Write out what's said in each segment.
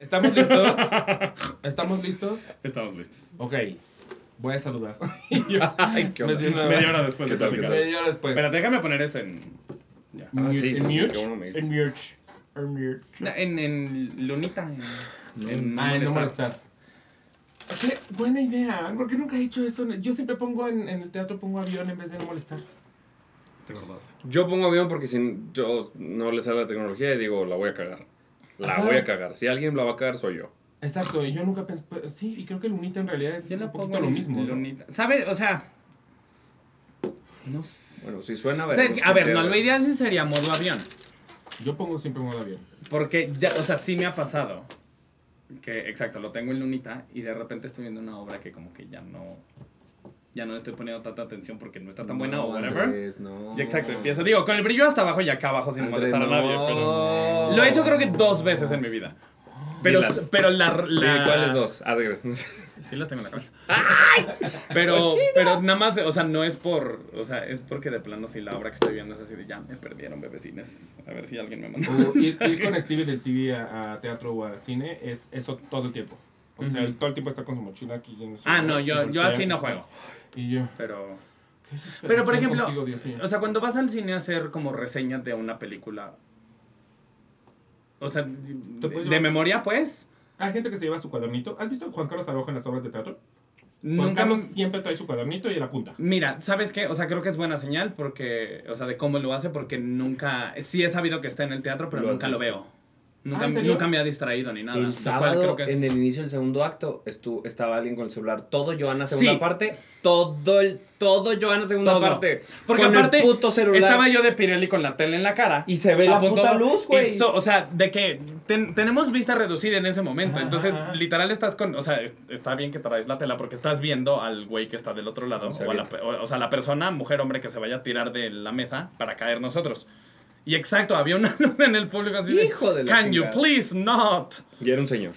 ¿Estamos listos? ¿Estamos listos? Estamos listos. Ok. Voy a saludar. Ay, qué Me Media hora después de ¿Qué tal, platicar. Media hora después. Espera, déjame poner esto en. Ya. Ah, sí, sí, ¿En mute? En mute. En mute. En, en Lunita. En, en Ah, en no molestar. molestar. Qué buena idea. ¿Por qué nunca he hecho eso? Yo siempre pongo en, en el teatro pongo avión en vez de no molestar. De verdad. Yo pongo avión porque si yo no le sale la tecnología y digo, la voy a cagar. La Ajá. voy a cagar. Si alguien la va a cagar, soy yo. Exacto, y yo nunca pensé. pues, Sí, y creo que Lunita en realidad es Yo no un pongo poquito lo mismo. ¿no? Lunita. ¿Sabes? O sea. No sé. Bueno, si suena, O sea, es que, a ver, no, lo ideal sí sería modo avión. Yo pongo siempre modo avión. Porque ya, o sea, sí me ha pasado. Que, exacto, lo tengo en Lunita y de repente estoy viendo una obra que como que ya no. Ya no le estoy poniendo tanta atención porque no está tan buena o No, whatever. Andrés, no. Y exacto, empiezo, digo, con el brillo hasta abajo y acá abajo sin Andrés, molestar a nadie, no. pero... Lo he hecho creo que dos veces en mi vida. Pero, pero la, la... ¿Y cuáles dos? Ah, Sí las tengo en la cabeza. Pero, pero nada más, o sea, no es por, o sea, es porque de plano si la obra que estoy viendo es así de ya me perdieron bebecines. A ver si alguien me manda. Ir, ir con Stevie del TV a, a teatro o a cine es eso todo el tiempo. O sea, Ujú. todo el tiempo está con su mochila aquí. lleno de su- Ah, no, y yo, yo así no juego. Y yo. Pero, ¿qué es pero por ejemplo, contigo, Dios mío? o sea, cuando vas al cine a hacer como reseñas de una película, o sea, de, memoria, pues, Hay gente que se lleva su cuadernito. ¿Has visto a Juan Carlos Araujo en las obras de teatro? Juan nunca Carlos siempre trae su cuadernito y él apunta. Mira, ¿sabes qué? O sea, creo que es buena señal porque, o sea, de cómo lo hace, porque nunca, sí he sabido que está en el teatro, pero Lo nunca lo veo. Nunca, Ah, me ha distraído ni nada. El sábado, creo que es- en el inicio del segundo acto, estu- estaba alguien con el celular. Todo Joana segunda Sí. parte. Todo el, todo Joana segunda Todo. parte. Porque con aparte, el puto celular. estaba yo de Pirelli con la tele en la cara. Y se ve la puta luz, güey. so- o sea, de que ten- tenemos vista reducida en ese momento. Ajá, entonces, literal estás con. O sea, es- está bien que traes la tela porque estás viendo al güey que está del otro lado. O, a la, o, o sea, la persona, mujer, hombre, que se vaya a tirar de la mesa para caer nosotros. Y exacto, había una luz en el público así de. Hijo de la Can you chingada". please not? Y era un señor.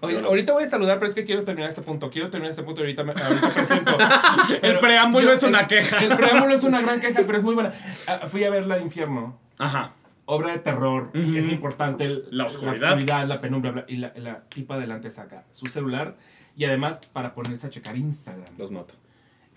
Oye, ahorita voy a saludar, pero es que quiero terminar este punto. Quiero terminar este punto y ahorita, me- ahorita presento. El preámbulo yo- es una el- queja. El preámbulo es una gran queja, pero es muy buena. Ah, fui a ver La de Infierno. Ajá. Obra de terror. Es importante el- La oscuridad. La, oscuridad, la penumbra. bla- Y la, la tipa adelante saca su celular. Y además para ponerse a checar Instagram. Los mato.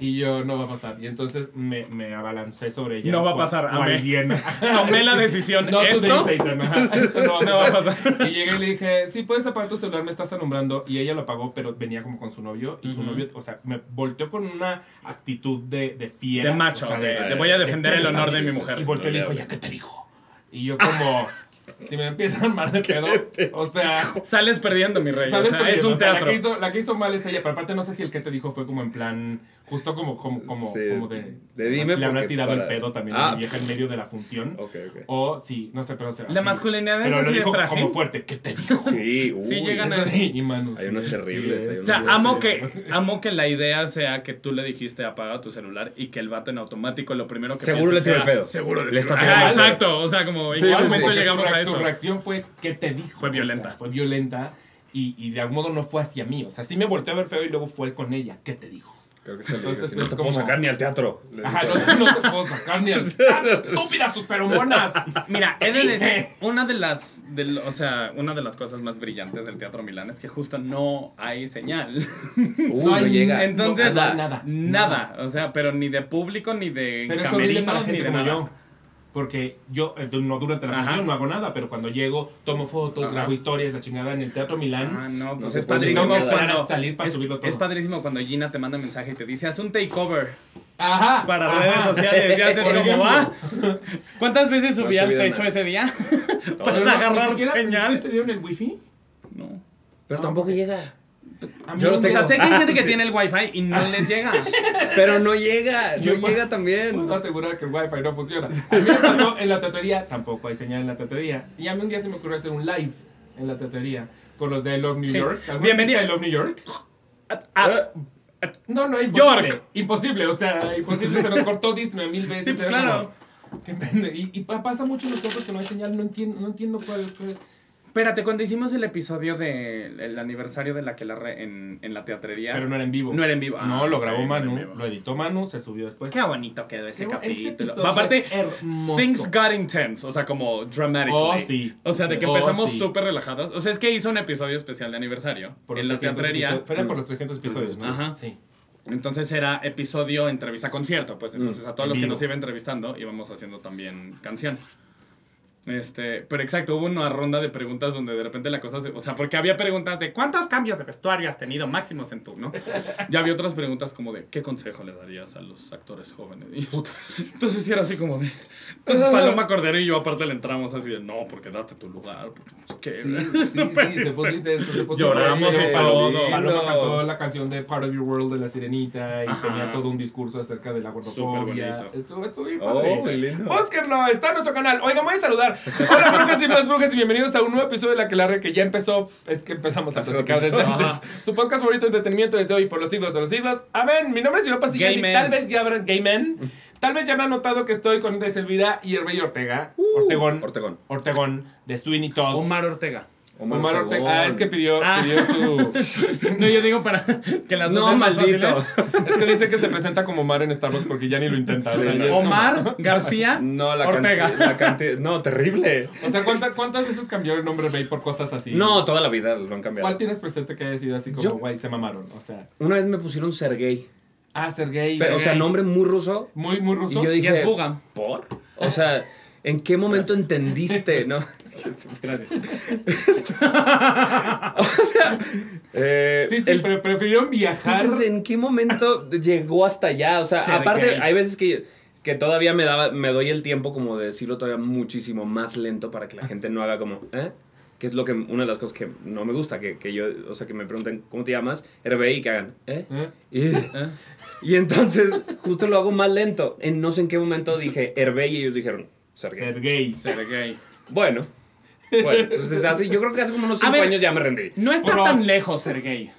Y yo, no va a pasar. Y entonces me, me abalancé sobre ella. No va a pasar, amé. Tomé la decisión. No, ¿Esto? Satan. Esto no va a No va a pasar. Y llegué y le dije, sí, puedes apagar tu celular, me estás alumbrando. Y ella lo apagó, pero venía como con su novio. Y su novio, o sea, me volteó con una actitud de, de fiera. De macho, o sea, de- de voy a defender el honor de mi mujer. Y volteó y le dijo, ¿ya qué te dijo? Y yo como, si me empiezan a armar de pedo, o sea... Sales perdiendo, mi rey. es un O sea, teatro. La que, hizo, la que hizo mal es ella, pero aparte no sé si el que te dijo fue como en plan, justo como, como, como, Sí, como de... de dime Le habrá tirado el pedo también a Ah. la vieja en medio de la función. Ok, ok. O sí, no sé, pero... o sea, La masculinidad es pero así lo de dijo frágil. como fuerte, ¿qué te dijo? Sí, uy. Sí llegan a- sí, y Manu, Hay sí, unos terribles, es. hay O sea, amo que, amo que la idea sea que tú le dijiste apaga tu celular y que el vato en automático lo primero que Seguro le tiró el pedo. Seguro le, está tirando el pedo. exacto. O sea, como, ¿en Sí, qué sí, sí. momento Porque su llegamos a eso? Su reacción fue, ¿qué te dijo? Fue violenta. fue violenta y, y de algún modo no fue hacia mí. O sea, sí me volteó a ver feo y luego fue con ella. ¿Qué te dijo? Creo que está Entonces no es te puedo sacar ni al teatro. Ajá, no, no te puedo sacar ni al... ¡Ah, ¡Estúpidas tus feromonas! Mira, he de dije. decir, una de las, o sea, una de las cosas más brillantes del Teatro Milán es que justo no hay señal. Uy, No hay llega. Entonces, no hay nada. Nada, o sea, pero ni de público, ni de Pero es camerinos, ni de nada. yo. Porque yo, eh, no durante la Ajá. función, no hago nada, pero cuando llego, tomo fotos, Ajá. grabo historias, la chingada en el Teatro Milán. Ah, no, pues es padrísimo cuando salir para es, subirlo todo. es padrísimo cuando Gina te manda mensaje y te dice, haz un takeover Ajá. para ajá. redes sociales. Ya cómo ejemplo. va. ¿Cuántas veces subí No al techo nada. ese día? para agarrar señal. ¿Te dieron el wifi? No. Pero tampoco llega. A Yo O sea, sé que hay gente que Sí. tiene el wifi y no les llega. Pero no llega. Yo No puedo- llega también. Puedo asegurar que el wifi no funciona. A mí me pasó en la teatrería, tampoco hay señal en la teatrería. Y a mí un día se me ocurrió hacer un live en la teatrería con los de I Love New Sí. York. ¿Alguna Bienvenido. viste I Love New York? Ah, No, no, imposible. York. Imposible, o sea, imposible. Se nos cortó Disney mil veces. Sí, pues, claro. como, qué pende- Y, y pa- pasa mucho en los otros que no hay señal. No entiendo, no entiendo cuál. cuál- Espérate, cuando hicimos el episodio del aniversario de la que la en, en la teatrería. Pero no era en vivo. No era en vivo. Ah, no, lo grabó en Manu, lo editó Manu, se subió después. Qué bonito quedó ese Qué este capítulo. Aparte, things got intense. O sea, como dramatically. Oh, sí. O sea, de que Oh, empezamos sí. súper relajados. O sea, es que hizo un episodio especial de aniversario. Por en la 300 teatrería. Fueron por los 300 episodios, ¿no? Ajá. Sí. Entonces era episodio, entrevista, concierto. Pues entonces a todos los que nos iba entrevistando íbamos haciendo también canción. Este, pero exacto, hubo una ronda de preguntas donde de repente la cosa se, o sea, porque había preguntas de ¿cuántos cambios de vestuario has tenido máximos en tu, no? Ya había otras preguntas como de ¿qué consejo le darías a los actores jóvenes? Y, puta, entonces sí era así como de entonces Paloma Cordero y yo aparte le entramos así de no, porque date tu lugar, porque no sé qué. Sí, sí, sí, se puso intenso, se puso Lloramos y Paloma-. Paloma cantó la canción de Part of Your World de La Sirenita y Ajá. tenía todo un discurso acerca de la gordofobia. bonito. Estuvo, estuvo bien Oh, padre. lindo. Búsquenlo, está en nuestro canal. Oigan, voy a saludar. Hola, brujas y más brujas, y bienvenidos a un nuevo episodio de La Quelarre que ya empezó. Es que empezamos a platicar desde Ajá. antes. Su podcast favorito de entretenimiento desde hoy por los siglos de los siglos. Amén. Mi nombre es Iván Pasillas y tal vez ya habrán. Gay man. Tal vez ya habrán notado que estoy con Inés Elvira y Herbey Ortega. Ortegón. Ortegón. Ortegón de Sweeney Todd. Omar Ortega. Omar Ortega. Ah, es que pidió, Ah. pidió su. No, yo digo para que las dos No, maldito. fáciles. Es que dice que se presenta como Omar en Starbucks porque ya ni lo intenta. o sea, Sí, ya no. es como- Omar García No, la Ortega. La. No, terrible. O sea, ¿cuánta- ¿cuántas veces cambió el nombre Bay por cosas así? No, toda la vida lo han ¿Cuál cambiado. tienes presente que haya sido así como, Yo- güey, se mamaron? O sea, Una vez me pusieron Sergey. ah, Sergey. O sea, nombre muy ruso. Muy, muy ruso. Y yo y dije, es Buga. ¿por? O sea, ¿en qué momento entendiste, no? Gracias. O sea, eh, Sí, sí, el- pero prefirieron viajar. Entonces, ¿en qué momento llegó hasta allá? O sea, aparte, hay veces que, que todavía me, daba, me doy el tiempo como de decirlo todavía muchísimo más lento para que la gente no haga como, ¿eh? Que es lo que, una de las cosas que no me gusta, que, que yo, o sea, que me pregunten, ¿cómo te llamas? RBI y que hagan, ¿eh? ¿Eh? Y, y entonces, justo lo hago más lento. En no sé en qué momento dije Herbey y ellos dijeron, Sergey. Sergey. Sergey. Bueno, bueno, entonces así, yo creo que hace como unos A 5 ver. años ya me rendí. No está Prost. tan lejos, Sergey.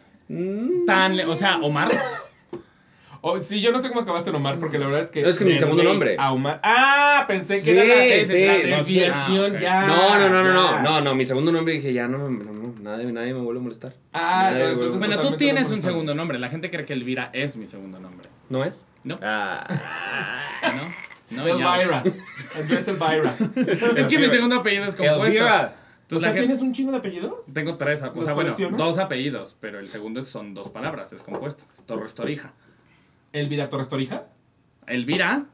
Tan le- o sea, Omar. Oh, sí, yo no sé cómo acabaste en Omar, porque la verdad es que. No, es que mi segundo nombre. A Omar. Ah, pensé que Sí, era la, sí, la desviación, ah, ya. No, no, no, no, no, no, no, mi segundo nombre dije, ya no, me- no, no, nadie, nadie me vuelve a molestar. Ah, Nadie no, entonces- Bueno, tú tienes un segundo nombre. La gente cree que Elvira es mi segundo nombre. ¿No es? No. Ah, ¿No? No. Elvira. Entonces Elvira. Es que mi segundo apellido es compuesto. Elvira. O sea, gente- ¿tienes un chingo de apellidos? Tengo tres, o ¿Los sea, bueno, dos apellidos, pero el segundo son dos palabras, es compuesto. Es Torres Torija. Elvira Torres Torija. Elvira,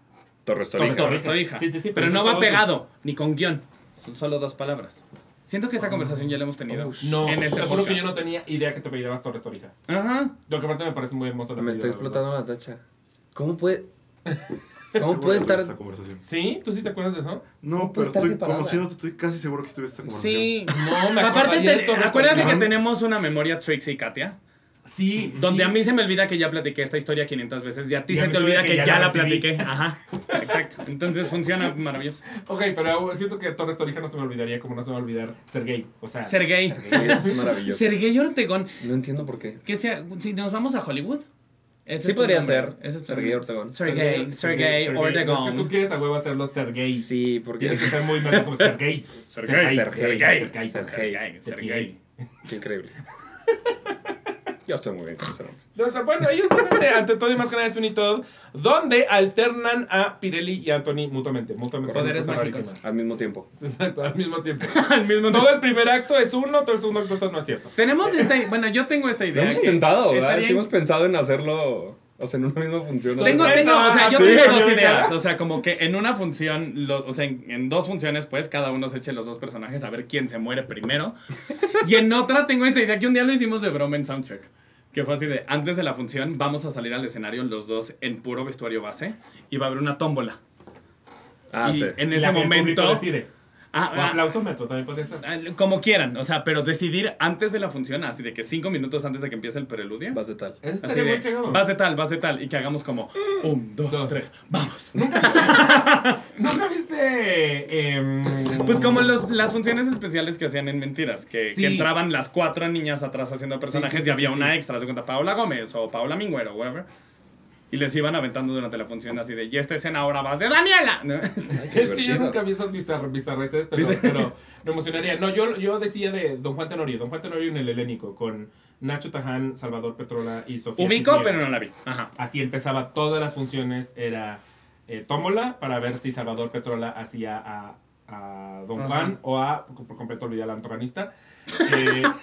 Torres Torija. Torres Torija. Sí, sí, sí, pero no va pegado, ni con guion. Son solo dos palabras. Siento que esta conversación ya la hemos tenido. No, en este te juro que yo no tenía idea que te apellidabas Torres Torija. Ajá. Lo que aparte me parece muy hermoso. el Me está explotando la tacha. ¿Cómo puede? ¿Cómo puede estar? esa conversación. ¿Sí? ¿Tú sí te acuerdas de eso? No, pero estoy separada? conociéndote, estoy casi seguro que tuviste esta conversación. Sí. No, me acuerdo Aparte, te- acuérdate que tenemos una memoria Trixie y Katia. Sí, Donde sí. a mí se me olvida que ya platiqué esta historia 500 veces y a ti se te olvida que, que ya, ya la platiqué. Ajá. Exacto. Entonces funciona maravilloso. Ok, pero siento que Torres Torija no se me olvidaría como no se me va a olvidar Sergey. O sea, Sergey. Sí, es maravilloso. Sergey Ortegón. No entiendo por qué. Que sea, si nos vamos a Hollywood. Ese Sí podría ser Ese es Sergey. Ortegón. Sergey, Sergey No, es que tú Ortegón. quieres a huevo hacerlo Sergey. Sí, porque Tienes que ser muy malo como Sergey. Sergey. Sergey. Sergey. Sergey. Increíble. Yo estoy muy bien con ese nombre. Entonces, bueno, ellos están ante, todo y más que nada es Sweeney Todd, donde alternan a Pirelli y Anthony mutuamente. mutuamente Poderes mágicos. Al mismo tiempo. Exacto, al mismo tiempo. Al mismo Todo el primer acto es uno, todo el segundo acto está no es cierto. Tenemos esta. Bueno, yo tengo esta Lo idea. hemos intentado, ¿verdad? Sí hemos pensado en hacerlo, o sea, en una misma función. ¿no? Tengo, tengo, o sea, yo Sí, tengo dos ideas. O sea, como que en una función, lo- o sea, en, en dos funciones, pues, cada uno se eche los dos personajes a ver quién se muere primero. Y en otra tengo esta idea que un día lo hicimos de broma en Soundcheck. Que fue así de, antes de la función, vamos a salir al escenario los dos en puro vestuario base y va a haber una tómbola. Ah, y sí. en ese la que el público momento... decide. Ah, O ah, aplausómetro también podría ser. ah, como quieran, o sea, pero decidir antes de la función, así de que cinco minutos antes de que empiece el preludio. Vas de tal. Eso Así muy de, cagado. vas de tal, vas de tal, y que hagamos como un, dos, Dos. tres, vamos. ¿Nunca viste. em, Pues como los, las funciones especiales que hacían en Mentiras, que, Sí. que entraban las cuatro niñas atrás haciendo personajes sí, sí, y había sí, una sí. extra, se cuenta Paola Gómez o Paola Mingüero, whatever. Y les iban aventando durante la función así de, y esta escena ahora va de Daniela. ¿no? Es que yo nunca vi esas bizar bizarreces, pero, pero me emocionaría. No, yo, yo decía de Don Juan Tenorio. Don Juan Tenorio en el helénico, con Nacho Taján, Salvador Petrola y Sofía. Ubico, pero no la vi. Ajá. Así empezaba todas las funciones. Era eh, tómbola para ver si Salvador Petrola hacía a, a Don Ajá. Juan o a, por completo olvidé al antagonista,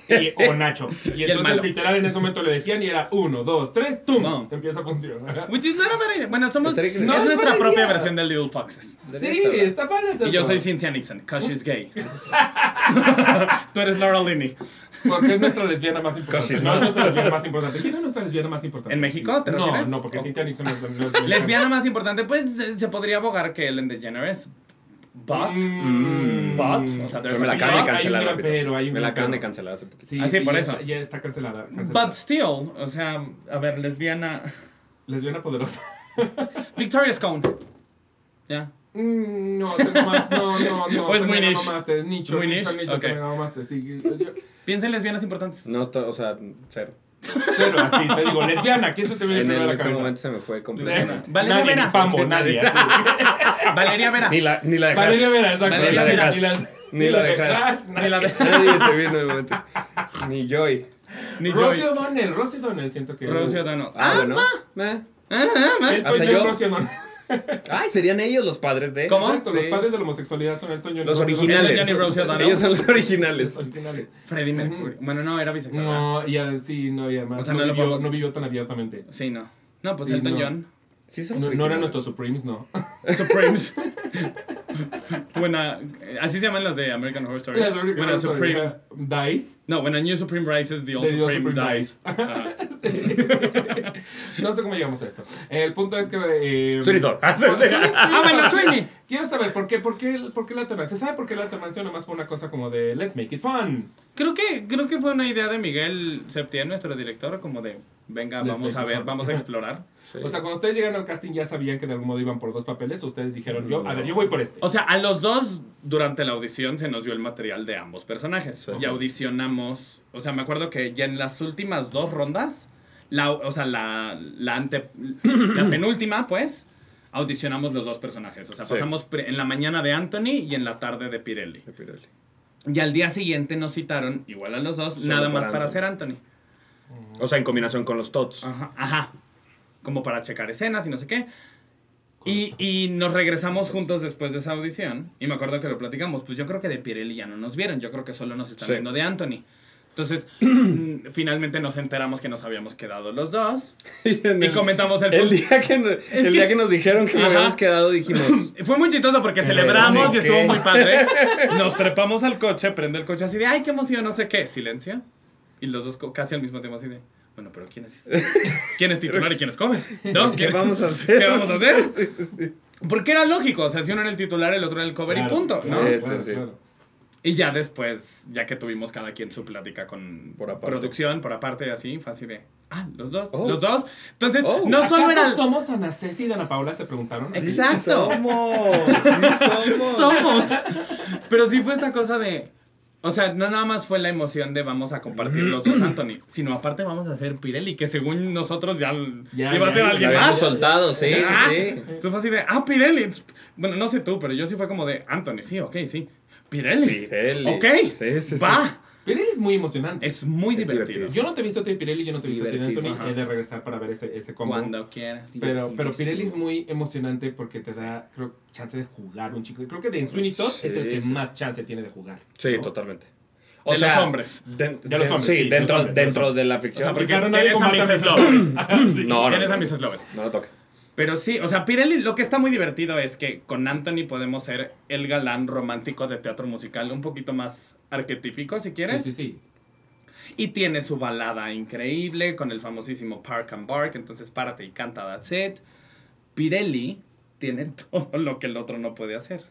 eh, y- o Nacho. Y el entonces literal en ese momento le decían y era uno, dos, tres, ¡tum! Bum. Empieza a funcionar. Which is not a bad idea. Bueno, somos. No, es nuestra propia versión de Little Foxes. Sí, está padre Y yo soy Cynthia Nixon, cause she's gay. Tú eres Laura Linney. Porque es nuestra lesbiana más importante. Casi, No, ¿no? es nuestra lesbiana más importante. ¿Quién es nuestra lesbiana más importante? ¿En México, te no, refieres? No, porque Cynthia Nixon no es, no es Lesbiana más importante, pues se podría abogar que Ellen DeGeneres. But. Mm. But, o sea, Pero me la Sí, acaban de hay cancelar. rápido. pero, hay un me la acaban de cancelar hace poquito. Sí, Ah, sí, por ya eso. Está, ya está cancelada. cancelada. But still, o sea, a ver, lesbiana. Lesbiana poderosa. Victoria Scone. Ya. Mm, no. No, no, no. ¿O es te muy me niche? mamaste, nicho, Muy nicho, niche, nicho, te ok. me mamaste, sí. yo- Piensa en lesbianas importantes. No, está- o sea, cero. Cero, así, te digo, lesbiana, ¿quién se te viene En, primero a en la este cabeza? momento se me fue completamente. Valeria nadie, Vera. ni Pambo, nadie, así. Valeria Vera. Ni la, ni la dejas. Valeria Vera, exacto. Valeria Ni la Vera, dejas. ni las- Ni la dejas. Hash, Ni la de- Nadie se vino en el momento. Ni Joy. Ni Rosy. O'Donnell, Rosy O'Donnell siento que es. Rosy O'Donnell. Ah, Ah, bueno. El Hasta Toño yo. Rosy O'Donnell. Ay, serían ellos los padres de. ¿Cómo? Exacto, Sí. los padres de la homosexualidad son el Toño y Los Rosy originales. Johnny. Ellos son los Los originales. originales. Freddie Mercury. Bueno, no, era bisexual. No, y a- sí, no, y además O sea, no, no vivió, puedo- no vivió tan abiertamente. Sí, no. No, pues Sí, Elton no. John. Sí, son No, los no eran nuestros Supremes, no. Supremes. Buena. Así se llaman los de American Horror Story. Las American When a Story, Supreme. ajá. Dice. No, when a new Supreme rises, the old The Supreme, Supreme dies. dies. Ajá. No sé cómo llegamos a esto. El punto es que. Eh, ah, bueno, Sweeney. Quiero saber por qué, por qué, por qué la alternancia. ¿Se sabe por qué la alternancia nomás fue una cosa como de let's make it fun? Creo que, creo que fue una idea de Miguel Septién, nuestro director, como de, venga, Les vamos a ver, fun. vamos a explorar. O sea, cuando ustedes llegaron al casting ya sabían que de algún modo iban por dos papeles. Ustedes dijeron, yo, a ver, yo voy por este. O sea, a los dos, durante la audición, se nos dio el material de ambos personajes. Sí. Y audicionamos. O sea, me acuerdo que ya en las últimas dos rondas, la, o sea, la, la, ante, la penúltima, pues, audicionamos los dos personajes. O sea, Sí. pasamos pre- en la mañana de Anthony y en la tarde de Pirelli. De Pirelli. Y al día siguiente nos citaron, igual a los dos, Solo nada para más para Anthony. hacer Anthony. O sea, en combinación con los Tots. Ajá, ajá. Como para checar escenas y no sé qué. Y, y nos regresamos juntos después de esa audición. Y me acuerdo que lo platicamos. Pues yo creo que de Pirelli ya no nos vieron. Yo creo que solo nos están Sí. viendo de Anthony. Entonces, mm, finalmente nos enteramos que nos habíamos quedado los dos. Y comentamos el, El día que, el que- día que nos dijeron que nos habíamos quedado, dijimos. Fue muy chistoso porque celebramos y estuvo muy padre. Nos trepamos al coche, prende el coche así de, ay, qué emoción, no sé qué. Silencio. Y los dos casi al mismo tiempo así de, bueno, pero ¿quién es, ¿quién es titular y quién es cover? ¿No? ¿Qué vamos a hacer? ¿Qué vamos a hacer? Sí, sí, sí. Porque era lógico, o sea, si uno era el titular, el otro era el cover y Claro, punto, ¿no? Sí. Claro. Y ya después, ya que tuvimos cada quien su plática con Por producción, por aparte, así, fue así de, ah, los dos, Oh. los dos. Entonces, Oh. no solo ¿Acaso era... somos Ana Ceci y Ana Paula? Se preguntaron. Exacto. Somos. Sí, somos. Somos. Pero sí fue esta cosa de... O sea, no nada más fue la emoción de vamos a compartir los dos Anthony, sino aparte vamos a hacer Pirelli, que según nosotros ya, Ya, iba a ya, ser ya alguien más. soltado, sí, sí, Ah. sí. Entonces fue así de, ah, Pirelli. Bueno, no sé tú, pero yo sí fue como de, Anthony, sí, ok, sí. Pirelli. Pirelli. Ok. Sí, sí, sí. Pirelli es muy emocionante. Es muy Es divertido. divertido. Yo no te he visto a ti, Pirelli, yo no te he visto a ti. Anthony. Ajá. He de regresar para ver ese, ese combo. Cuando quieras. Pero, pero. Pirelli es muy emocionante porque te da, creo, chance de jugar un chico. Creo que de Todd es el que sí, más chance tiene de jugar. Sí, ¿no? totalmente. De los hombres. De los hombres, sí, sí, de los dentro, hombres, de los dentro de la O ficción. sea, sí. porque tienes a. Lovett. Sí. No, no, Tienes no. a Mrs. Lovett. No lo toque. Pero sí, o sea, Pirelli, lo que está muy divertido es que con Anthony podemos ser el galán romántico de teatro musical, un poquito más arquetípico, si quieres. Sí, sí, sí. Y tiene su balada increíble con el famosísimo Park and Bark, entonces párate y canta That's It. Pirelli tiene todo lo que el otro no puede hacer.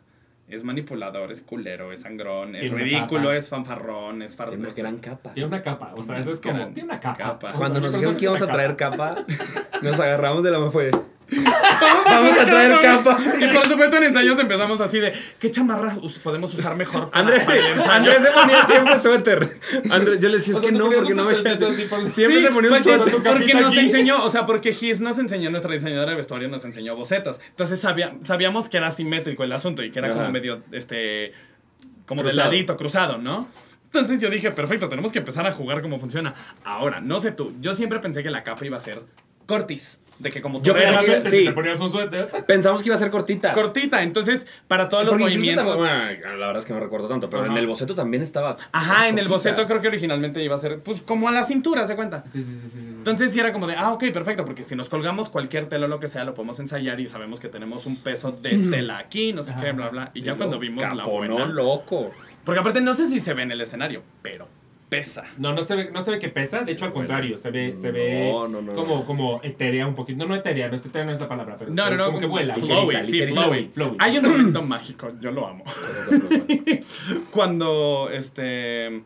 Es manipulador, es culero, es sangrón, es ridículo, capa. es fanfarrón, es Tiene una fardoso. gran capa. Tiene una capa. O sea, eso es como. Tiene una capa. capa. Cuando nos dijeron que íbamos a traer capa, nos agarramos de la mano fue. Vamos a traer capa. Y por supuesto en ensayos empezamos así de, ¿qué chamarra us- podemos usar mejor para, Andrés, para el ensayo? Andrés se ponía siempre suéter. Andrés, yo le decía, es O que no, porque no me por- Siempre Sí, se ponía un pues, suéter. Porque nos aquí. enseñó, o sea, porque Gis nos enseñó, nuestra diseñadora de vestuario nos enseñó bocetos. Entonces sabía, sabíamos que era simétrico el asunto y que era como medio, este, como de Cruzado. ladito, cruzado, ¿no? Entonces yo dije, perfecto, tenemos que empezar a jugar cómo funciona. Ahora, no sé tú, yo siempre pensé que la capa iba a ser cortis. De que como Yo torero, pensé que- Realmente, sí. si te ponías un suéter. Pensamos que iba a ser cortita. cortita. Entonces, para todos los Porque incluso movimientos. también- bueno, la verdad es que no recuerdo tanto, pero Ajá. en el boceto también estaba. Ajá, en el cortita. boceto creo que originalmente iba a ser, pues, como a la cintura, ¿se cuenta? Sí, sí, sí, sí, sí. Entonces sí era como de, ah, ok, perfecto, porque si nos colgamos cualquier tela o lo que sea, lo podemos ensayar y sabemos que tenemos un peso de tela aquí, no sé qué, bla, bla. Y ya cuando vimos la Caponó buena... loco. Porque aparte no sé si se ve en el escenario, pero pesa. No, no se ve, no se ve que pesa, de hecho al contrario, se ve, se ve No, no, no. como, como etérea un poquito. No, no etérea, no, etérea no es la palabra, pero es No, como, no, como que vuela. Flowy, sí, flowy. Flowy. Hay un momento mágico, yo lo amo. Cuando, este...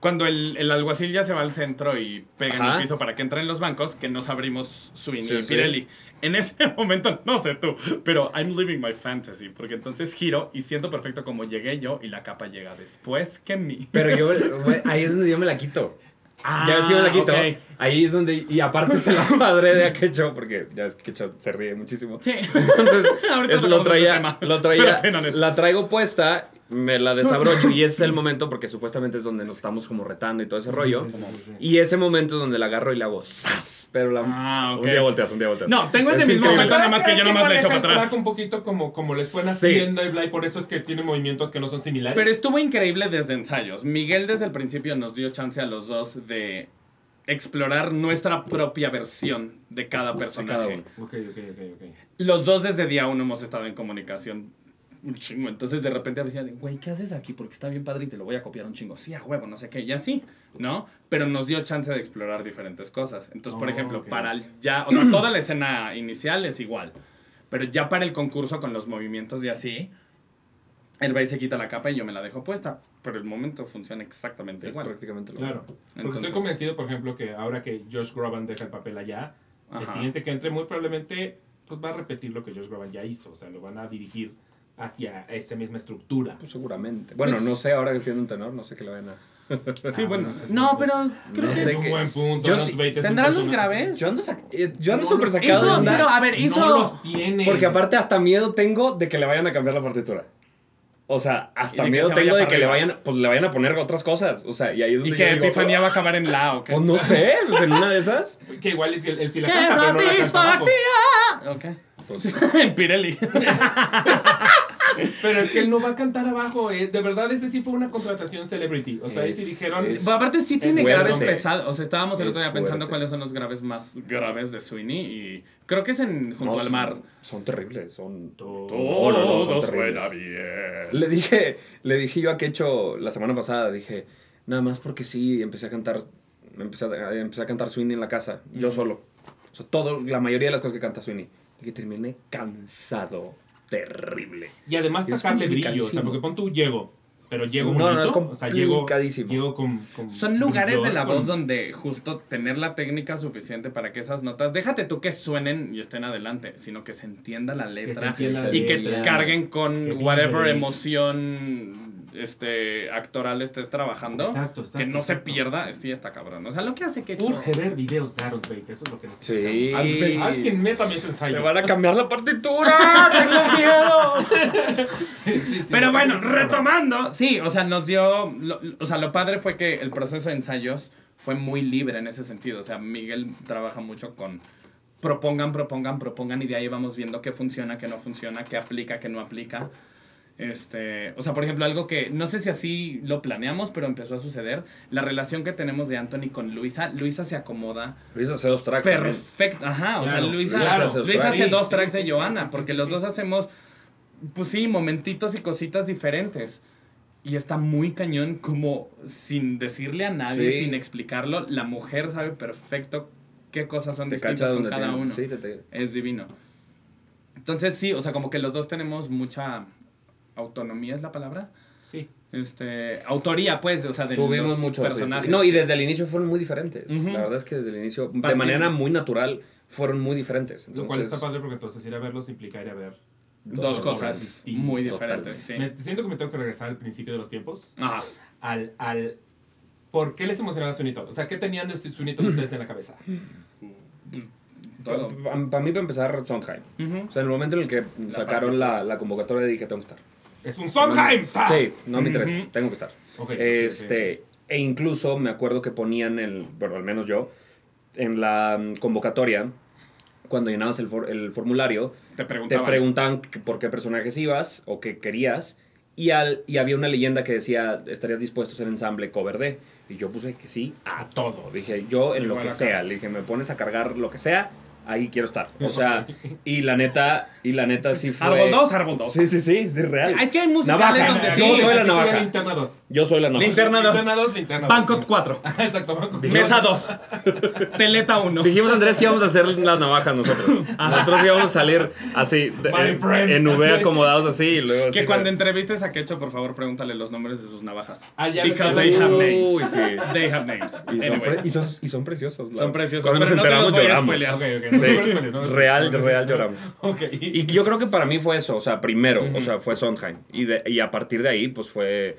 Cuando el, el alguacil ya se va al centro y pega en el piso para que entren los bancos, que nos abrimos Sweeney Sí, y sí. En ese momento, no sé tú, pero I'm living my fantasy, porque entonces giro y siento perfecto como llegué yo y la capa llega después que mí. Pero yo, ahí es donde yo me la quito. Ah, ya ves si me la quito. ok. Ahí es donde. Y aparte se la madre de Akecho, porque ya es que Akecho se ríe muchísimo. Sí. Entonces, Ahorita es, lo traía, lo traía, la traigo puesta, me la desabrocho y ese es el momento porque supuestamente es donde nos estamos como retando y todo ese rollo. Sí, sí, sí, sí. Y ese momento es donde la agarro y le hago ¡zas! Pero la, Ah, ok. un día volteas, un día volteas. No, tengo ese Es mismo increíble. momento, nada más que yo nomás le echo para atrás. un poquito como, como les fue Sí. haciendo y bla, y por eso es que tiene movimientos que no son similares. Pero estuvo increíble desde ensayos. Miguel desde el principio nos dio chance a los dos de explorar nuestra propia versión de cada personaje. cada uno. Ok, ok, ok, ok. Los dos desde día uno hemos estado en comunicación un chingo. Entonces de repente a veces, güey, ¿qué haces aquí? Porque está bien padre y te lo voy a copiar un chingo. Sí, a huevo, no sé qué. Y así, ¿no? Pero nos dio chance de explorar diferentes cosas. Entonces, por Oh, ejemplo, para el ya, o sea, toda la escena inicial es igual. Pero ya para el concurso con los movimientos y así, él va y se quita la capa y yo me la dejo puesta. Pero el momento funciona exactamente Es igual. prácticamente lo Claro. Porque Entonces- estoy convencido, por ejemplo, que ahora que Josh Groban deja el papel allá, el Ajá. siguiente que entre muy probablemente pues, va a repetir lo que Josh Groban ya hizo. O sea, lo van a dirigir hacia esa misma estructura. Pues seguramente. Bueno, no sé, ahora que siendo un tenor, no sé qué le van a. Sí, Ah, bueno. No, pero creo No que es un buen punto. Yo sí- ¿Tendrán los graves? Yo ando, eh, yo ando No súper sacado de Hizo, onda. pero a ver, hizo. No los tiene. Porque aparte hasta miedo tengo de que le vayan a cambiar la partitura. O sea, hasta miedo tengo de que le vayan, pues le vayan a poner otras cosas. O sea, y ahí es donde Y yo que digo, Epifanía "Oh, va a acabar en la o qué. Pues no sé, pues en una de esas. Que igual la ¡Qué canta, pero no la abajo. satisfacción! Ok. Pues, En Pirelli. Pero es que él no va a cantar abajo. eh. De verdad, ese sí fue una contratación celebrity. O sea, ahí sí Es- dijeron. es- Pero aparte sí tiene graves pesados. O sea, estábamos el Es otro día pensando fuerte. cuáles son los graves más graves de Sweeney y creo que es en Junto no, al son- Mar. Son terribles, son... Todo. No, no, no, son Todo terribles. suena bien. Le dije, le dije yo a Kecho la semana pasada, dije, nada más porque sí, empecé a cantar, empecé a, empecé a cantar Sweeney en la casa, yo solo. O sea, todo, la mayoría de las cosas que canta Sweeney. Y que terminé cansado, terrible. Y además Es sacarle brillo. O sea, complicadísimo. porque pon tú llego. Pero llego No, no, bonito. es o sea, llego, con, con Son lugares brillo, de la con- voz donde justo tener la técnica suficiente para que esas notas, déjate tú que suenen y estén adelante, sino que se entienda la letra entienda la y que letra, carguen con whatever emoción este actoral estés trabajando. Exacto, exacto, que no se pierda, sí está cabrón. O sea, lo que hace que Urge ver videos de Aaron Tate, eso es lo que necesitamos. Sí. Alguien, alguien métame ese ensayo. Me van a cambiar la partitura, tengo miedo. Sí, sí, Pero bueno, retomando, sí, o sea, nos dio, lo- o sea, lo padre fue que el proceso de ensayos fue muy libre en ese sentido, o sea, Miguel trabaja mucho con propongan, propongan, propongan y de ahí vamos viendo qué funciona, qué no funciona, qué aplica, qué no aplica. Este, o sea, por ejemplo, algo que no sé si así lo planeamos, pero empezó a suceder, la relación que tenemos de Anthony con Luisa, Luisa se acomoda Luis hace dos tracks. Perfecto, ajá, o sea, Luisa, claro, Luisa hace dos tracks sí, de sí, sí, porque sí, los sí. dos hacemos, pues sí, momentitos y cositas diferentes. Y está muy cañón como sin decirle a nadie, Sí. sin explicarlo, la mujer sabe perfecto qué cosas son Te distintas con cada tiene- uno. Sí, te, te- Es divino. Entonces sí, o sea, como que los dos tenemos mucha autonomía, ¿es la palabra? Sí. Este, autoría, pues, o sea, de Tuvimos los mucho personajes. No, y desde el inicio fueron muy diferentes. La verdad es que desde el inicio, de manera muy natural, fueron muy diferentes. Lo cual está Entonces, padre porque entonces ir a verlos implica ir a ver. Dos Dos cosas muy diferentes, sí. Me, siento que me tengo que regresar al principio de los tiempos. Ajá. Al, al, ¿Por qué les emocionaba Sunito? O sea, ¿qué tenían de Sunito ustedes en la cabeza? Todo. para mí, para empezar, Sondheim. Ujú. O sea, en el momento en el que sacaron la, la convocatoria dije, tengo que estar. ¡Es un Sondheim! ¡Pa! Sí, no me interesa, Ujú. tengo que estar. Ok, ok, este, E incluso me acuerdo que ponían el, bueno, al menos yo, en la mm, convocatoria, cuando llenabas el, for- el formulario, Te te preguntaban. preguntaban que- por qué personajes ibas o qué querías. Y, al, y había una leyenda que decía, ¿estarías dispuesto a hacer ensamble cover de? Y yo puse que sí a todo. Dije, yo en lo que sea. Le dije, me pones a cargar lo que sea, ahí quiero estar. O sea, y la neta, y la neta sí fue... Árbol 2, árbol 2. Sí, sí, sí, es real. Es que hay musicales Navaja. donde Yo sí. soy la navaja. Linterna 2. Yo soy la navaja. Linterna dos. Linterna 2, linterna 2. Bangkok 4. Exacto, Bangkok. Mesa 2. Teleta 1. Dijimos, Andrés, que íbamos a hacer las navajas nosotros. Nosotros íbamos a salir así, en, friends. en V acomodados así, y luego así. Que cuando entrevistes a Kecho, por favor, pregúntale los nombres de sus navajas. Ah, Because they have names. Uy, sí. They have names. Y son, Anyway. pre- y son, y son preciosos. Son preciosos, Cuando nos enteramos lloramos. Sí, no real, real lloramos. Ok. Y yo creo que para mí fue eso, o sea, primero, o sea, fue Sondheim. Y, de- y a partir de ahí, pues fue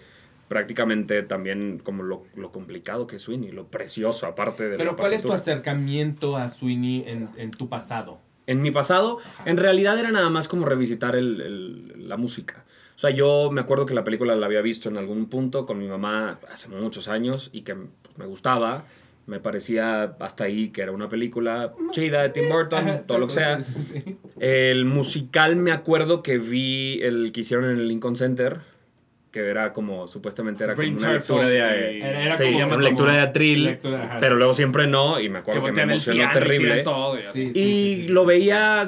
prácticamente también como lo, lo complicado que es Sweeney, lo precioso aparte de Pero la ¿cuál es tu partitura. acercamiento a Sweeney en, en tu pasado? En mi pasado, en realidad era nada más como revisitar el- el- la música. O sea, yo me acuerdo que la película la había visto en algún punto con mi mamá hace muchos años y que pues, me gustaba. Me parecía hasta ahí que era una película chida de Tim Burton, Ajá, todo lo que sea. sí, sí, sí. El musical me acuerdo que vi el que hicieron en el Lincoln Center, que era como, supuestamente era como una lectura de... Terfel y- Era- era sí, como- una como- lectura de atril, lectura, pero luego siempre no, y me Que acuerdo que, me voltean el emocionó y terrible. tiran todo. y así. Sí, sí, Y sí, sí. lo veía,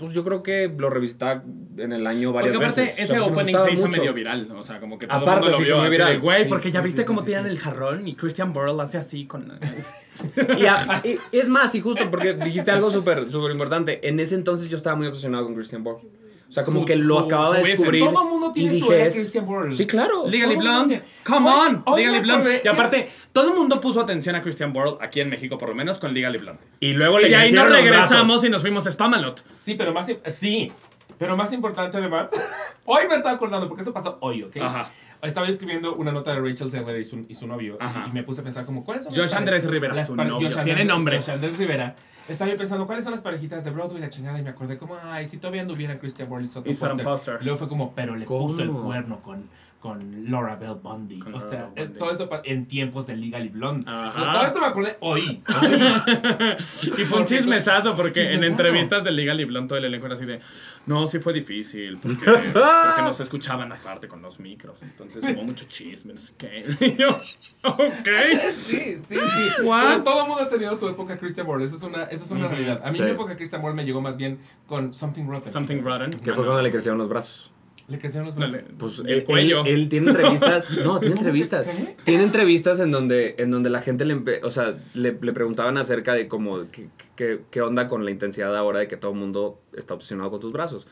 pues yo creo que lo revisitaba en el año varias Porque aparte, veces. O ese sea, opening se hizo mucho. medio viral. O sea, como que todo el Aparte, mundo lo se hizo vio muy viral. Güey, Sí, porque ya sí, viste sí, cómo sí, tiran sí. el jarrón y Christian Burl hace así con... Y, a- y es más, y justo porque dijiste algo súper súper importante. En ese entonces yo estaba muy obsesionado con Christian Borle. O sea, como que lo acababa de descubrir. Todo el mundo y tiene su dije, era es- Christian Borle. Sí, claro. Legally Blonde, come Hoy- on, hoy Legally Blonde. acordé Y aparte, todo el mundo puso atención a Christian Borle, aquí en México por lo menos, con Legally Blonde. Y luego Y le de ahí nos regresamos brazos. y nos fuimos a Spamalot. Sí, pero más, sí, pero más importante además, hoy me estaba acordando, porque eso pasó hoy, ¿ok? Ajá. Estaba yo escribiendo una nota de Rachel Zegler y su, y su novio, Ajá. y me puse a pensar como, ¿cuáles son Josh Andrés Rivera, las su novio. Josh Tiene Andrés- nombre. Josh Andrés Rivera. Estaba yo pensando, ¿cuáles son las parejitas de Broadway la chingada? Y me acordé como, ay, si todavía anduviera Christian Borle y Sutton Y Sutton Foster. Foster. Y luego fue como, pero le ¿Cómo? puso el cuerno con, con Laura Bell Bundy. Con o Laura sea, Bell eh, Bundy. todo eso en tiempos de Legally Blonde. Ajá. Todo eso me acordé hoy. hoy. Y fue un Porque- chismesazo porque en entrevistas de Liga Blonde todo el elenco era así de no, sí fue difícil porque, porque no se escuchaban aparte con los micros. Entonces hubo mucho chisme, no sé qué. Y yo, ok. Sí, sí, sí. Todo el mundo ha tenido su época Christian Borle. Esa es una, esa es una realidad. A mí Sí. mi época Christian Borle me llegó más bien con Something Rotten. Something Rotten. Que fue cuando le crecieron los brazos. Le crecieron los brazos. Pues el él, cuello. él tiene entrevistas. No, tiene entrevistas. ¿Qué? Tiene entrevistas en donde, en donde la gente le, empe- o sea, le, le preguntaban acerca de cómo, qué, qué- qué onda con la intensidad ahora de que todo el mundo está obsesionado con tus brazos.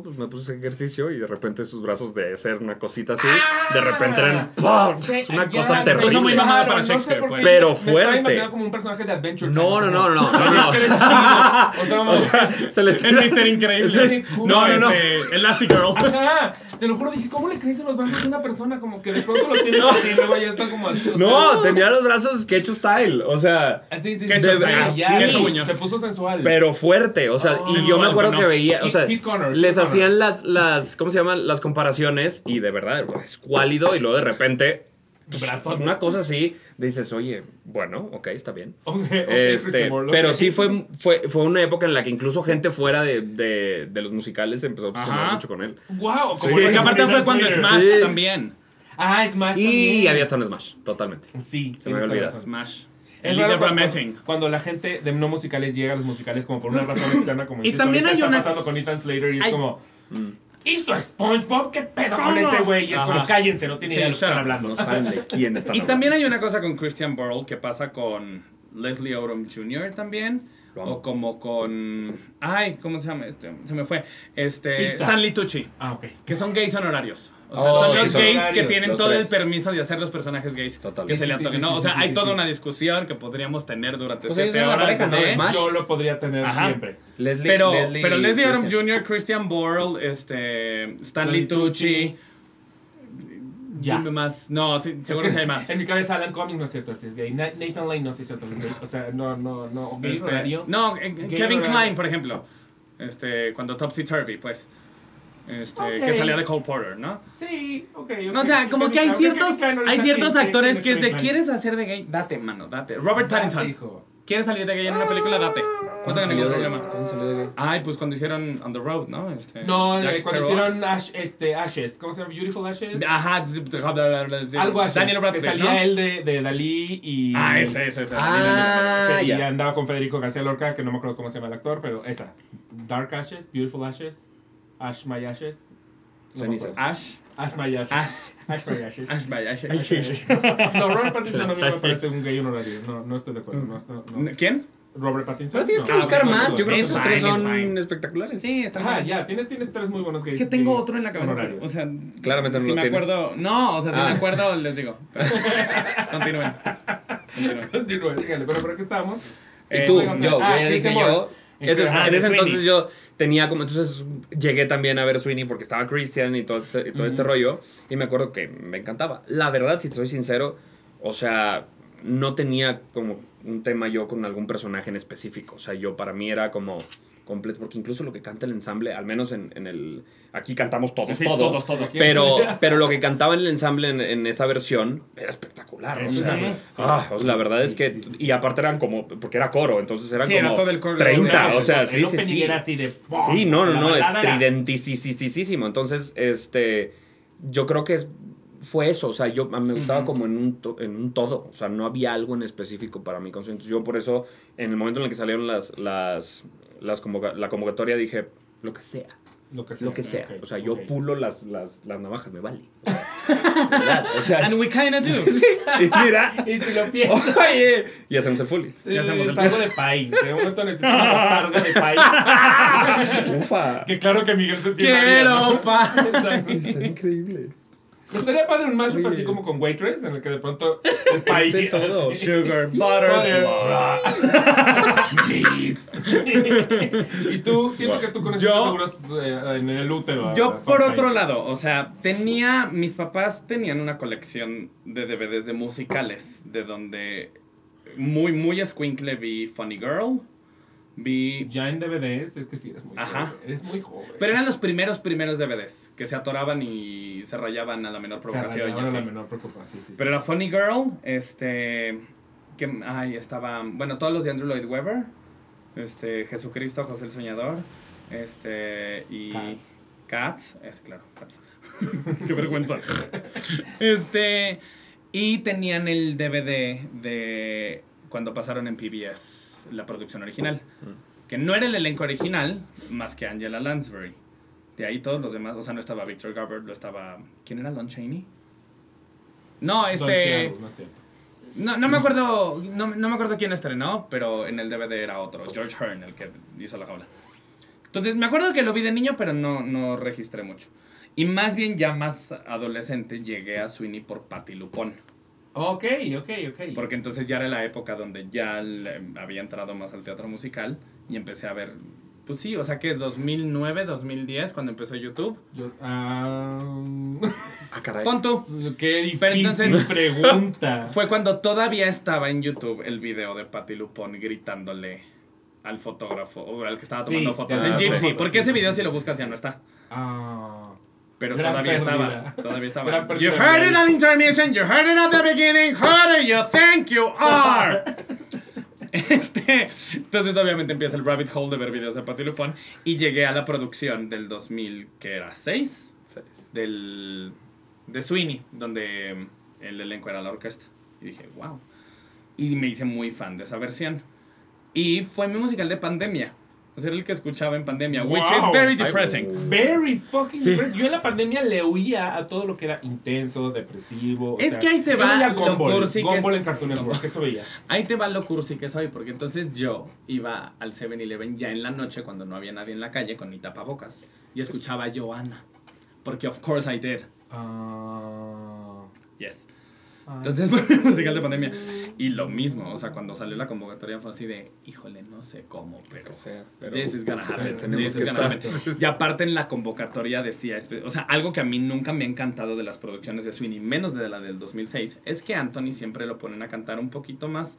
Pues me puse ese ejercicio y de repente sus brazos de ser una cosita así, de repente eran ¡pum! Sí, Es una ya cosa sé, terrible. Muy mamada para no sé Shakespeare, pues. qué Pero me fuerte. imaginando como un personaje de Adventure No, Time, no, o no, no, no, no. crecido. O sea, Se les El Mister Increíble. Sí. No, No, no, no. este, Elastic Girl. Ajá, te lo juro, dije, ¿cómo le crecen los brazos a una persona? Como que de pronto lo tienes así y luego ya están como... o sea, No, tenía los brazos Quecho style, o sea, Así, sí, sí, sí, se puso sensual. pero fuerte, o sea, Oh, y yo me acuerdo no. que veía, o sea, les. Hacían las, las, ¿cómo se llaman? Las comparaciones y de verdad, es cuálido y luego de repente, Brazo. una cosa así, dices, oye, bueno, ok, está bien. Ok, ok, Este, pero sí fue, fue, fue una época en la que incluso gente fuera de, de, de los musicales empezó a obsesionar mucho con él. Wow, Sí. como Porque aparte fue cuando. Smash Sí. también. Ah, Smash Y también. había hasta un Smash, totalmente. Sí, Se me había olvidado. Smash. Es El raro Liga cuando, Messing. cuando la gente de no musicales llega a los musicales como por una razón externa como Y insisto, también hay está una- pasando con Ethan Slater y es Hay- como hizo SpongeBob qué pedo con ¿Cómo? ese güey y es como cállense no tiene Sí, idea de lo que están hablando No saben de quién está Y también hay una cosa con Christian Burl que pasa con Leslie Odom Jr. también. Lo amo. O como con. Ay, ¿cómo se llama? Este, se me fue. Este. Pista. Stanley Tucci. ah ok Que son gays honorarios. O sea, Oh, son sí, los son gays que tienen todo tres. el permiso de hacer los personajes gays. Total. Que Sí, se le sí, sí, ¿no? sí, o sea, sí, hay sí, toda sí. una discusión que podríamos tener durante Pues siete horas. Yo lo podría tener Ajá. siempre. Leslie, Pero Leslie, pero Leslie Christian. Jr., Christian Borle, este, Stanley Stanley Tucci. Ya. Dime más. No, sí, Es seguro que que hay más. En mi cabeza Alan Cummings no es cierto, si es gay. Na- Nathan Lane no es cierto, si es gay. O sea, no, no, no. Este, no, eh, Kevin. Klein, por ejemplo. Este, cuando Topsy Turvy, pues. Este, que salía de Cole Porter, ¿no? Sí, ok, ok. No, o sea, como que hay ciertos, hay ciertos ¿quién- quién actores es que es de? ¿quieres hacer de gay? Date, mano, date. Robert Date, Pattinson. hijo. ¿Quieres salir de gay en una película? Date. ¿Cuánto ¿Cuándo ganan el salió de- programa? cuándo salió de gay? Ay, pues cuando hicieron On the Road, ¿no? Este, No, eh, cuando hicieron Ash, este, Ashes, ¿cómo se llama? Beautiful Ashes. Ajá, Algo Ashes. Daniel que Radcliffe, salía ¿no? él de, de Dalí y. Ah, ese, ese, ese. Ah, y ya. andaba con Federico García Lorca, que no me acuerdo cómo se llama el actor, pero esa. Dark Ashes, Beautiful Ashes, Ash My Ashes. No Cenizas. Ash. Ash Ashes. Ash. Ash My Ashes. Ash, vaya, Ash. No, Robert Pattinson a mí me parece un gay honorario. No, no estoy de acuerdo. No, no. ¿Quién? Robert Pattinson. Pero tienes que No. buscar Ah, ok, más. no, Yo creo que esos fine, tres son fine. espectaculares. Sí, está Ajá, bien. ya, tienes, tienes tres muy buenos gays. Es que tengo gays otro en la cabeza. honorarios. O sea, Claramente no si lo me tienes. acuerdo. No, o sea, si Ah. me acuerdo, les digo. Pero- Continúen. Continúen. Sígale, pero ¿por qué estábamos? Y Eh, tú, luego, yo, ah, yo ya dije yo. Entonces, Ah, en ese entonces yo tenía como, entonces llegué también a ver Sweeney porque estaba Christian y todo este, y todo este rollo. Y me acuerdo que me encantaba. La verdad, si te soy sincero, o sea, no tenía como un tema yo con algún personaje en específico. O sea, yo para mí era como completo, porque incluso lo que canta el ensamble, al menos en, en el... Aquí cantamos todos, Sí, todo. todos, todos. Pero, pero lo que cantaba en el ensamble en, en esa versión era espectacular. O sea, Ujú. ah, o sea, la verdad es que. Y aparte eran como. Porque era coro, entonces eran Sí, era como. todo el coro. 30, o sea, El sí, sí, sí. era así de. Sí, no, no, no, balada era- estridentisísimo. Entonces, este. Yo creo que es- fue eso. O sea, yo me gustaba como en un, to- en un todo. O sea, no había algo en específico para mi concierto. Entonces, yo por eso, en el momento en el que salieron las. las, las convoca- la convocatoria, dije. Lo que sea. Lo que sea. Lo que sea. ok, O sea, yo ok. pulo las, las, las navajas, me vale. O sea, verdad, o sea, And we kinda do. Sí, y mira. Y si lo piensas. Oye, y hacemos el fully. Sí, Ya hacemos el- algo de pay. De momento necesito una botarga de pay. Ufa. que claro que Miguel se tiene. Quiero pa. Exacto. Está increíble. Estaría padre un mashup así como con Waitress, en el que de pronto el pay. Sé todo. Sugar, butter. y tú, siento que tú conoces Yo- seguros eh, en el útero. Yo por otro lado, o sea, tenía, mis papás tenían una colección de DVDs de musicales, de donde muy, muy escuincle vi Funny Girl, vi... Ya en DVDs, es que sí, eres muy Ajá. joven. Eres muy joven. Pero eran los primeros, primeros DVDs, que se atoraban y se rayaban a la menor provocación. rayaban a la menor preocupación. Sí, sí, Pero sí, era. Funny Girl, este. Que, ay, estaba. Bueno, todos los de Andrew Lloyd Webber. Este, Jesucristo, José el Soñador. Este. Y. Cats. Cats. Es claro, Cats. Qué vergüenza. este. Y tenían el DVD de. Cuando pasaron en PBS, la producción original. Que no era el elenco original, más que Angela Lansbury. De ahí todos los demás. O sea, no estaba Victor Garber, no estaba. ¿Quién era Lon Chaney? No, Don este. Cheadle, no es cierto. No, no me acuerdo. No, no me acuerdo quién estrenó, pero en el DVD era otro. George Hearn, el que hizo la jaula. Entonces, me acuerdo que lo vi de niño, pero no, no registré mucho. Y más bien, ya más adolescente, llegué a Sweeney por Patty Lupón. Ok, ok, ok. Porque entonces ya era la época donde ya le- había entrado más al teatro musical y empecé a ver. Pues sí, o sea que es 2009, 2010 cuando empezó YouTube. Yo, ah, Ah, caray. Pon tú. qué Pero difícil entonces- pregunta. Fue cuando todavía estaba en YouTube el video de Patty Lupón gritándole al fotógrafo o al que estaba tomando Sí, fotos sí, en Gypsy. sí, porque sí, ese video sí, si lo buscas sí, ya no está. Ah. Pero Gran todavía estaba. Todavía estaba. You heard it at intermission, you heard it at the beginning, how do you think you are? Este, entonces obviamente empieza el rabbit hole de ver videos de Patty Lupón y llegué a la producción del 2000, que era 6, Seis. del, de Sweeney, donde el elenco era la orquesta. Y dije, wow. Y me hice muy fan de esa versión. Y fue mi musical de pandemia. O sea, era el que escuchaba en pandemia, which is very depressing. Very fucking Sí. depressing. Yo en la pandemia le huía a todo lo que era intenso, depresivo. o Es sea, que ahí te va veía lo Gumball, cursi que es- en Cartoon Network, eso veía. Ahí te va lo cursi que soy, porque entonces yo iba al 7-Eleven ya en la noche cuando no había nadie en la calle con mi tapabocas y escuchaba a Joanna. Porque of course I did. Ah. Yes. Entonces musical de pandemia. Y lo mismo, o sea, cuando salió la convocatoria fue así de, híjole, no sé cómo, pero... Que sea, pero- This is gonna happen. Tenemos This is que gonna happen. Y aparte en la convocatoria decía, o sea, algo que a mí nunca me ha encantado de las producciones de Sweeney, menos de la del 2006, es que Anthony siempre lo ponen a cantar un poquito más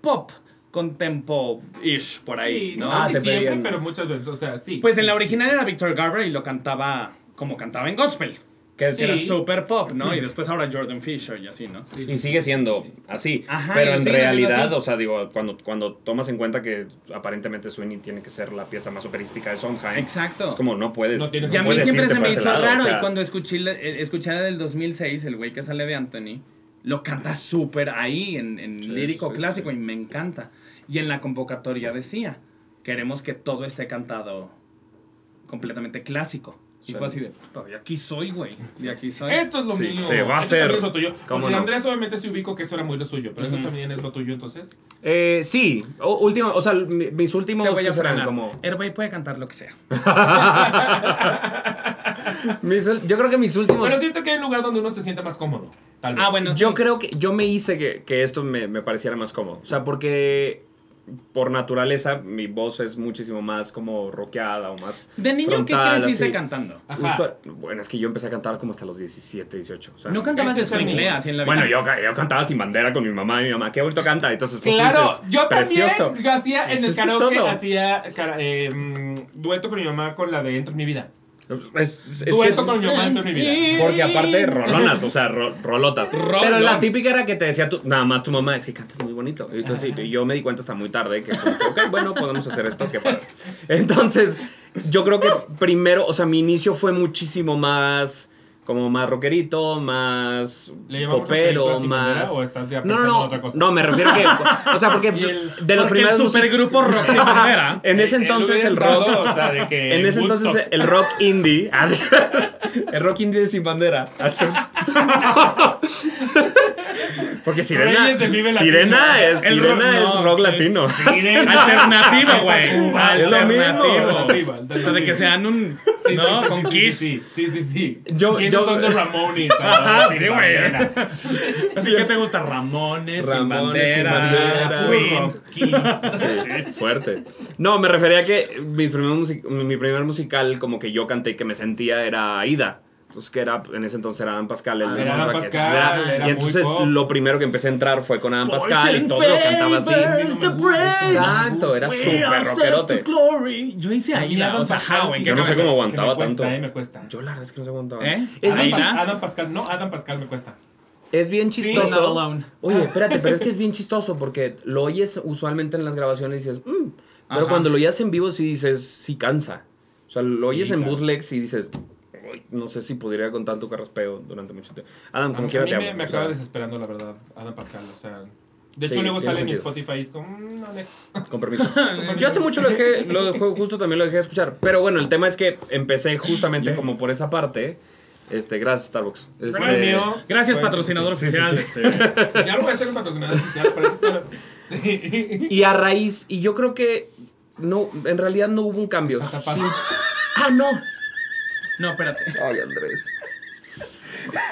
pop, con tempo-ish por ahí, Sí, ¿no? no Ah, sé si te siempre, pero muchas veces, o sea, sí. Pues en la original era Victor Garber y lo cantaba como cantaba en Gospel, que Sí. era super pop, ¿no? Y después ahora Jordan Fisher y así, ¿no? Sí, sí, Y sigue siendo sí, sí. así. Ajá, pero en realidad, o sea, digo, cuando, cuando tomas en cuenta que aparentemente Sweeney tiene que ser la pieza más operística de Sondheim, Exacto. es como no puedes. No tienes Y a mí siempre se me hizo lado, raro. o sea, y cuando escuché, la- eh, escuché la del 2006, el güey que sale de Anthony, lo canta súper ahí, en, en Sí, lírico sí, clásico, y me encanta. Y en la convocatoria decía: queremos que todo esté cantado completamente clásico. Y fue así de: "Puta, de aquí soy, güey. De aquí soy. Esto es lo Sí, mío. se va a hacer. es lo tuyo. ¿Cómo Porque no? Andrés obviamente se ubicó que esto era muy lo suyo, pero eso también es lo tuyo, entonces. Eh, sí, o, última, o sea, mi- mis últimos Te voy a frenar. como. El güey puede cantar lo que sea. mis yo creo que mis últimos. Pero siento que hay un lugar donde uno se siente más cómodo. Tal vez. Ah, bueno. Yo sí. creo que yo me hice que, que esto me, me pareciera más cómodo. O sea, porque por naturaleza mi voz es muchísimo más como rockeada o más. De niño, ¿qué frontal, creciste así. cantando? Ajá. Usual- bueno, es que yo empecé a cantar como hasta los 17, 18. O sea, No cantabas ese de es el sprinkle mío. así en la vida. bueno, yo, yo cantaba sin bandera con mi mamá y mi mamá. Qué bonito canta. Entonces, pues, tú Claro, dices, yo precioso. también yo hacía en Eso el karaoke, hacía cara- eh, mm, dueto con mi mamá con la de Entra en mi vida. Es, es que- dueto con mi mamá Entra en mi vida. Porque aparte, rolonas, o sea, ro- rolotas. Rolón. Pero la típica era que te decía tú, nada más tu mamá, es que cantas muy bonito. Y entonces, sí, y yo me di cuenta hasta muy tarde que, como que, ok, bueno, podemos hacer esto, qué padre. Entonces, yo creo que primero, o sea, mi inicio fue muchísimo más, como más rockerito, más ¿Le llamamos popero, más... o estás ya No, pensando no, en otra no, cosa? no, me refiero a que, o sea, porque el- de los Porque primeros el supergrupo Rock sin bandera. en ese Eh, entonces el rock... estado, o sea, de que En ese entonces el rock indie, el rock indie de sin bandera. Así- Porque Sirena. Sirena es, El Sirena rock- es no, rock latino. Alternativo, güey. Es lo mismo. O sea, de que sean un. Sí, ¿No? sí, sí, Con sí, Kiss. Sí, sí, sí, sí. Yo- ¿Quiénes yo- son de Ramones? Ajá, Sin sí, güey. bandera. Así que te gusta Ramones, sin Ramones, sin bandera, bandera. Queen. Rock, Kiss. Sí, fuerte. No, me refería a que mi primer, mi primer musical, como que yo canté y que me sentía, era Aida. Entonces, que era, en ese entonces era Adam Pascal. el Ah, de era Adam Pascal, entonces era y muy entonces pop. lo primero que empecé a entrar fue con Adam Pascal y todo lo cantaba así. Exacto, era súper rockerote. Yo hice ahí, Adam o sea, Pascal. Yo no sé cómo aguantaba cuesta, tanto. eh, me cuesta. Yo la verdad es que no sé cuánto. ¿Eh? Es, chis- Adam Pascal, no, Adam Pascal me cuesta. es bien Sí, chistoso. Alone. Oye, espérate, pero es que es bien chistoso porque lo oyes usualmente en las grabaciones y dices, "Mm", pero Ajá. cuando lo oyes en vivo sí dices, sí cansa. O sea, lo oyes en claro. bootlegs y dices, "Uy, no sé si podría con tanto carraspeo durante mucho tiempo. Adam, como quiera te amo. me acaba desesperando, la verdad, Adam Pascal. O sea, de hecho, Sí, luego sale en. Spotify y es como, mm, no, next. Con permiso. Yo hace mucho lo dejé, lo dejé- justo también lo dejé de escuchar. Pero bueno, el tema es que empecé justamente Yeah. como por esa parte. Este, gracias, Starbucks. Este, Gracias. Gracias, Pues, patrocinador sí, oficial. sí. este. Ya lo voy a hacer un patrocinador oficial. para Sí. Y a raíz, y yo creo que no, en realidad no hubo un cambio. Sin- Ah, no. No, espérate. Ay, Andrés.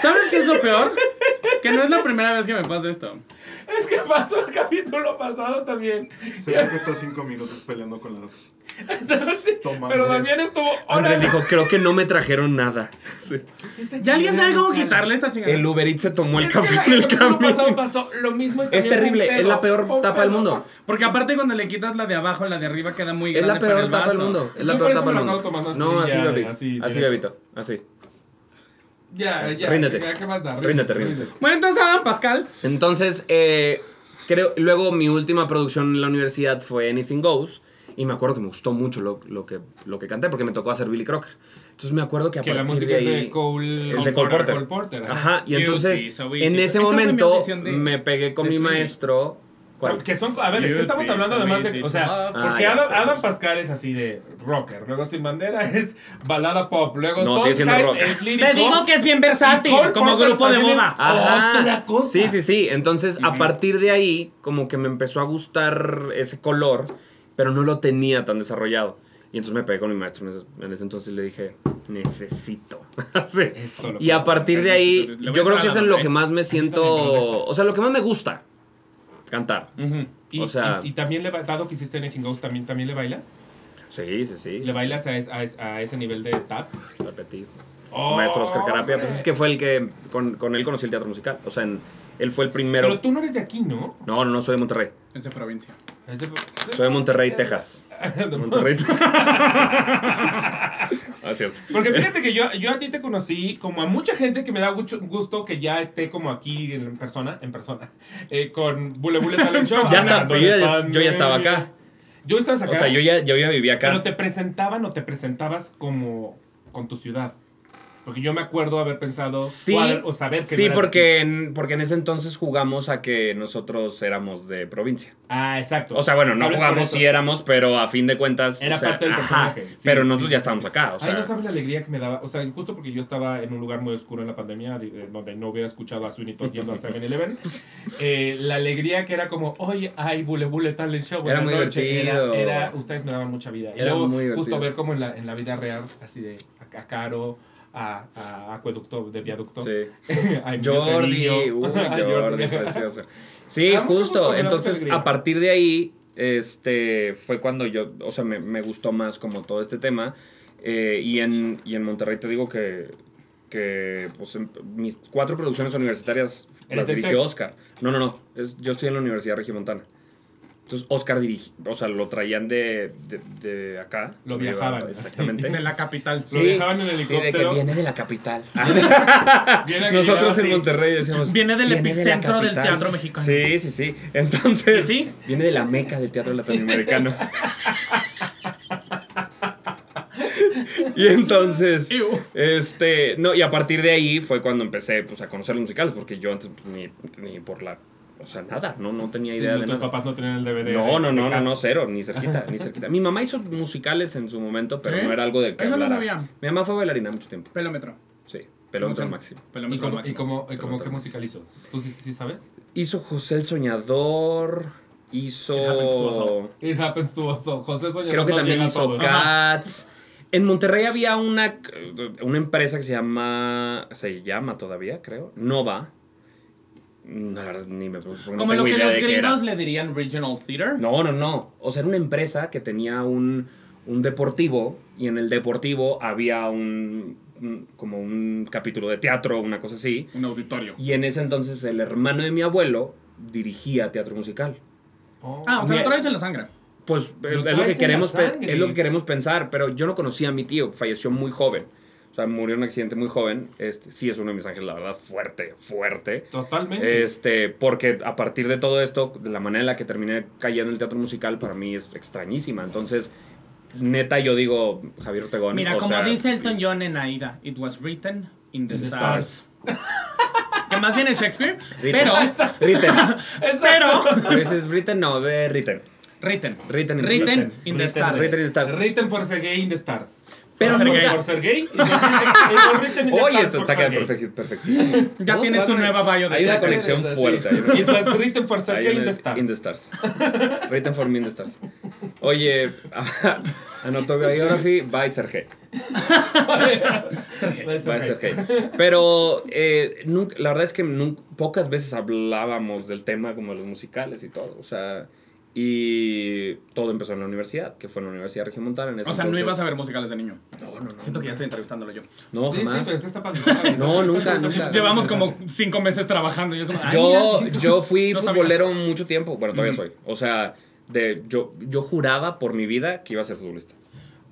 ¿Sabes qué es lo peor? Que no es la primera vez que me pasa esto. Es que pasó el capítulo pasado también. Se ve que está cinco minutos peleando con la. Toma, Pero Andrés. también estuvo Andrés dijo, creo que no me trajeron nada. Sí. ¿Ya alguien sabe cómo quitarle esta chingada? El Uber Eats se tomó el café en el camino. pasó lo mismo Es terrible, es la peor tapa del mundo. Porque aparte cuando le quitas la de abajo, la de arriba queda muy Es grande la para peor el tapa del vaso. mundo. Es la peor tapa del mundo. No, así, ya, Bebi. así, Así. Bebito. Así. Ya, ya. Ríndete. ya, ¿qué más da? Ríndete, ríndete. Bueno, entonces Adam Pascal. Entonces, eh, creo, luego mi última producción en la universidad fue Anything Goes. Y me acuerdo que me gustó mucho lo, lo que, lo que canté porque me tocó hacer Billy Crocker. Entonces me acuerdo que a Que la música de es ahí... de Cole, Es de Cole Porter. Cole Porter, ajá. Ajá, y entonces so en ese momento de- me pegué con mi maestro. ¿Cuál? Que son, a ver, es que estamos hablando so además de, o sea. Ah, porque ya, Adam, pues, Adam. Pascal es así de rocker, luego Sin Bandera es balada pop, luego No, sigue siendo rock. es lírico. Te digo que es bien versátil, como Porter grupo de es moda. Ajá. Otra cosa. Sí, sí, sí. Entonces, a partir de ahí, como que me empezó a gustar ese color, pero no lo tenía tan desarrollado. Y entonces me pegué con mi maestro en ese, en ese entonces y le dije, necesito. Sí. Y a partir de ahí, yo creo que es en lo que más me siento, o sea, lo que más me gusta, cantar. Y, O sea- y, y también, le, dado que hiciste Anything Goes, ¿también, también le bailas? Sí, sí, sí. ¿Le bailas a, es- a es- a ese nivel de tap? Repetir. Oh, Maestro Oscar Carapia, pues es que fue el que, con, con él conocí el teatro musical. O sea, en- él fue el primero. Pero tú no eres de aquí, ¿no? No, no, no, soy de Monterrey. Es de provincia. Es de- Soy de Monterrey, Texas. de- Monterrey. ah, cierto. Porque fíjate que yo, yo a ti te conocí como a mucha gente que me da mucho gusto que ya esté como aquí en persona, en persona, eh, con Bule Bule Talent Show. Ya está, yo ya- yo ya estaba acá. Yo estabas acá. O sea, yo ya, yo ya vivía acá. Pero te presentaban o te presentabas como con tu ciudad. Porque yo me acuerdo haber pensado Sí, o, haber- o saber que sí no porque, en, porque en ese entonces jugamos a que nosotros éramos de provincia. Ah, exacto. O sea, bueno, no Tal jugamos si éramos, pero a fin de cuentas. Era o sea, parte del ajá, personaje. Sí, pero nosotros sí, ya estábamos acá. O sea, Ay, no sabes la alegría que me daba. O sea, justo porque yo estaba en un lugar muy oscuro en la pandemia, eh, donde no hubiera escuchado a Sweeney Todd yendo a 7-Eleven. eh, la alegría que era como, oye, ay, bule bule talent show. Era muy noches", divertido. Era, era- ustedes me daban mucha vida. Y Era luego, muy justo divertido. ver como en la, en la vida real, así de a, a Caro, a, a Acueducto, de Viaducto. sí. a Jordi, uy, Jordi, precioso. Sí, Ah, justo. Entonces, a partir de ahí, este, fue cuando yo, o sea, me, me gustó más como todo este tema. Eh, y, en, y en Monterrey te digo que, que pues, en- mis cuatro producciones universitarias ¿Eres las dirigió? Oscar. No, no, no. es- yo estoy en la Universidad Regimontana. Entonces, Oscar dirigió, o sea, lo traían de, de, de acá. Lo viajaban. Exactamente. De la capital. Lo dejaban en Sí, de que helicóptero. viene de la capital. Viene aquí, Nosotros en. Monterrey decíamos. Viene del epicentro del capital". teatro mexicano. Sí, sí, sí. Entonces, ¿Y sí? viene de la meca del teatro latinoamericano. y entonces, Ew. este, no, y a partir de ahí fue cuando empecé pues, a conocer los musicales, porque yo antes pues, ni, ni por la, o sea, nada, no, no tenía Sí, idea de tus nada. papás no tenían el DVD. No, de- no, de no, no, no, cero, ni cerquita, ni cerquita. Mi mamá hizo musicales en su momento, pero ¿Sí? no era algo de que Eso no hablara. sabía. Mi mamá fue bailarina mucho tiempo, Pelómetro. sí, pelómetro ¿Cómo se- máximo. ¿Y Pelómetro cómo, y máximo. cómo, y Pero cómo otra qué musical hizo? ¿Tú sí, sí sabes? Hizo José el Soñador, hizo... It happens to us all. It happens to us all. José Soñador Creo que no también hizo. Cats. En Monterrey había una, una empresa que se llama, se llama todavía, creo, Nova. No, la verdad, ni me pregunto, porque no Como lo tengo que idea los de qué era. gringos le dirían Regional Theater. No, no, no. O sea, era una empresa que tenía un, un deportivo y en el deportivo había un, un- como un capítulo de teatro, una cosa así. Un auditorio. Y en ese entonces el hermano de mi abuelo dirigía teatro musical. Oh. Ah, o sea, lo traes en la sangre. Pues Lo es lo, traes que la queremos pe- sangre. es lo que queremos pensar, pero yo no conocía a mi tío, falleció muy joven. O sea, murió en un accidente muy joven. Este, sí es uno de mis ángeles, la verdad, fuerte, fuerte. Totalmente. Este, porque a partir de todo esto, de la manera en la que terminé cayendo en el teatro musical, para mí es extrañísima. Entonces, neta, yo digo, Javier Ortegón. Mira, o como sea, dice Elton es- John en Aida, it was written in the, In the stars. que más bien es Shakespeare, Written. pero Written. pero A veces written, no, de written. written. Written in the Written stars. in the Written. stars. Written in the stars. Written for Sergey in the Stars. Pero For nunca- Por ser gay. y Oye, esto está quedando perfectísimo. Ya tienes tu nueva bio de Hay una conexión fuerte. was written for Hay Sergey in the Stars. In the stars. Written for me in the stars. Oye, an autobiography by Sergey. Sergey. Pero eh, nunca- la verdad es que nun- pocas veces hablábamos del tema como de los musicales y todo. O sea, y todo empezó en la universidad, que fue en la Universidad Regiomontana. En ese O sea, no ibas a ver musicales de niño. No, no, no. Siento que ya estoy entrevistándolo yo. No, Sí, sí, pero está padre. No, nunca, nunca. Llevamos como cinco meses trabajando. Yo, como, Yo, fui No sabía. futbolero mucho tiempo. Bueno, todavía soy. O sea, de, yo, yo juraba por mi vida que iba a ser futbolista.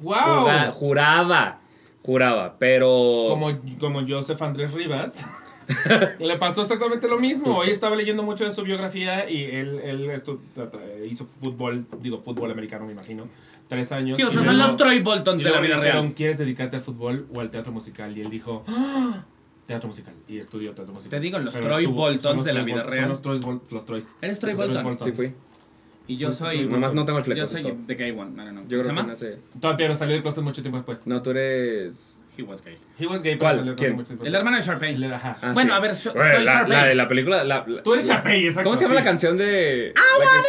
¡Wow! Juraba. Juraba. Pero. Como, como Joseph Andrés Rivas. Le pasó exactamente lo mismo. Hoy estaba leyendo mucho de su biografía y él, él estu- hizo fútbol, digo fútbol americano, me imagino, tres años. Sí, o Y sea, son los Troy y Boltons de la vida real. ¿quieres dedicarte al fútbol o al teatro musical? Y él dijo, "Ah, teatro musical. Y estudió teatro musical. Te digo, los Pero Troy Boltons de la vida real. Son los Troy, los Troys. Eres Troy Bolton. Boltons. Sí fui. Y yo soy. Nomás no tengo el fleco. Yo soy the gay one. I don't know. Yo ¿Se creo que no sé. Todavía pero salió del closet mucho tiempo después. No, tú eres. He was gay. He was gay, pero ¿Cuál? salió del closet ¿Quién? mucho tiempo El hermano de Sharpay. ajá. Ah, Bueno, sí. a ver, yo- Bueno, soy la, Sharpay. la de la película. La, la- Tú eres Sharpay, exacto. ¿Cómo se llama sí. la canción de. Ah, la que es-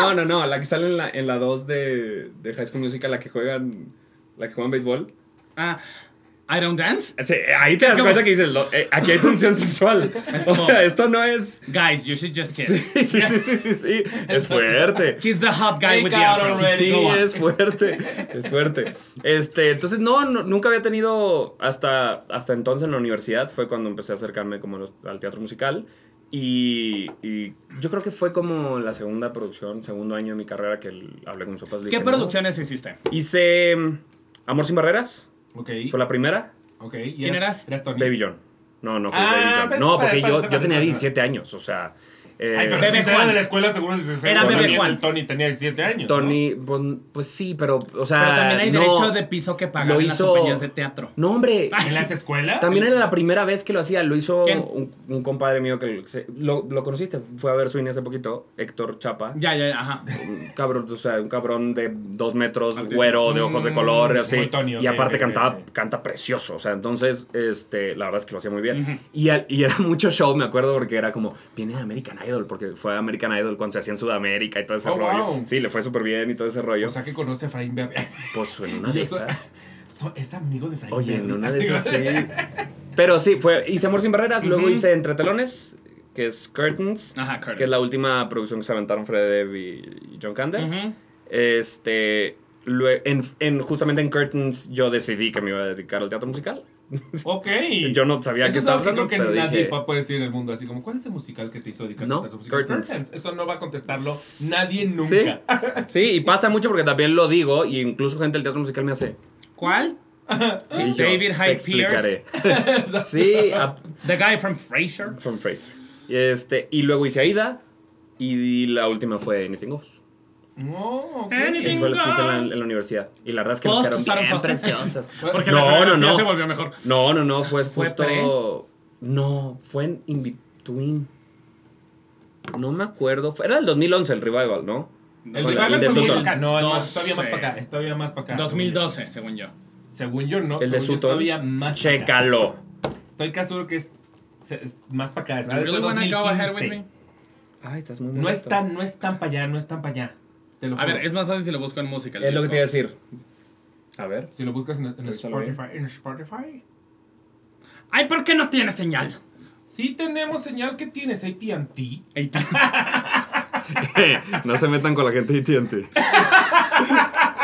No, no, no, la que sale en la, en la 2 de, de High School Musical, la que juegan, la que juegan béisbol. Ah, I don't dance. Sí, ahí te das como- cuenta que dices, lo- eh, aquí hay tensión sexual. O como- sea, esto no es... Guys, you should just kiss. Sí, sí, sí, sí, sí, sí. Es fuerte. Kiss the hot guy Make with the out already. Sí, es fuerte, es fuerte. Este, entonces no, no, nunca había tenido hasta, hasta entonces en la universidad fue cuando empecé a acercarme como los- al teatro musical y, y yo creo que fue como la segunda producción, segundo año de mi carrera que el- hablé con mis papás. ¿Qué dije, "No". producciones hiciste? Hice mm, Amor sin barreras, Ok. fue la primera, ok. ¿Y ¿Quién era- eras? Eras Tony. Baby John. No, no fue Ah, Baby John. pues, No, para- porque para- yo, para- yo tenía para- 17 años, o sea... eh, Ay, pero Bebé si era Juan. de la escuela, seguro Era también Juan. el Tony tenía 17 años. ¿no? Tony, pues, pues sí, pero, o sea... Pero también hay no, derecho de piso que pagar lo en las hizo- compañías de teatro. No, hombre. ¿En las escuelas? También era la primera vez que lo hacía. Lo hizo un, un compadre mío que lo, se- lo, lo conociste. Fue a ver Sweeney hace poquito. Héctor Chapa. Ya, ya, ya, ajá. Un cabrón, o sea, un cabrón de dos metros, Altísimo. güero, de ojos de Mm, color, así. muy Tony, ok, y aparte ok, cantaba, ok. canta precioso. O sea, entonces, este, la verdad es que lo hacía muy bien. Ujú. y, al- y era mucho show, me acuerdo, porque era como, viene de American Idol, porque fue a American Idol cuando se hacía en Sudamérica y todo ese Oh, rollo. wow. Sí, le fue súper bien y todo ese rollo. O sea que conoce a Efraín Berry. pues en una de esas. Es amigo de Efraín Oye, en una de esas sí. Pero sí, fue, hice Amor sin Barreras, luego hice Entre Telones, que es Curtains, Ajá, que es la última producción que se aventaron Fred Dev y John Kander. Este, lue- en, en- justamente en Curtains yo decidí que me iba a dedicar al teatro musical. Ok. Yo no sabía Eso qué es estaba algo que hablando, creo que pero nadie dije, va a poder decir en el mundo. Así como, ¿cuál es el musical que te hizo dedicar No, a tu musical? Curtains. Eso no va a contestarlo nadie nunca. Sí, sí, y pasa mucho porque también lo digo, y incluso gente del teatro musical me hace. ¿Cuál? Sí, yo David te Hyde explicaré. sí, a- The guy from Frasier. from Fraser. Y, este, y luego hice Aida, y la última fue Anything Goes. No, ok. Anything Esas fue las que hice en la, en la universidad. Y la verdad es que nos quedaron bien preciosas. Porque No, la no, no. se volvió mejor. No, no, no, fue ¿Fue justo... pre? No, fue en In Between. No me acuerdo. Era el 2011 el revival, ¿no? El revival el de fue acá. No, es más, todavía más para acá. Es todavía más para acá. 2012, según yo. Según yo, no. El de Sutton. todavía más para acá. Chécalo. Estoy casi seguro que es, es más para acá. Es really wanna go ahead with 2015. me? Ay, estás muy No es tan, no es tan para allá, no es tan para allá. Te lo A juro. ver, es más fácil si lo busco en música. Es lo que te iba a decir. A ver. Si lo buscas en, en Revísalo bien. Spotify, en Spotify. Ay, ¿por qué no tiene señal? Sí tenemos señal que tienes AT&T. No se metan con la gente de AT&T.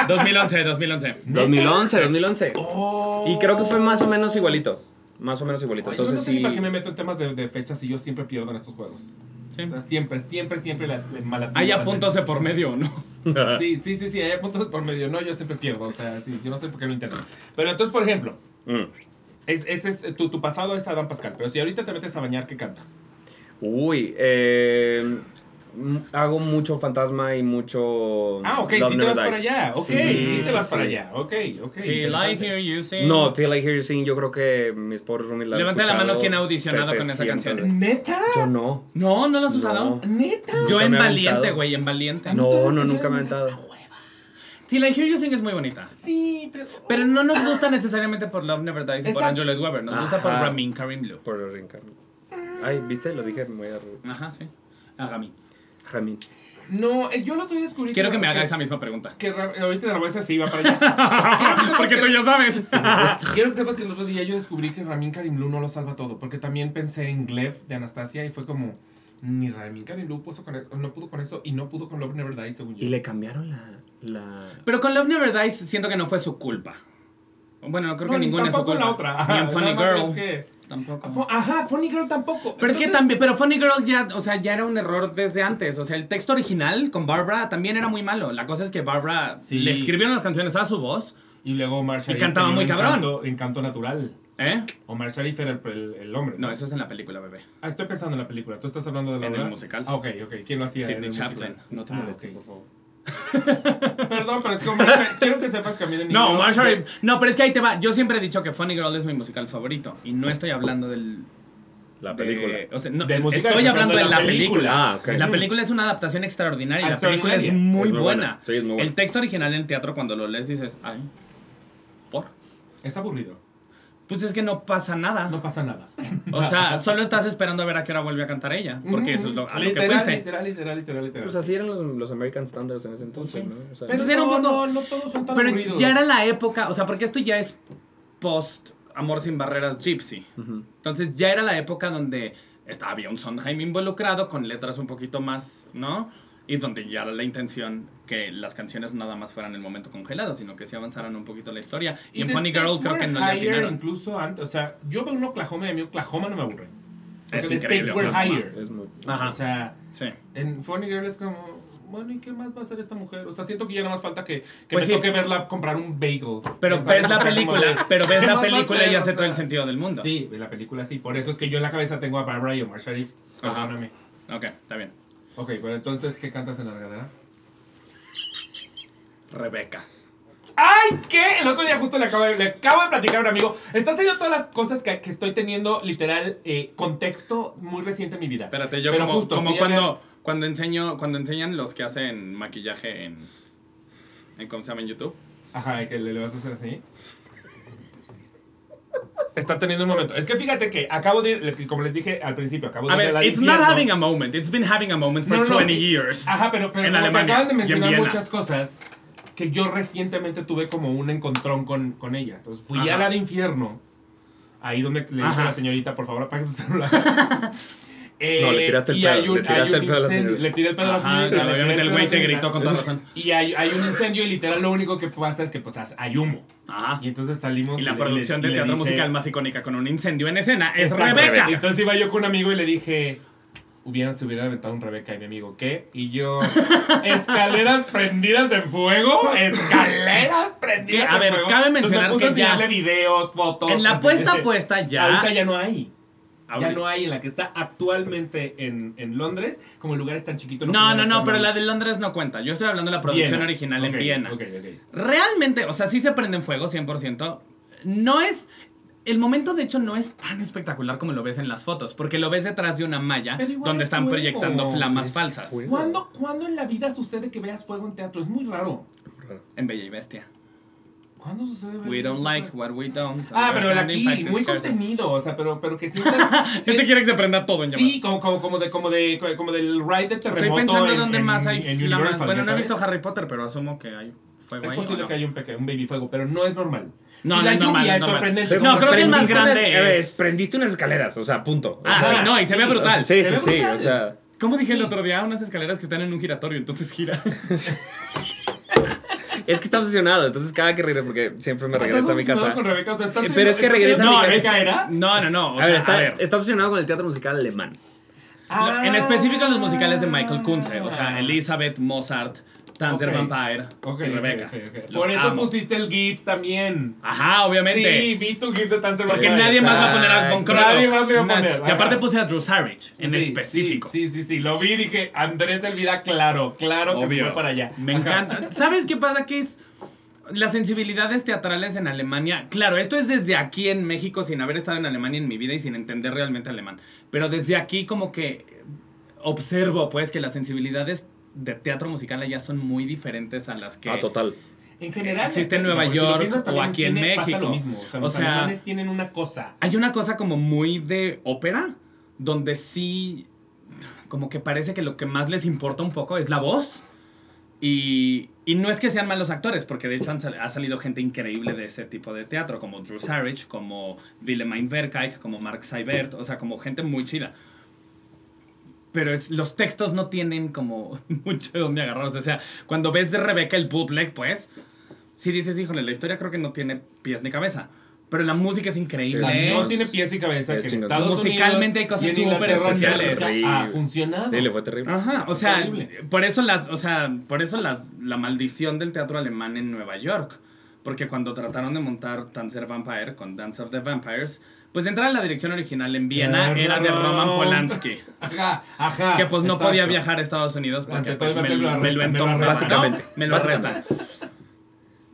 2011, 2011. 2011, 2011. Oh. Y creo que fue más o menos igualito. Más o menos igualito. Ay, yo Entonces no sé ni sí. para qué me meto en temas de, de fechas y yo siempre pierdo en estos juegos. Sí. O sea, siempre, siempre, siempre la, la mala Hay apuntos de por medio, ¿no? Sí, sí, sí, sí, hay puntos por medio. No, yo siempre pierdo. O sea, sí, yo no sé por qué no intento. Pero entonces, por ejemplo, Mm. es, ese es, tu, tu pasado es Adam Pascal. Pero si ahorita te metes a bañar, ¿qué cantas? Uy, eh, hago mucho fantasma y mucho. Ah, ok, Love sí te vas para allá. Ok, sí, Sí, te vas sí. para allá. Ok, ok. Till I hear you sing. No, Till I Hear You Sing, yo creo que mis pobres roomies la han Levanta la mano quien ha audicionado con esa 700 canción. ¿Neta? Yo no. No, ¿no lo has No. usado? ¿Neta? Yo en ha Valiente, güey, en Valiente. No, no, nunca me he canciones- aventado. Till I Hear You Sing es muy bonita. Sí, pero... Pero no nos gusta necesariamente por Love Never Dies y por Exacto. Angel Weber. Nos gusta por. Ramin Karim Blue. Por reencarnar. Ay, ¿viste? Lo dije muy a Ajá, sí. Hágame. Jamín. No, eh, yo lo otro día descubrí Quiero que me haga que- esa misma pregunta. Que ahorita la voy a hacer así, va para allá. Porque tú ya sabes. Quiero que sepas que el otro día yo descubrí que Ramin Karimloo no lo salva todo, porque también pensé en Gleb de Anastasia y fue como, ni Ramin Karimloo puso con eso, no pudo con eso y no pudo con Love Never Dies, según yo. Y le cambiaron la. la... Pero con Love Never Dies siento que no fue su culpa. Bueno, no creo que ninguna es su tampoco culpa. la otra. Ni en Funny Girl. es que- Tampoco. Ajá, Funny Girl tampoco. Pero es que también, pero Funny Girl ya, o sea, ya era un error desde antes. O sea, el texto original con Barbara también era muy malo. La cosa es que Barbara Sí. le escribieron las canciones a su voz, Y luego Omar Sharif. cantaba tenía muy cabrón. Encanto, encanto natural. ¿eh? Omar Sharif era el, el- el hombre. No, eso es en la película, bebé. Ah, estoy pensando en la película. ¿Tú estás hablando de la En el musical. Ah, ok, ok. ¿Quién lo hacía? Sidney Chaplin. musical? No te Ah, molestes, por favor. Perdón, pero es que quiero que sepas que a mí de niño... No, Omar Sharif. No, pero es que ahí te va. Yo siempre he dicho que Funny Girl es mi musical favorito. Y no estoy hablando del. La de- película. o sea, no, Del musical, estoy hablando de la película. Ah. La película es una adaptación extraordinaria. y La película es muy, Es muy buena. buena. Sí, es muy buena. El texto original en el teatro, cuando lo lees, dices, ay, ¿por? Es aburrido. Pues es que no pasa nada. No pasa nada. O sea, solo estás esperando a ver a qué hora vuelve a cantar ella. Porque eso es lo, a lo que fuiste. Literal, literal, literal, literal. Pues así eran los, los American Standards en ese entonces, Sí. ¿no? O sea, Pero Pues era un no, poco- no, no todos son tan Pero aburridos. ya era la época, o sea, porque esto ya es post Amor sin barreras Gypsy. Entonces ya era la época donde estaba, había un Sondheim involucrado con letras un poquito más, ¿no? Y donde ya la intención que las canciones nada más fueran el momento congelado, sino que se avanzaran un poquito la historia. Y, en Funny Girl creo que no le incluso antes, o sea, yo veo un Oklahoma y a mí Oklahoma no me aburre. Porque Es The increíble, were higher. Es muy... Ajá, O sea, sí. en Funny Girl es como, bueno, ¿y qué más va a hacer esta mujer? O sea, siento que ya nada más falta que, que Pues me sí. toque verla comprar un bagel. Pero ves la o película, pero ves ¿qué la película y O hace todo el sentido del mundo. Sí, la película sí. Por eso es que yo en la cabeza tengo a Barbara y Omar Sharif. Ajá. Perdóname. Ok, está bien. Ok, pero entonces, ¿qué cantas en la regadera? Rebeca. ¡Ay, qué! El otro día justo le acabo de, le acabo de platicar a un amigo. Está haciendo todas las cosas que, que estoy teniendo, literal, eh, contexto muy reciente en mi vida. Espérate, yo Pero como, justo, como fui a cuando, cuando enseño, cuando enseñan los que hacen maquillaje en, en ¿cómo se llama en YouTube? Ajá, que le, le vas a hacer así. Está teniendo un momento. Es que fíjate que acabo de ir, como les dije al principio, acabo de A ir ver, al it's not infierno. having a moment, it's been having a moment for No, no, 20 y- years. Ajá, pero, pero En como que Alemania acaban de y en mencionar Viena. muchas cosas que yo recientemente tuve como un encontrón con, con ellas. Entonces fui Ajá. a la de infierno. Ahí donde le dije a Ajá. la señorita, por favor, apague su celular. Eh, No, le tiraste el y pedo, le tiraste el pedo a la señorita. Le tiré el pedo a la tiré obviamente el güey te gritó con toda razón. Y hay, hay un incendio y literal lo único que pasa es que pues hay humo. Ajá. Y entonces salimos Y la le- producción le- del le teatro dije- musical más icónica con un incendio en escena es Exacto. Rebeca. Entonces iba yo con un amigo y le dije, hubieran, se hubiera aventado un Rebeca y mi amigo, ¿qué? Y yo, escaleras prendidas en fuego, escaleras prendidas Que, a en ver, fuego. cabe Entonces mencionar me puse que ya- videos, fotos. En la puesta así. puesta ya. Ahorita ya no hay. Ya no hay en la que está actualmente en, en Londres, como el lugar es tan chiquito. No, no, no, pero la de Londres no cuenta. Yo estoy hablando de la producción Viena. original en Viena. Realmente, o sea, sí se prende en fuego, 100%. No es... El momento, de hecho, no es tan espectacular como lo ves en las fotos, porque lo ves detrás de una malla donde es están fuego. proyectando flamas falsas. ¿Cuándo, ¿Cuándo en la vida sucede que veas fuego en teatro? Es muy raro. En Bella y Bestia. ¿Cuándo sucede? We don't like what we don't. Ah, pero aquí, muy contenido, o sea, pero, pero que sientas... Si te quiere que se prenda todo en. Sí, como, como, como, de, como, de, como del ride de terremoto Estoy pensando en, dónde en- más hay flamas. Bueno, ¿ya no he visto? Harry Potter, pero asumo que hay fuego Es ahí. ¿o posible no? que haya un, un baby fuego, pero no es normal. No, si no la es normal, es sorprendente. No, creo que el más grande es- prendiste unas escaleras, o sea, punto. Ah, sí, no, y se ve brutal. Sí, sí, sí, o sea... ¿Cómo dije el otro día? Unas escaleras que están en un giratorio, entonces gira. Es que está obsesionado, entonces cada que regresa, porque siempre me ¿Estás regresa a mi casa. con Rebeca? O sea, ¿estás Eh, pero es que ¿estás regresa a mi casa. Rebeca era? No, no, no. O a ver, sea, está, a ver. está obsesionado con el teatro musical alemán. Ah. En específico los musicales de Michael Kunze, o sea, Elizabeth, Mozart, Tanzer. Vampire Ok, y Rebeca. Por eso amo. pusiste el GIF también. Ajá, obviamente. Sí, vi tu GIF de Tanzer Porque Vampire. nadie más va a poner a Von. Nadie más le va a poner, Y aparte puse a Drew Sarich, en Sí, específico. Sí, sí, sí, lo vi y dije, Andrés Elvira, claro, claro que se Obvio. fue para allá. Me Ajá. encanta. ¿Sabes qué pasa? Que es las sensibilidades teatrales en Alemania. Claro, esto es desde aquí en México sin haber estado en Alemania en mi vida y sin entender realmente alemán. Pero desde aquí como que observo pues que las sensibilidades de teatro musical allá son muy diferentes a las que... Ah, total. En general, Existe en este, Nueva si York también o aquí en cine México. lo mismo. O sea, O los sea- alemanes tienen una cosa. Hay una cosa como muy de ópera, donde sí, como que parece que lo que más les importa un poco es la voz. Y, y no es que sean malos actores, porque de hecho han sal- ha salido gente increíble de ese tipo de teatro, como Drew Sarich, como Wilhelmine Verkijk, como Mark Seibert, o sea, como gente muy chida. Pero es, los textos no tienen como mucho de dónde agarrarlos. O sea, cuando ves de Rebeca el bootleg, pues, sí dices, híjole, la historia creo que no tiene pies ni cabeza. Pero la música es increíble. No tiene pies y cabeza Es que en. Estados Musicalmente Unidos hay cosas súper especiales. Ha funcionado. Sí, le fue terrible. Ajá, o sea, por eso las, o sea, por eso las, la maldición del teatro alemán en Nueva York. Porque cuando trataron de montar Dancer Vampire con Dance of the Vampires, pues de entrada la dirección original en Viena era de. Roman Polanski. Ajá, ajá. Que pues no exacto. podía viajar a Estados Unidos porque pues, me, lo me lo arrestan, me lo. Básicamente, ¿no? Me lo arrestan.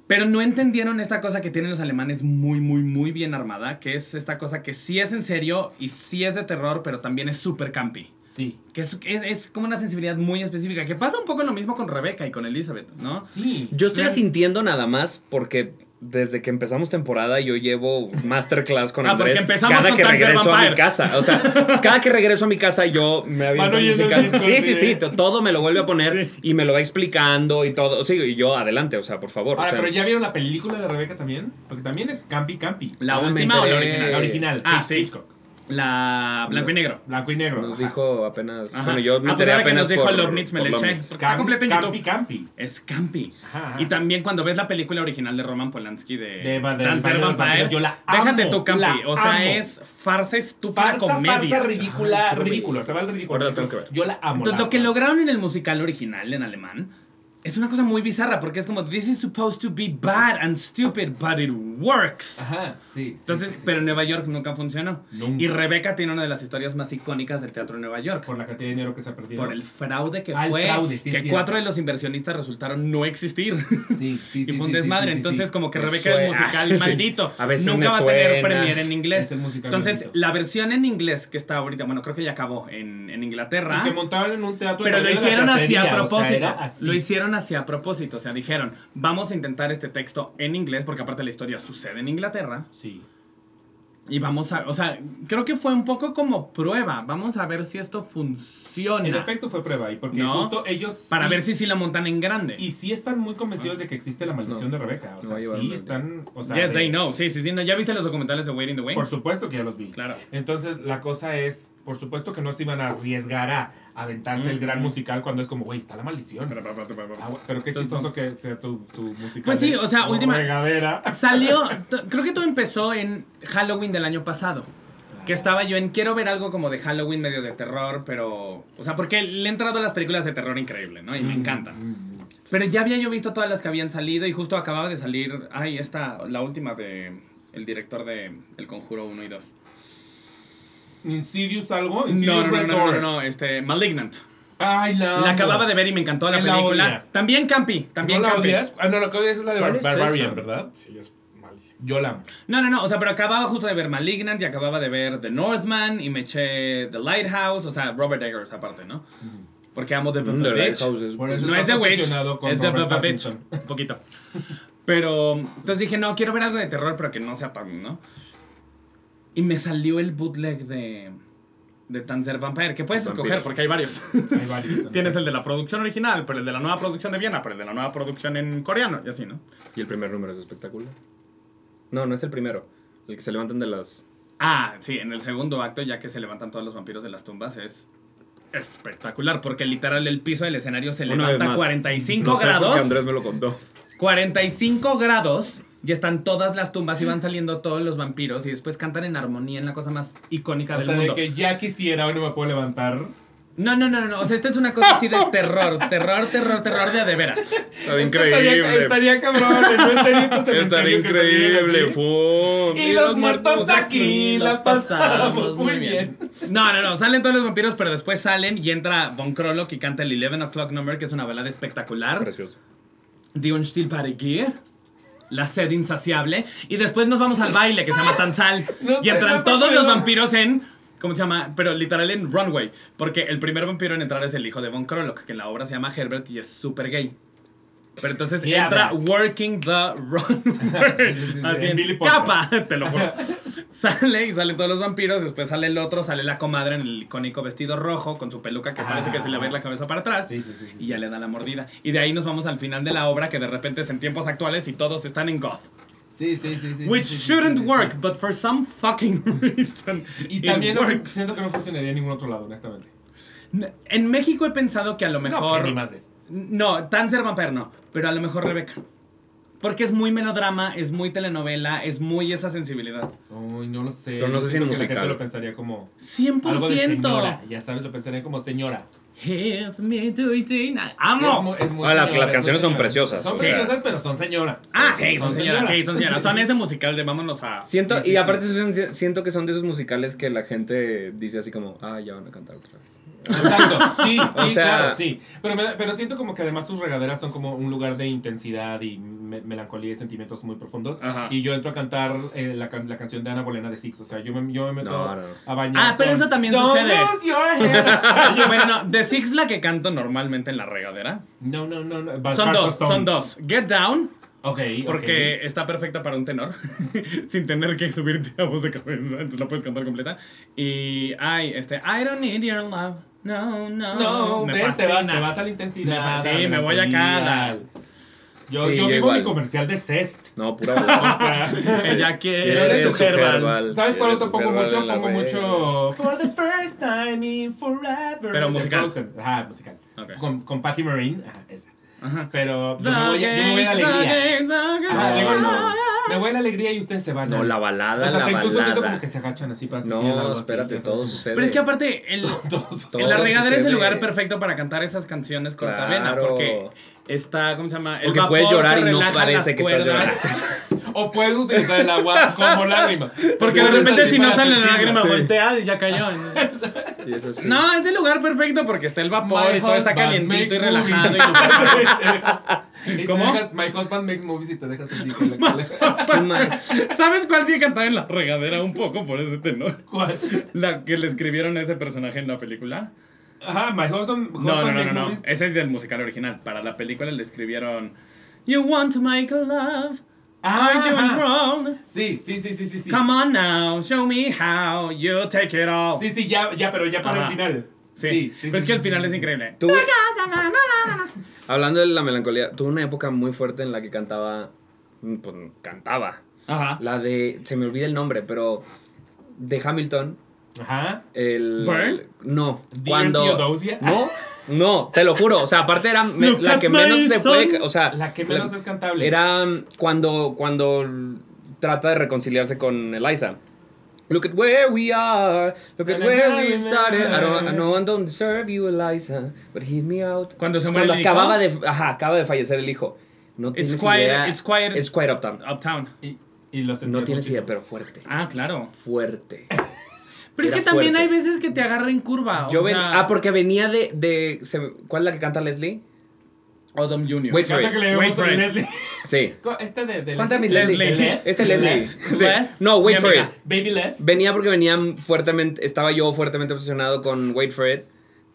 Pero no entendieron esta cosa que tienen los alemanes muy, muy, muy bien armada, que es esta cosa que sí es en serio y sí es de terror, pero también es súper campi. Sí. Que es, es, es como una sensibilidad muy específica, que pasa un poco lo mismo con Rebeca y con Elizabeth, ¿no? Sí. Yo estoy Claro. sintiendo nada más porque desde que empezamos temporada yo llevo masterclass con Ah, Andrés cada que regreso a mi casa. O sea, pues, cada que regreso a mi casa yo me aviento música. Sí, discos, sí, sí. sí, to- todo me lo vuelve a poner Sí. y me lo va explicando y todo. Sí, y yo adelante, o sea, por favor. o Ahora, sea, pero ya vieron la película de Rebeca también, porque también es Campi Campi. ¿La última o la original? La original, Ah. Hitchcock. La blanco y negro. Blanco y negro. Nos ajá. dijo apenas. Ajá. Bueno, yo me Ah, pues enteré ahora que apenas nos dijo por, Love Nits me por le eché. Porque está en Campi YouTube. Campi. Es Campi. Ajá, ajá. Y también cuando ves la película original de Roman Polanski de, De Dancer Vampire, yo la déjate amo, tu Campi. la O sea, amo. es farsa estúpida Farsa, comedia. farsa ridícula, ridículo. Se va al ridículo. Yo la amo. Entonces, la lo que lograron en el musical original en alemán es una cosa muy bizarra porque es como, this is supposed to be bad and stupid, but it works. Ajá, sí. sí, Entonces, sí, sí, pero en Nueva York nunca funcionó. Nunca. Y Rebeca tiene una de las historias más icónicas del teatro de Nueva York. Por la cantidad de dinero que se ha perdido. Por el fraude que el fue, fraude, sí, es que cierto. cuatro de los inversionistas resultaron no existir. Sí, sí, sí. y fue un desmadre. Entonces, como que Me Rebeca el suena. musical maldito. A veces nunca va a tener premier en inglés. Es musical Entonces, maldito. la versión en inglés que está ahorita, bueno, creo que ya acabó en, en Inglaterra. Y que montaban en un teatro. Pero en lo hicieron hacia teatería, o sea, propósito. Era así. hacia propósito. O sea, dijeron, vamos a intentar este texto en inglés, porque aparte la historia sucede en Inglaterra. Sí. Y vamos a, o sea, creo que fue un poco como prueba. Vamos a ver si esto funciona. En efecto fue prueba. Y porque No. justo ellos. Para sí- ver si sí la montan en grande. Y sí están muy convencidos de que existe la maldición No. de Rebeca. O sea, a sí están. O sea, yes, de- they know. Sí, sí, sí. No, ¿Ya viste los documentales de Waiting the Wings? Por supuesto que ya los vi. Claro. Entonces, la cosa es, por supuesto que no se iban a arriesgar a aventarse el gran musical cuando es como, güey, está la maldición. Pero, pero, pero, pero, Ah, pero qué chistoso que sea tu, tu musical. Pues sí, o sea, última- Regadera. Salió, creo que todo empezó en Halloween del año pasado. Que estaba yo en, quiero ver algo como de Halloween medio de terror, pero... O sea, porque le he entrado a las películas de terror increíble, ¿no? Y me encantan. Pero ya había yo visto todas las que habían salido y justo acababa de salir, ay, esta, la última de... El director de El Conjuro 1 y 2. Insidious algo. No, Insidious no, no, no, no, no, este, Malignant. Ay, la. La acababa de ver y me encantó la la película. odia. También Campi, también ¿No la Campi. odias? Ah, no, lo que odias es la de ¿Cuál Bar- es Barbarian? ¿verdad? Sí, es malísimo. Yo la amo. No, no, no, o sea, pero acababa justo de ver Malignant y acababa de ver The Northman y me eché The Lighthouse, o sea, Robert Eggers aparte, ¿no? Porque amo The Mm, The The Witch. Lighthouse es- Por eso No es The Witch, es The Witch, un poquito. Pero, entonces dije, no, quiero ver algo de terror, pero que no sea tan, ¿no? Y me salió el bootleg de, de Tanzer Vampire, que puedes escoger porque hay varios. Hay varios. Tienes el de la producción original, pero el de la nueva producción de Viena, pero el de la nueva producción en coreano, y así, ¿no? Y el primer número es espectacular. No, no es el primero. El que se levantan de las. Ah, sí, en el segundo acto, ya que se levantan todos los vampiros de las tumbas, es espectacular, porque literal el piso del escenario se Una levanta más. 45 no sé grados. Andrés me lo contó. 45 grados. Y están todas las tumbas y van saliendo todos los vampiros y después cantan en armonía en la cosa más icónica O del sea, de mundo. que ya quisiera, hoy no me puedo levantar. No, no, no, no, no. O sea, esto es una cosa así de terror, terror, terror, terror de a de veras. Está Es que Estaría, estaría cabrón, no Estaría se viene increíble. Y los muertos aquí la pasamos muy bien. No, no, no, salen todos los vampiros, pero después salen y entra Von Krolok y canta el 11 O'Clock Number, que es una balada espectacular. Precioso. Die Unstillbare La sed insaciable. Y después nos vamos al baile que se llama Tanzal. No y entran no todos los vampiros en. ¿Cómo se llama? Pero literal en Runway. Porque el primer vampiro en entrar es el hijo de Von Krolok, que en la obra se llama Herbert y es súper gay. Pero entonces Yeah, entra. Working the sí, sí, Así en Billy capa, te lo juro. Sale y salen todos los vampiros. Después sale el otro, sale la comadre en el icónico vestido rojo con su peluca que parece que se le va a ir la cabeza para atrás. Sí, sí, sí, sí, Y ya le da la mordida. Y de ahí nos vamos al final de la obra, que de repente es en tiempos actuales y todos están en goth. Sí, sí, sí, sí. Which sí, sí, shouldn't sí, work, but for some fucking reason. Y también no- siento que no funcionaría en ningún otro lado, honestamente. En México he pensado que a lo No, mejor. que No, Tanzer Vampire no, pero a lo mejor Rebeca. Porque es muy melodrama, es muy telenovela, es muy esa sensibilidad. Uy, no lo sé. Pero no sé si en que La musical. gente lo pensaría como 100%. algo de señora. Ya sabes, lo pensaría como señora. If me do it in- Es ¡Amo! mu- es muy Ah, las- señora, las canciones son señora. preciosas, Son preciosas, pero son señora. Ah, Son- sí, son señoras, sí, son señoras. Son ese musical de vámonos a. Siento, Sí, y sí. aparte son- siento que son de esos musicales que la gente dice así como, ah, ya van a cantar otra vez. Exacto, sí, sí, O sea- claro, sí. Pero, me da- pero siento como que además sus regaderas son como un lugar de intensidad y me- melancolía y sentimientos muy profundos. Ajá. Y yo entro a cantar eh, la, can- la canción de Ana Bolena de Six. O sea, yo me, yo me meto No, no. a bañar. Ah, pero con eso también Don't sucede. bueno, no, The Six la que canto normalmente en la regadera. no, no, no. no. Son dos, Stone. son dos. Get Down Ok, Porque está perfecta para un tenor, sin tener que subirte a voz de cabeza, entonces la puedes cantar completa. Y, ay, este, I don't need your love, no, no. No, me ves, te vas, te vas a la intensidad. Me sí, me voy acá, la- Yo, Sí, yo yo vivo igual. mi comercial de Cest. No, pura. O sea, Ella quiere Eres su herbal. ¿Sabes cuál otro pongo mucho? Pongo mucho. For the first time in forever. Pero musical. Ajá, musical. Ok. Con, con Patty Marine. Ajá, esa. Ajá. Pero yo me voy, a- yo me voy a la alegría. Ajá, No, digo, no. no. Me voy a la alegría y ustedes se van. No, la balada, O sea, hasta la incluso siento como balada. que se agachan así para No, espérate, sabes. todo sucede. Pero es que aparte, el, Todos- Todo la regadera es el lugar perfecto para cantar esas canciones cortavena, Claro. porque está, ¿cómo se llama? El Porque vapor puedes llorar y no parece que estás llorando. O puedes utilizar el agua como lágrima. Porque de repente si no sale la lágrima, Sí. voltea y ya cayó. Y eso sí. No, es el lugar perfecto porque está el vapor My y todo está calientito y relajado. y ¿Cómo? dejas- My husband makes movies y te dejas así. con la- con la- ¿Qué más? ¿Sabes cuál sí cantaba en la regadera un poco por ese tenor? ¿Cuál? La que le escribieron a ese personaje en la película. Ajá, My husband, No, no, no, no, no. movies. Ese es del musical original. Para la película le escribieron You want to make love? Are you Ajá. wrong? Sí, sí, sí, sí, sí. sí. Come on now, show me how you take it all. Sí, sí, ya, ya, pero ya para Ajá. el final. Sí, sí, sí, pero es que al sí, final sí, es sí. increíble. Hablando de la melancolía, tuve una época muy fuerte en la que cantaba. Pues cantaba. Ajá. La de. Se me olvida el nombre, pero. De Hamilton. Ajá. El. ¿Burn? No. Dear Cuando. Theodosia. No, no, te lo juro. O sea, aparte era me- la que menos se puede. O sea, La que menos es cantable. Era mm, cuando, cuando trata de reconciliarse con Eliza. Look at where we are. Look at where we started. I don't, I know I don't deserve you, Eliza, but hear me out. Cuando se muere Cuando el hijo. acababa de, ajá, acaba de fallecer el hijo. No It's tienes quiet, idea. it's quiet. It's quiet uptown. Uptown. Y, y lo sentí No tienes muchísimo. idea, pero fuerte. Ah, claro. Fuerte. Pero es que también fuerte. hay veces que te agarra en curva. Yo o ven- sea, ah, porque venía de, de se- ¿Cuál es la que canta Leslie? Odom Jr. Wait for it. que le Wait for a it. Leslie. Sí. Este de, de ¿Cuánta mi Leslie. Leslie? Les. Este es Leslie. Les. Sí. No, wait for amiga. it. Baby Les. Venía porque venía fuertemente, estaba yo fuertemente obsesionado con Wait for It.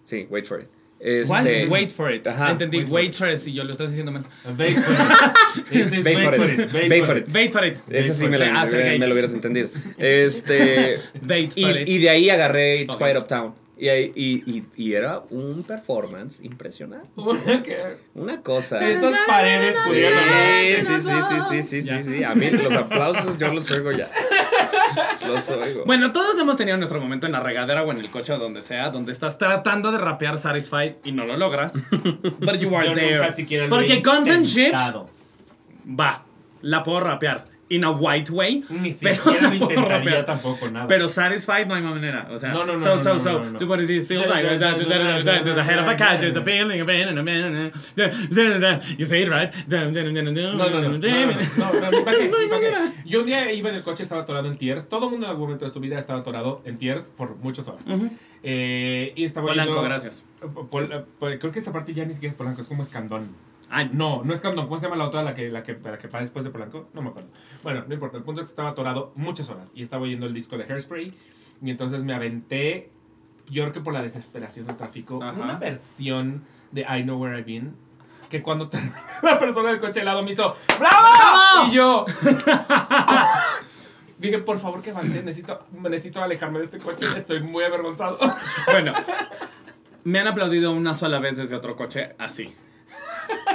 Sí, Wait for It. Este, Wait for it. Ajá. Entendí. Wait for Waitress y yo lo estás diciendo mal. Wait for it. Wait for it. Wait for for it. Wait for it. Ese sí me, la- Ah, me, me lo hubieras entendido. Este, Wait y, for it. y de ahí agarré It's Ok. Quiet Uptown. Y, ahí- y, y, y era un performance impresionante. Una cosa. Si estas paredes pudieran hablar. Sí, sí, sí, sí, sí, sí, sí, sí. A mí los aplausos yo los oigo ya. Los oigo. Bueno, todos hemos tenido nuestro momento en la regadera o en el coche o donde sea, donde estás tratando de rapear Satisfied y no lo logras. But you are Yo there. nunca siquiera lo Porque and Chips, va, la puedo rapear. In a white way. Ni pero siquiera lo intentaría rapear. tampoco, nada. Pero Satisfied no hay manera. O sea, No, no, no, so, no, so, no, so, no, no, so what this feels Yeah, like. There's a head of a cat, there's a feeling of and a man. You say it right. No, no, no. No, no, no, no, qué. Yo un día iba en el coche, estaba atorado en Tiers. Todo el mundo en algún momento de su vida estaba atorado en Tiers por muchas horas. Eh, y estaba Polanco, gracias. Eh, creo que esa parte ya ni siquiera es Polanco, es como Escandón. Ah, No, no es Escandón. ¿Cómo se llama la otra, la que, la que, la que va después de Polanco? No me acuerdo. Bueno, no importa. El punto es que estaba atorado muchas horas y estaba oyendo el disco de Hairspray. Y entonces me aventé, yo creo que por la desesperación del tráfico, Ajá. una versión de I Know Where I've Been. Que cuando la persona del coche al lado me hizo ¡Bravo! Y yo dije, por favor que avance, necesito, necesito alejarme de este coche, estoy muy avergonzado. Bueno, me han aplaudido una sola vez desde otro coche así.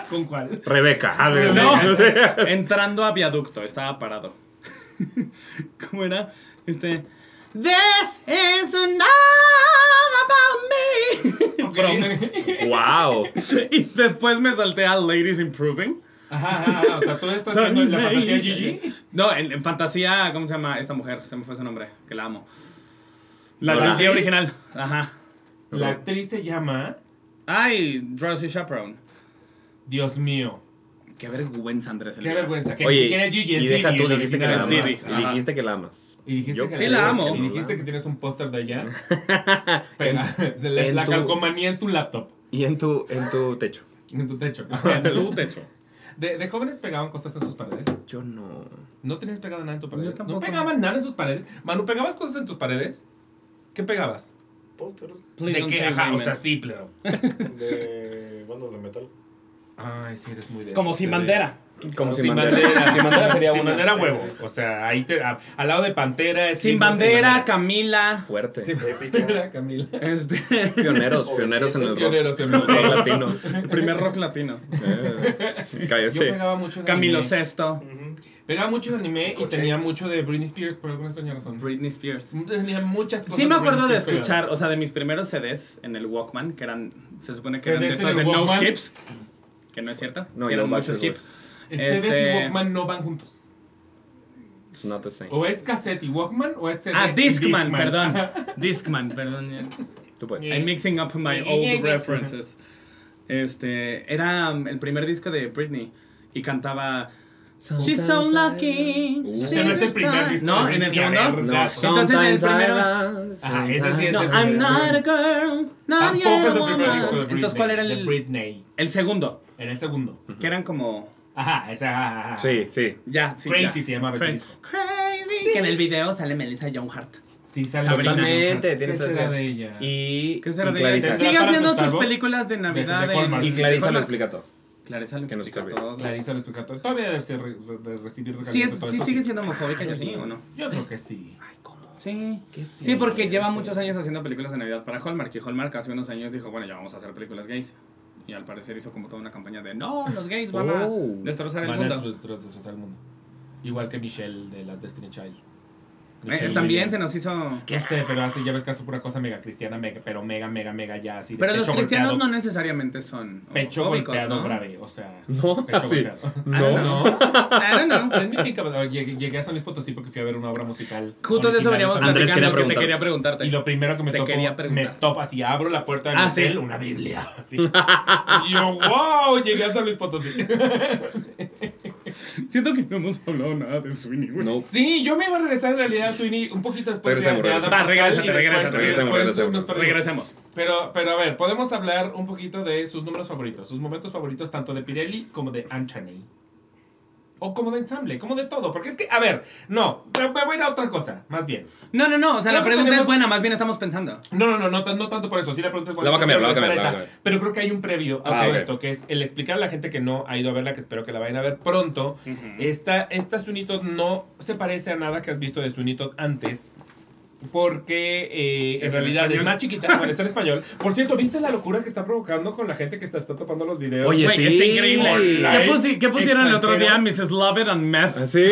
¿Con cuál? Rebeca. No, entrando a viaducto, estaba parado. ¿Cómo era? Este. This is not about me. Wow. Y después me salté a Ladies Improving. Ajá, ajá, ajá, o sea, tú estás viendo la fantasía Gigi. No, en, en fantasía, ¿cómo se llama esta mujer? Se me fue su nombre, que la amo. La. Gigi original. Ajá. La actriz se llama, Ay, Drowsy Chaperone. Dios mío, Qué vergüenza, Andrés. qué vergüenza, que ni Oye, siquiera es Gigi, es y deja Didi, tú, el dijiste que original. la es amas. Didi. Y Ajá. dijiste que la amas. Y dijiste Yo que sí la amo. Y dijiste que tienes un póster de ella. Pega, se le- en la tu- calcomanía en tu laptop, Y en tu, en tu techo. en tu techo. Tu techo. De, de jóvenes pegaban cosas en sus paredes. Yo no. ¿No tenías pegado nada en tu pared? Yo ¿No tampoco. pegaban nada en sus paredes? Manu, ¿pegabas cosas en tus paredes? ¿Qué pegabas? Pósteres ¿De qué? Ajá, o sea, sí, pero... de bandas de metal. Ay, sí, eres muy de Como sin de- bandera. Como Sin sin bandera. bandera. Sin bandera sería Sin una. bandera huevo. sí. O sea, ahí te, a- al lado de Pantera es Sin bandera, Camila. Fuerte. Sin bandera, Camila. Este, Pioneros, pioneros en el rock. Pioneros, rock latino. primer rock latino. Eh, Yo Cállese. pegaba mucho en Camilo anime. Sesto. Pegaba mucho en anime y tenía mucho de Britney Spears por alguna extraña razón. Britney Spears. Tenía muchas cosas. Sí me acuerdo de escuchar, pegadas. o sea, de mis primeros CDs en el Walkman, que eran, se supone que CDs eran de estos el de no skips. Que no es cierto. No, yo eran muchos skips. El CDs Este- y Walkman no van juntos. It's not the same. O es cassette y Walkman o es CD Ah, y Discman, perdón. Discman, perdón. Tú puedes. I'm mixing up my old references. Este, era um, el primer disco de Britney y cantaba She's so lucky. Uh. Este no es el primer the disco No, de en el segundo. No. Entonces, el primero- Ajá, ese sí es No, el I'm primer not a girl, not Tampoco yet es a el primer woman. disco de Britney. Entonces, ¿cuál era De el, Britney. el segundo? En el segundo. Que eran como Ajá, esa. ajá, ajá. Sí, sí. ya, sí, Crazy ya. se llamaba ese Cra- disco. Crazy. Que en el video sale Melissa John Hart. Sí, sale Sabrina. Totalmente, ¿Qué tienes será de ella? Y, ¿Qué será y de ella? ¿Tendrá Sigue haciendo sus películas de Navidad. de. Y Clarisa lo explica todo. Clarisa lo Que nos explica todo. Clarisa lo explica todo. Todavía debe ser de recibir Sí, es- todo sí sigue siendo homofóbica, ya sí o no. Yo creo que sí. Sí. ¿Qué Sí, porque lleva muchos años haciendo películas de Navidad para Hallmark. Y Hallmark hace unos años dijo, bueno, ya vamos a hacer películas gays. Y al parecer hizo como toda una campaña de, no, los gays van a Oh. destrozar el Van a mundo. destrozar destrozar el mundo. Igual que Michelle de las Destiny Child. Eh, Michelle también Williams. se nos hizo... No sé, pero así ya ves que hace pura cosa mega cristiana, mega, pero mega, mega, mega ya así. Pero los cristianos golpeado, no necesariamente son Pecho golpeado ¿no? grave, o sea. No, pecho así. golpeado. No. No. I don't know. Que cabrón, llegué, llegué a San Luis Potosí porque fui a ver una obra musical. Justo de eso veníamos. Andrés quería que te quería preguntarte. Y lo primero que me tocó, me topa así, abro la puerta del Ah, hotel, sí. una Biblia, así. y yo, wow, llegué a San Luis Potosí. Siento que no hemos hablado nada de Sweeney, güey. No. sí, yo me iba a regresar en realidad a Sweeney un poquito después de, Regresemos, de Adam regresemos. Va, después regresemos, nos perdimos. Regresemos. Pero, pero a ver, podemos hablar un poquito de sus números favoritos, sus momentos favoritos tanto de Pirelli como de Anthony. O como de ensamble, como de todo. Porque es que, a ver, no, me voy a ir a otra cosa, más bien. No, no, no. O sea, la Creo pregunta tenemos- es buena. Más bien estamos pensando. No, no, no, no, tan- no tanto por eso. Sí, la pregunta es La voy a cambiar, la voy a cambiar, la voy a cambiar. Pero creo que hay un previo a Ah, todo esto, que es el explicar a la gente que no ha ido a verla, que espero que la vayan a ver pronto. Esta, esta no se parece a nada que has visto de Todd antes. Porque eh, en ¿Es en realidad es más chiquita, bueno, está en español. Por cierto, ¿viste la locura que está provocando con la gente que está, está topando los videos? Oye, sí. está increíble. ¿Qué, pusi- qué pusieron el otro día? Mrs. Lovett and Meth. Sí,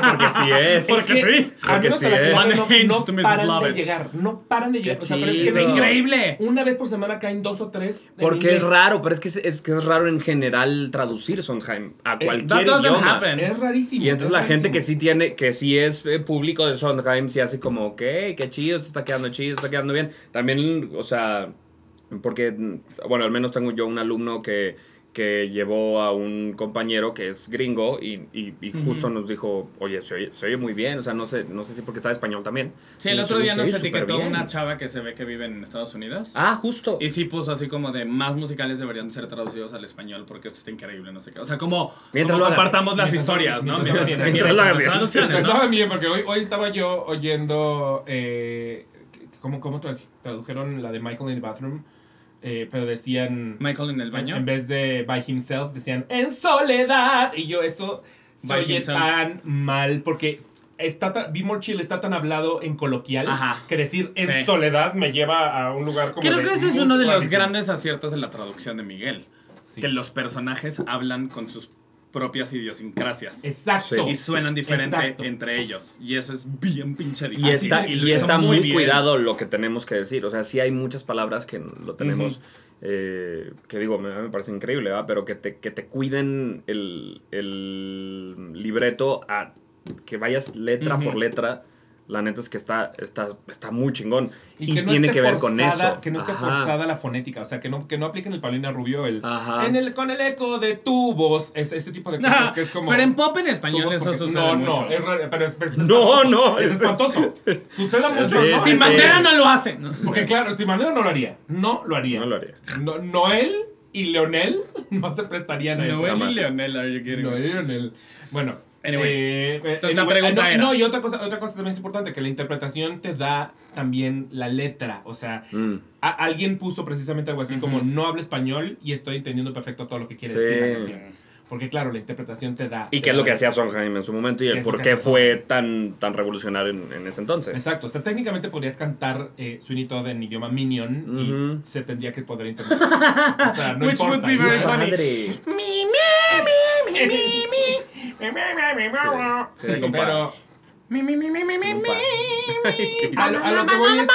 porque sí es. Porque que, sí. Porque sí es. no, paran de llegar. No paran de llegar. Qué O sea, pero es que no- increíble. Una vez por semana caen dos o tres. Porque inglés. es raro, pero es que es, es que es raro en general traducir Sondheim a Es- cualquier That idioma. happen. Es rarísimo. Y entonces es la gente que sí tiene, que sí es eh, público de Sondheim, sí hace como, ok, qué chido, esto está quedando chido, esto está quedando bien. También, o sea, porque, bueno, al menos tengo yo un alumno que, que llevó a un compañero que es gringo y, y, y justo nos dijo, oye, se oye, se oye muy bien, o sea, no sé, no sé si porque sabe español también. Sí, el Y otro día nos etiquetó una chava que se ve que vive en Estados Unidos. Ah, justo. Y sí puso así como de más musicales deberían ser traducidos al español porque esto está increíble, no sé qué. O sea, como, Mientras como lo compartamos las Mientras- historias, ¿no? mientras- Mientras, traducciones, ¿no? Estaba bien, porque hoy, hoy estaba yo oyendo. Eh, ¿Cómo, cómo tra- tradujeron la de Michael in the Bathroom? Eh, pero decían. Michael en el baño. En vez de by himself, decían en soledad. Y yo, esto se oye tan mal porque. Está tan, Be More Chill está tan hablado en coloquial Ajá. que decir en Sí. soledad me lleva a un lugar como Creo que eso es uno de los grandes aciertos de la traducción de Miguel. Sí. Que los personajes hablan con sus propias idiosincrasias. Exacto. Y suenan diferente Exacto. entre ellos. Y eso es bien pinche difícil. Y está, y está muy, bien. cuidado lo que tenemos que decir. O sea, sí hay muchas palabras que lo tenemos, eh, que digo, me, me parece increíble, ¿va? Pero que te, que te cuiden el, el libreto a que vayas letra por letra. La neta es que está, está, está muy chingón. Y, que no tiene que ver con eso. Que no esté Ajá. forzada la fonética, o sea, que no, que no apliquen el Paulina Rubio, el, Ajá. en el, con el eco de tu voz, es, este tipo de No, cosas que es como... pero en pop en español eso porque- sucede No, mucho. no, es raro, pero es, es- No, no, es es- espantoso. Sucede mucho, Sí, ¿no? Sin bandera no lo hace. ¿no? Porque claro, sin bandera no lo haría, no lo haría. No lo haría. No- Noel y Leonel no se prestarían a eso. Noel y. Leonel, are you kidding me? Noel y Leonel. Bueno, Anyway. Eh, eh, Entonces, la anyway, pregunta no, era- no, y otra cosa, otra cosa también es importante, que la interpretación te da también la letra. O sea, Mm. a- alguien puso precisamente algo así como no hablo español y estoy entendiendo perfecto todo lo que quiere Sí. decir la canción. Porque claro, la interpretación te da... Y te qué es lo que hacía Sondheim en su momento y ¿Qué el por qué fue tan, tan revolucionario en, en ese entonces. Exacto, o sea, técnicamente podrías cantar eh, Sweeney Todd en idioma Minion y se tendría que poder interpretar. o sea, no Which would importa. be very funny. Sí, Sí, pero Mi, mi, mi, mi, mi, mi, mi. a lo, a lo que voy es...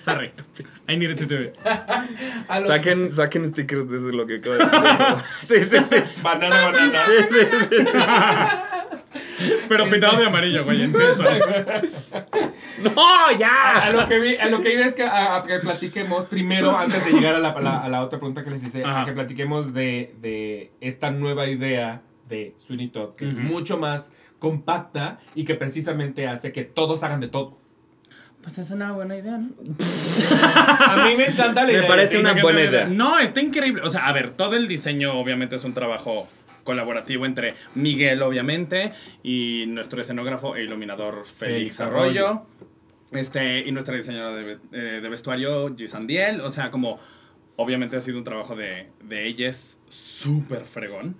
Sorry. I needed to do it. Saquen, saquen stickers de eso lo que acabo de decir. Sí, sí, sí. Banana, banana. Sí, sí, sí. Pero pintado de amarillo, güey. ¡No, A ya! lo que vi, a lo que iba es que, a, a que platiquemos primero, antes de llegar a la, a la- a la otra pregunta que les hice, Ajá. a que platiquemos de, de esta nueva idea de Sweeney Todd, que es mucho más compacta y que precisamente hace que todos hagan de todo. Pues es una buena idea, ¿no? A mí me encanta la Me idea. parece de- una buena idea. No, está increíble. O sea, a ver, todo el diseño obviamente es un trabajo colaborativo entre Miguel, obviamente, y nuestro escenógrafo e iluminador Félix Félix Arroyo. Este, y nuestra diseñadora de, eh, de vestuario, Gisandiel. O sea, como obviamente ha sido un trabajo de, de ellas súper fregón.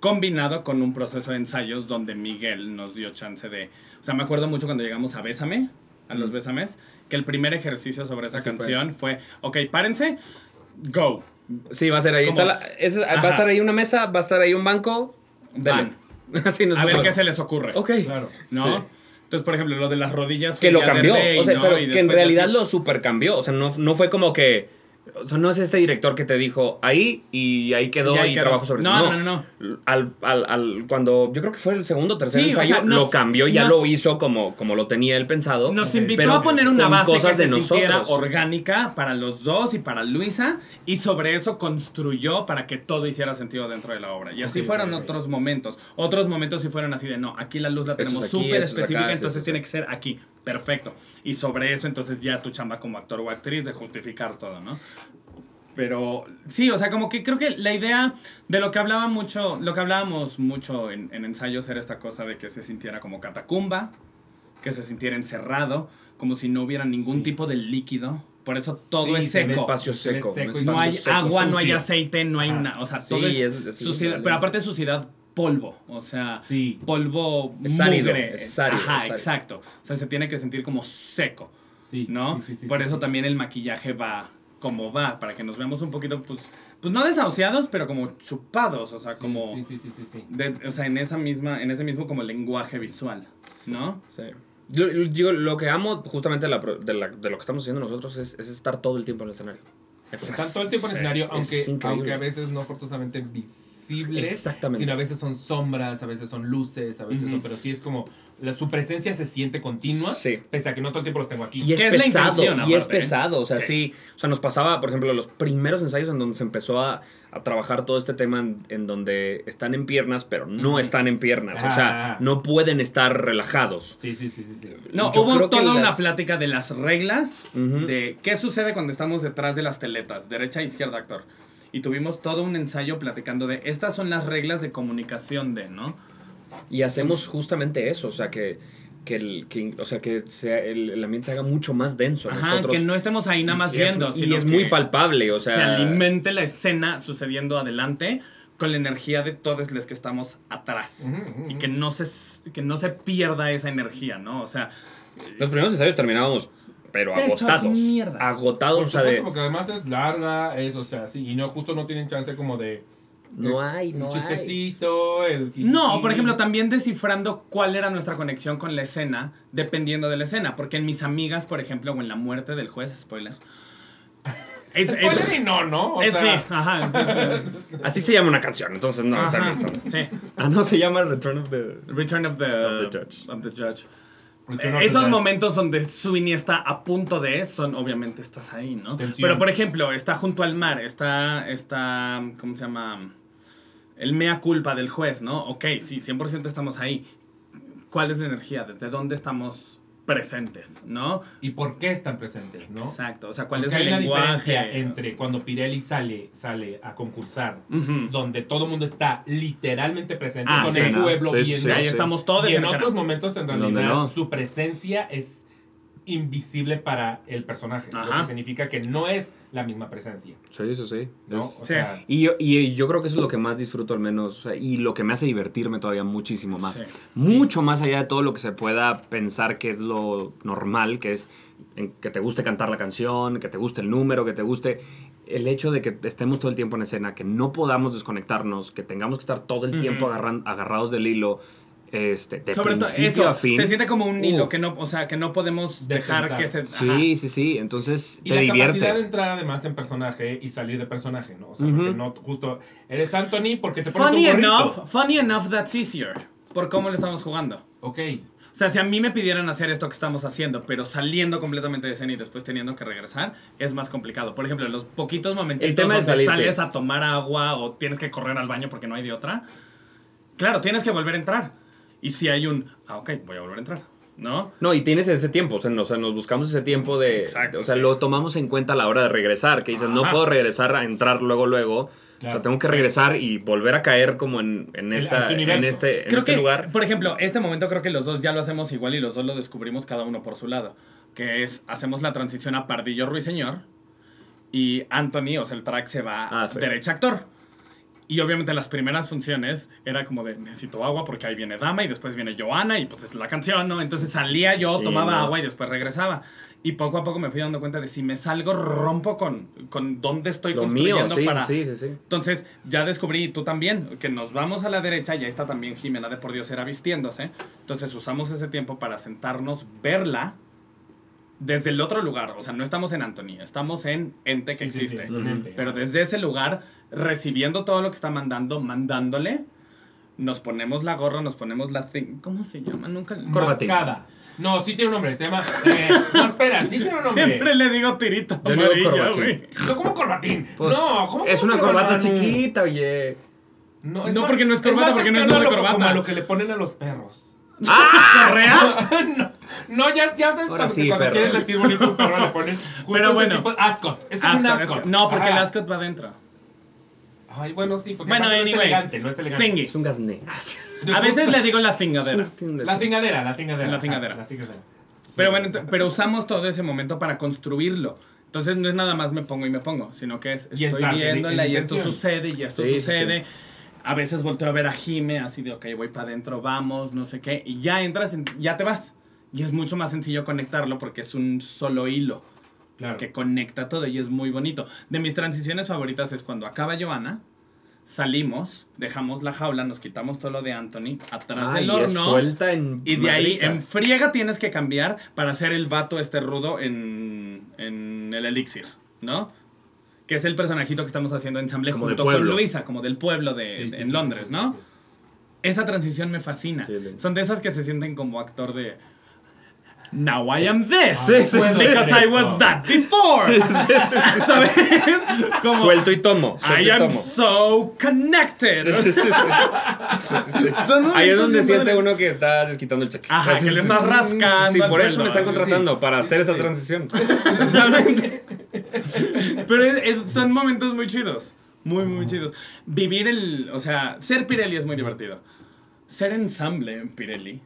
Combinado con un proceso de ensayos donde Miguel nos dio chance de. O sea, me acuerdo mucho cuando llegamos a Bésame, a los Bésames, que el primer ejercicio sobre esa Así fue. canción fue: Ok, párense, go. Sí, va a ser ahí. Está la- es- va a estar ahí una mesa, va a estar ahí un banco. Así nos A ver qué se les ocurre. Ok. Claro. ¿No? Sí. Entonces, por ejemplo, lo de las rodillas. Que lo cambió. o sea, ¿no? pero que en realidad así- lo super cambió. O sea, no, no fue como que. O sea, no es este director que te dijo ahí y ahí quedó Y ahí y quedó. trabajó sobre No, eso. no, no, Al, al, al- cuando yo creo que fue el segundo o tercer Sí, o ensayo, sea, nos- lo cambió, ya nos- lo hizo como, como lo tenía él pensado. Nos Ok. invitó Pero a poner una base cosas que de se nosotros. orgánica para los dos y para Luisa y sobre eso construyó para que todo hiciera sentido dentro de la obra. Y así fueron otros momentos. Otros momentos sí fueron así de, no, aquí la luz la tenemos súper es específica, acá, entonces tiene que ser aquí. Perfecto. Y sobre eso entonces ya tu chamba como actor o actriz de justificar todo, ¿no? Pero sí, o sea, como que creo que la idea de lo que hablaba mucho, lo que hablábamos mucho en, en ensayos era esta cosa de que se sintiera como catacumba, que se sintiera encerrado, como si no hubiera ningún Sí. tipo de líquido. Por eso todo Sí, es seco. espacio seco. No hay seco, agua, no hay aceite, no hay nada. O sea, todo es, es- es suciedad. Pero aparte suciedad, polvo. O sea, Sí. polvo Es árido, mugre. es árido, Ajá, es exacto. O sea, se tiene que sentir como seco. Sí. ¿no? Sí, sí, sí, Por eso también el maquillaje va como va, para que nos veamos un poquito, pues, pues no desahuciados, pero como chupados, o sea, Sí, como, Sí, sí, sí, sí. sí. de- o sea, en esa misma, en ese mismo como lenguaje visual, ¿no? Sí. Yo, yo digo, lo que amo justamente de, la de, la- de lo que estamos haciendo nosotros es, es estar todo el tiempo en el escenario. Están todo el tiempo en el escenario, es aunque, aunque a veces no forzosamente visibles. Exactamente. Sino a veces son sombras, a veces son luces, a veces son. Pero sí es como. La- su presencia se siente continua. Sí. Pese a que no todo el tiempo los tengo aquí. Y es pesado, y es ¿eh? pesado, o sea, Sí. sí. O sea, nos pasaba, por ejemplo, los primeros ensayos en donde se empezó a, a trabajar todo este tema en, en donde están en piernas, pero no están en piernas. O sea, Ah. no pueden estar relajados. Sí, sí, sí, sí. sí. No, Yo hubo toda una las- plática de las reglas, de qué sucede cuando estamos detrás de las teletas, derecha e izquierda, actor. Y tuvimos todo un ensayo platicando de estas son las reglas de comunicación de, ¿no? Y hacemos justamente eso, o sea, que, que, el, que, o sea, que sea el, el ambiente se haga mucho más denso. Ajá, Nosotros, que no estemos ahí nada y más es- viendo, Y sino es que muy palpable, o sea. se alimente la escena sucediendo adelante con la energía de todos los que estamos atrás. Y que no, se, que no se pierda esa energía, ¿no? O sea, Los primeros ensayos terminábamos, pero agotados. mierda. Agotados, Por o sea, supuesto, de. porque además es larga, es, o sea, sí, y no, justo no tienen chance como de. No hay, no el hay. chistecito, el. No, por ejemplo, también descifrando cuál era nuestra conexión con la escena, dependiendo de la escena. Porque en mis amigas, por ejemplo, o en la muerte del juez, spoiler. Es, es- Spoiler y no, ¿no? O es- sea, sí, ajá. sí, sí. Así se llama una canción, entonces no está Ajá, bien. sí. Ah, no, se llama Return of the. Return of the, Of the Judge. of the Judge. Eh, the Esos momentos donde Sweeney está a punto de, son obviamente estás ahí, ¿no? Tensión. Pero por ejemplo, está junto al mar, está, está, ¿cómo se llama? El mea culpa del juez, ¿no? Ok, sí, 100% estamos ahí. ¿Cuál es la energía? ¿Desde dónde estamos presentes, ¿no? ¿Y por qué están presentes, no? Exacto, o sea, ¿cuál Porque es el hay lenguaje? diferencia entre cuando Pirelli sale, sale a concursar, donde todo el mundo está literalmente presente, Ah, son sí, el pueblo Sí, viendo. sí, Ahí estamos todos y en otros momentos, en realidad, no. su presencia es invisible para el personaje. Lo Ajá. que significa que no es la misma presencia, Sí, sí, sí. ¿no? Es- O Sí. sea, Y yo, y yo creo que eso es lo que más disfruto al menos, o sea, y lo que me hace divertirme todavía muchísimo más. Sí. Mucho más allá de todo lo que se pueda pensar que es lo normal, que es en que te guste cantar la canción, que te guste el número, que te guste el hecho de que estemos todo el tiempo en escena, que no podamos desconectarnos, que tengamos que estar todo el tiempo agarran- agarrados del hilo, este, de Sobre todo principio eso, a fin. se siente como un hilo Uh. que no, o sea, que no podemos dejar Descansar. que se... Sí, ajá. sí, sí, entonces y te la divierte. capacidad de entrar además en personaje y salir de personaje, ¿no? O sea, Ujú. porque no justo eres Anthony porque te pones Funny un gorrito. enough, funny enough that's easier, por cómo lo estamos jugando. Ok. O sea, si a mí me pidieran hacer esto que estamos haciendo, pero saliendo completamente de escena y después teniendo que regresar, es más complicado. Por ejemplo, los poquitos de donde sales a tomar agua o tienes que correr al baño porque no hay de otra, claro, tienes que volver a entrar. Y si hay un, ah, ok, voy a volver a entrar, ¿no? No, y tienes ese tiempo, o sea, nos, o sea, nos buscamos ese tiempo de... Exacto, o sea, sí. lo tomamos en cuenta a la hora de regresar, que dices, no puedo regresar a entrar luego, luego. o sea, tengo que sí. regresar y volver a caer como en, en, esta, este en este, en Creo este que, lugar. por ejemplo, este momento creo que los dos ya lo hacemos igual y los dos lo descubrimos cada uno por su lado. Que es, hacemos la transición a Pardillo Ruiseñor y Anthony, o sea, el track se va Ah, sí. derecha actor. Y obviamente las primeras funciones era como de necesito agua porque ahí viene Dama y después viene Joana y pues es la canción, ¿no? Entonces salía yo, Sí, tomaba no. agua y después regresaba. Y poco a poco me fui dando cuenta de si me salgo, rompo con, con dónde estoy Lo construyendo mío, sí, para... sí, sí, sí. Entonces, ya descubrí, y tú también, que nos vamos a la derecha y ahí está también Jimena de Por Dios era vistiéndose. Entonces, usamos ese tiempo para sentarnos, verla desde el otro lugar. O sea, no estamos en Anthony, estamos en Ente que Sí, sí, sí, existe. obviamente. Pero desde ese lugar, recibiendo todo lo que está mandando, mandándole, nos ponemos la gorra, nos ponemos la... ¿Cómo se llama? Nunca... Corbatín. No, sí tiene un nombre, se llama... eh, no, espera, sí tiene un nombre. Siempre le digo tirito Yo amarillo, güey. No, ¿Cómo corbatín? Pues, no, ¿cómo es una corbata Manu? chiquita, oye. No, No, más- porque no es corbata, más porque no es cercano a doble lo- corbata. Como a lo que le ponen a los perros. ¿Correa? no, no, ya, ya sabes cuando, sí, cuando quieres decir bonito un perro le pones Pero bueno. tipo- ascot. Es como un Ascot, ascot. ascot. No, porque el Ajá. ascot va adentro. Ay, bueno, sí, porque Bueno, aparte no es anyway. elegante, no es elegante. Thingy. Es un gasné. A veces le digo la cingadera. La tingadera, la tingadera. La ajá, tingadera. La tingadera. Pero bueno, pero usamos todo ese momento para construirlo. Entonces no es nada más me pongo y me pongo, sino que es Y estoy viéndola y esto sucede y esto Sí, sí, sucede. A veces volteo a ver a Jime así de, ok, voy para adentro, vamos, no sé qué. Y ya entras, en- ya te vas. Y es mucho más sencillo conectarlo porque es un solo hilo Claro. que conecta todo y es muy bonito. De mis transiciones favoritas es cuando acaba Joana, salimos, dejamos la jaula, nos quitamos todo lo de Anthony atrás del horno. suelta en Y de ahí en friega tienes que cambiar para hacer el vato este rudo en, en el elixir, ¿no? Que es el personajito que estamos haciendo ensamble Como junto con. Luisa, como del pueblo de, Sí, sí, en sí, Londres, ¿no? Esa transición me fascina. Son de esas que se sienten como actor de... Now I am this. Sí, sí, sí. because I was that before. ¿Sabes? Como, Suelto y tomo. Suelto I y am tomo. so connected. Sí, sí, sí, sí. Sí, sí, sí. Ahí es donde siente uno que está desquitando el cheque. Ajá, Sí, que sí, le sí, estás sí. rascando Sí, por eso me están Sí, sí. contratando, para hacer esa transición. Totalmente. Pero es- son momentos muy chidos. Muy, muy chidos. Vivir el. O sea, ser Pirelli es muy divertido. Ser ensamble en Pirelli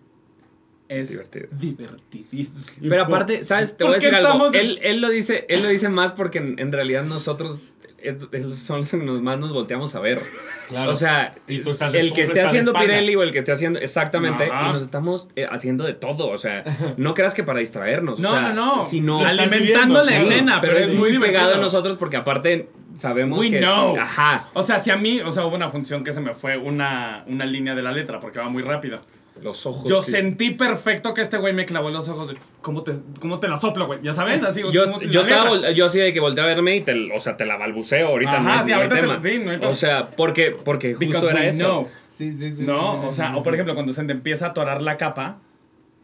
es divertido. divertidísimo. Pero aparte, ¿sabes? Te voy a decir algo. Él, él lo dice, él lo dice más porque en, en realidad nosotros es- es- son los que más nos volteamos a ver. Claro. O sea, el que esté haciendo. Pirelli o el que esté haciendo exactamente, Ajá. y nos estamos eh, haciendo de todo. O sea, no creas que para distraernos. No, o sea, no, no. Sino Alimentando la escena, pero, es muy divertido. pegado a nosotros porque aparte sabemos We que. know. Ajá. O sea, si a mí, o sea, hubo una función que se me fue una, una línea de la letra porque va muy rápido. Los ojos. Yo que- sentí perfecto que este güey me clavó los ojos. de, ¿Cómo te, cómo te la soplo, güey? ¿Ya sabes? Así, Yo, como yo estaba, yo así de que volteé a verme y te, o sea, te la balbuceo ahorita. Ajá, no, sí, no ahorita te tema. la- sí, no hay. O sea, porque, porque Because justo era eso. know. Sí, sí, sí. No, sí, sí, o sea, sí, o por sí. ejemplo, cuando se te empieza a atorar la capa,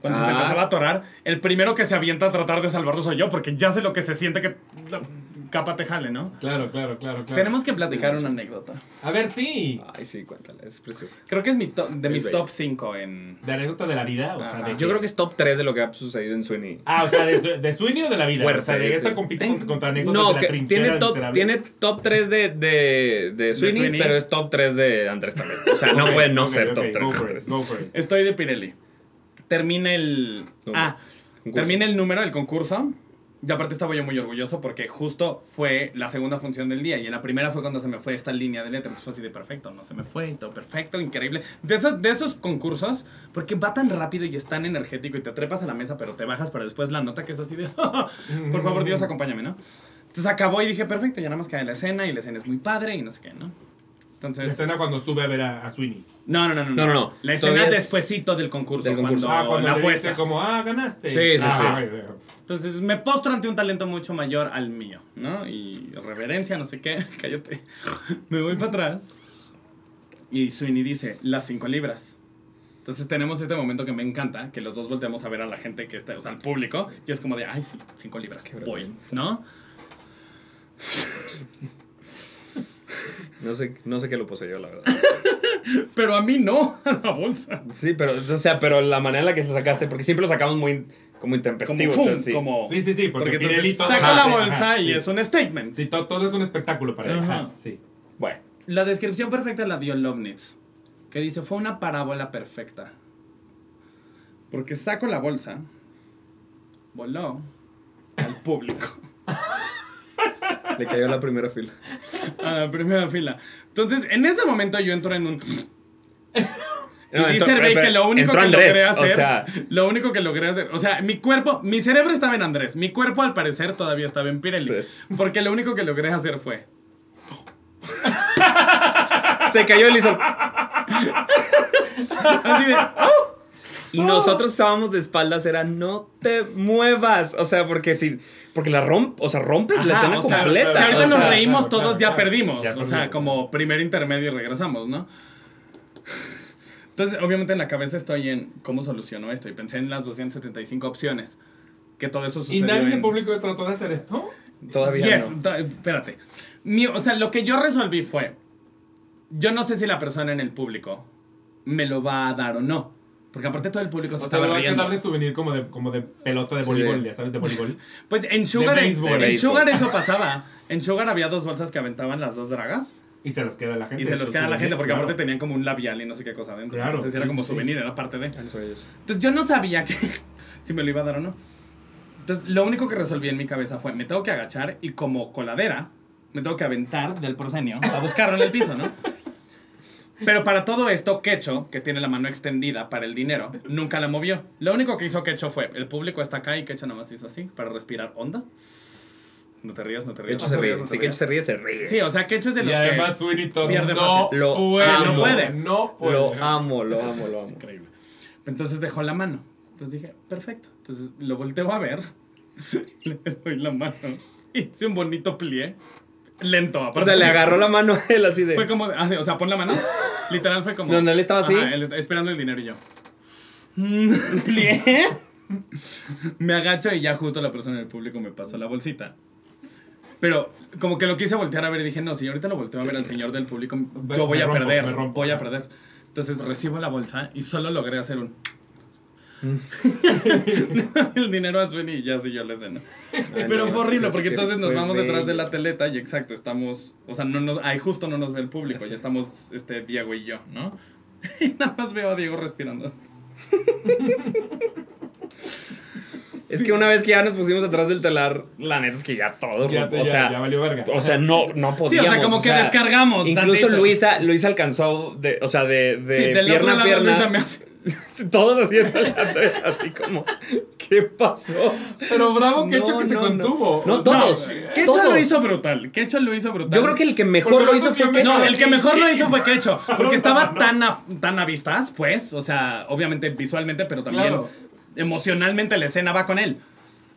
Cuando se te Ah. empezaba a atorar, el primero que se avienta a tratar de salvarlo soy yo, porque ya sé lo que se siente que la capa te jale, ¿no? Claro, claro, claro, claro. Tenemos que platicar una anécdota. A ver, sí. Ay, sí, cuéntala, es preciosa. Creo que es mi to- de Es mis bello. top 5 en... De anécdota de la vida, o sea, de Yo creo que es top 3 de lo que ha sucedido en Sweeney. Ah, o sea, de, de Sweeney o de la vida. Fuerte, o sea, de esta sí. compite contra, contra anécdotas No, de la que trinchera tiene top, miserable. tiene top 3 de, de, de, Sweeney, Sweeney. pero es top 3 de Andrés también. O sea, no puede no ok, ser ok, top 3. Go for it, go for it. Estoy de Pirelli. Termina el... No, ah, concurso. termina el número del concurso. Y aparte estaba yo muy orgulloso porque justo fue la segunda función del día. Y en la primera fue cuando se me fue esta línea de letras. Fue así de perfecto, no se me fue. Todo perfecto, increíble. De esos, de esos concursos, porque va tan rápido y es tan energético y te trepas a la mesa, pero te bajas, pero después la nota que es así de... Por favor, Dios, acompáñame, ¿no? Entonces acabó y dije, perfecto, ya nada más cae la escena y la escena es muy padre y no sé qué, ¿no? La Entonces... escena cuando sube a ver a, a Sweeney. No, no, no, no. No, no, no. La escena es- despuésito del concurso. Del concurso. Cuando Ah, cuando la apuesta. dice como, ah, ganaste. Sí, sí, Ah, sí. ok. Entonces me postro ante un talento mucho mayor al mío, ¿no? Y reverencia, no sé qué, cállate. Me voy para atrás. Y Sweeney dice, las cinco libras. Entonces tenemos este momento que me encanta, que los dos volteamos a ver a la gente que está, o sea, al público, y es como de, ay, sí, cinco libras, voy, ¿no? No sé, no sé qué lo poseyó, la verdad. Pero a mí no, a la bolsa. Sí, pero, o sea, pero la manera en la que se sacaste, porque siempre lo sacamos muy como Como, intempestivo. fum, o sea, sí. como... Sí, sí, sí, porque, porque entonces todo- Ajá, la sí, bolsa ajá, y sí. es un statement. Sí, to- todo es un espectáculo para él. Ajá. Ajá, sí. Bueno, La descripción perfecta la dio Lovnitz, que dice, fue una parábola perfecta. Porque saco la bolsa, voló al público, le cayó la primera fila. a la primera fila. Entonces, en ese momento yo entro en un... Y No, dice Bey pero- que lo único entró que Andrés, logré o hacer, sea- lo único que logré hacer, o sea, mi cuerpo, mi cerebro estaba en Andrés, mi cuerpo al parecer todavía estaba en Pirelli, Sí. porque lo único que logré hacer fue, Se cayó el hizo. así de, Y nosotros estábamos de espaldas, era no te muevas. O sea, porque si. Porque la romp, o sea, rompes la Ajá, escena o sea, completa. que ahorita o sea, nos reímos claro, todos, claro, ya claro. perdimos. Ya o sea, como primer intermedio y regresamos, ¿no? Entonces, obviamente en la cabeza estoy en cómo soluciono esto. Y pensé en las 275 opciones. Que todo eso ¿Y sucedió nadie en el en- público trató de hacer esto? Todavía Yes, no. espérate. Mi- o sea, lo que yo resolví fue, yo no sé si la persona en el público me lo va a dar o no. Porque aparte todo el público se O sea, estaba le va a riendo. darle souvenir como de, como de pelota de Sí, voleibol, de- ya sabes, de voleibol. Pues en Sugar, De en, béisbol. en béisbol. Sugar eso pasaba. En Sugar había dos bolsas que aventaban las dos dragas. Y se los queda la gente. Y se los queda la gente porque claro. aparte tenían como un labial y no sé qué cosa adentro. Claro, Entonces era sí, como sí, sí. souvenir, era parte de. Entonces yo no sabía que, si me lo iba a dar o no. Entonces lo único que resolví en mi cabeza fue, me tengo que agachar y como coladera, me tengo que aventar del proscenio a buscarlo en el piso, ¿no? Pero para todo esto, Quecho, que tiene la mano extendida para el dinero, nunca la movió. Lo único que hizo Quecho fue, el público está acá y Quecho nada más hizo así, para respirar honda. No te rías, no te rías. Quecho no se ríe. no Si. Quecho se ríe, se ríe. Sí, o sea, Quecho es de Y los además que... Pierde no fácil. Lo puede, amo. no puede. No puede. Lo amo, lo amo, lo amo. Increíble. Entonces dejó la mano. Entonces dije, perfecto. Entonces lo volteo a ver. Le doy la mano. Hice un bonito plié. Lento, O aparte. sea, le agarró la mano a él así de. Fue como, ah, o sea, pon la mano. Literal fue como. Donde él estaba así. Ajá, él está esperando el dinero y yo. mm, Plié. Me agacho y ya justo la persona en el público me pasó la bolsita. Pero como que lo quise voltear a ver y dije, no, si ahorita lo volteo a ver al señor del público, yo voy a rompo, perder, voy a perder. Entonces recibo la bolsa y solo logré hacer un... Mm. el dinero a Sweeney y ya siguió la escena. Ay, Pero no, fue horrible es porque que entonces nos vamos detrás de bello. la teleta y exacto, estamos, o sea, no nos, ahí justo no nos ve el público, Así. ya estamos este, Diego y yo, ¿no? Y nada más veo a Diego respirando así. Es que una vez que ya nos pusimos atrás del telar, la neta es que ya todo. Ya, o ya, sea, ya valió verga. O sea, no, no Sí, podíamos. o sea, como que descargamos. Incluso tantito. Luisa, Luisa alcanzó, de, o sea, de, de Sí, pierna a pierna. Luisa me hace- Todos haciendo así como, ¿qué pasó? Pero bravo que No, hecho que se no, no. contuvo. No, O sea, todos. Quecho lo hizo brutal. Quecho lo hizo brutal. Yo creo que el que mejor Porque lo hizo fue Quecho. No, el que mejor lo hizo fue Quecho. Porque No, estaba no. tan a, tan a vistas, pues. O sea, obviamente visualmente, pero también Claro. emocionalmente la escena va con él.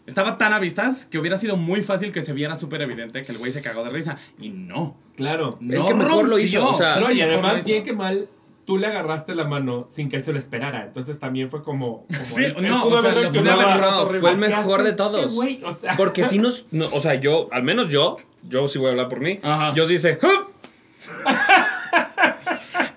Estaba tan a vistas que hubiera sido muy fácil que se viera súper evidente que el güey se cagó de risa. Y no. Claro. no que mejor lo hizo, o sea, No, y además, bien que mal, tú le agarraste la mano sin que él se lo esperara. Entonces también fue como. como Sí, él- él no, pudo o sea, no, fue el ¿Qué mejor de todos. este güey? O sea, Porque si nos. no, o sea, yo, al menos yo, yo sí voy a hablar por mí. Ajá. Yo sí hice. "Huh",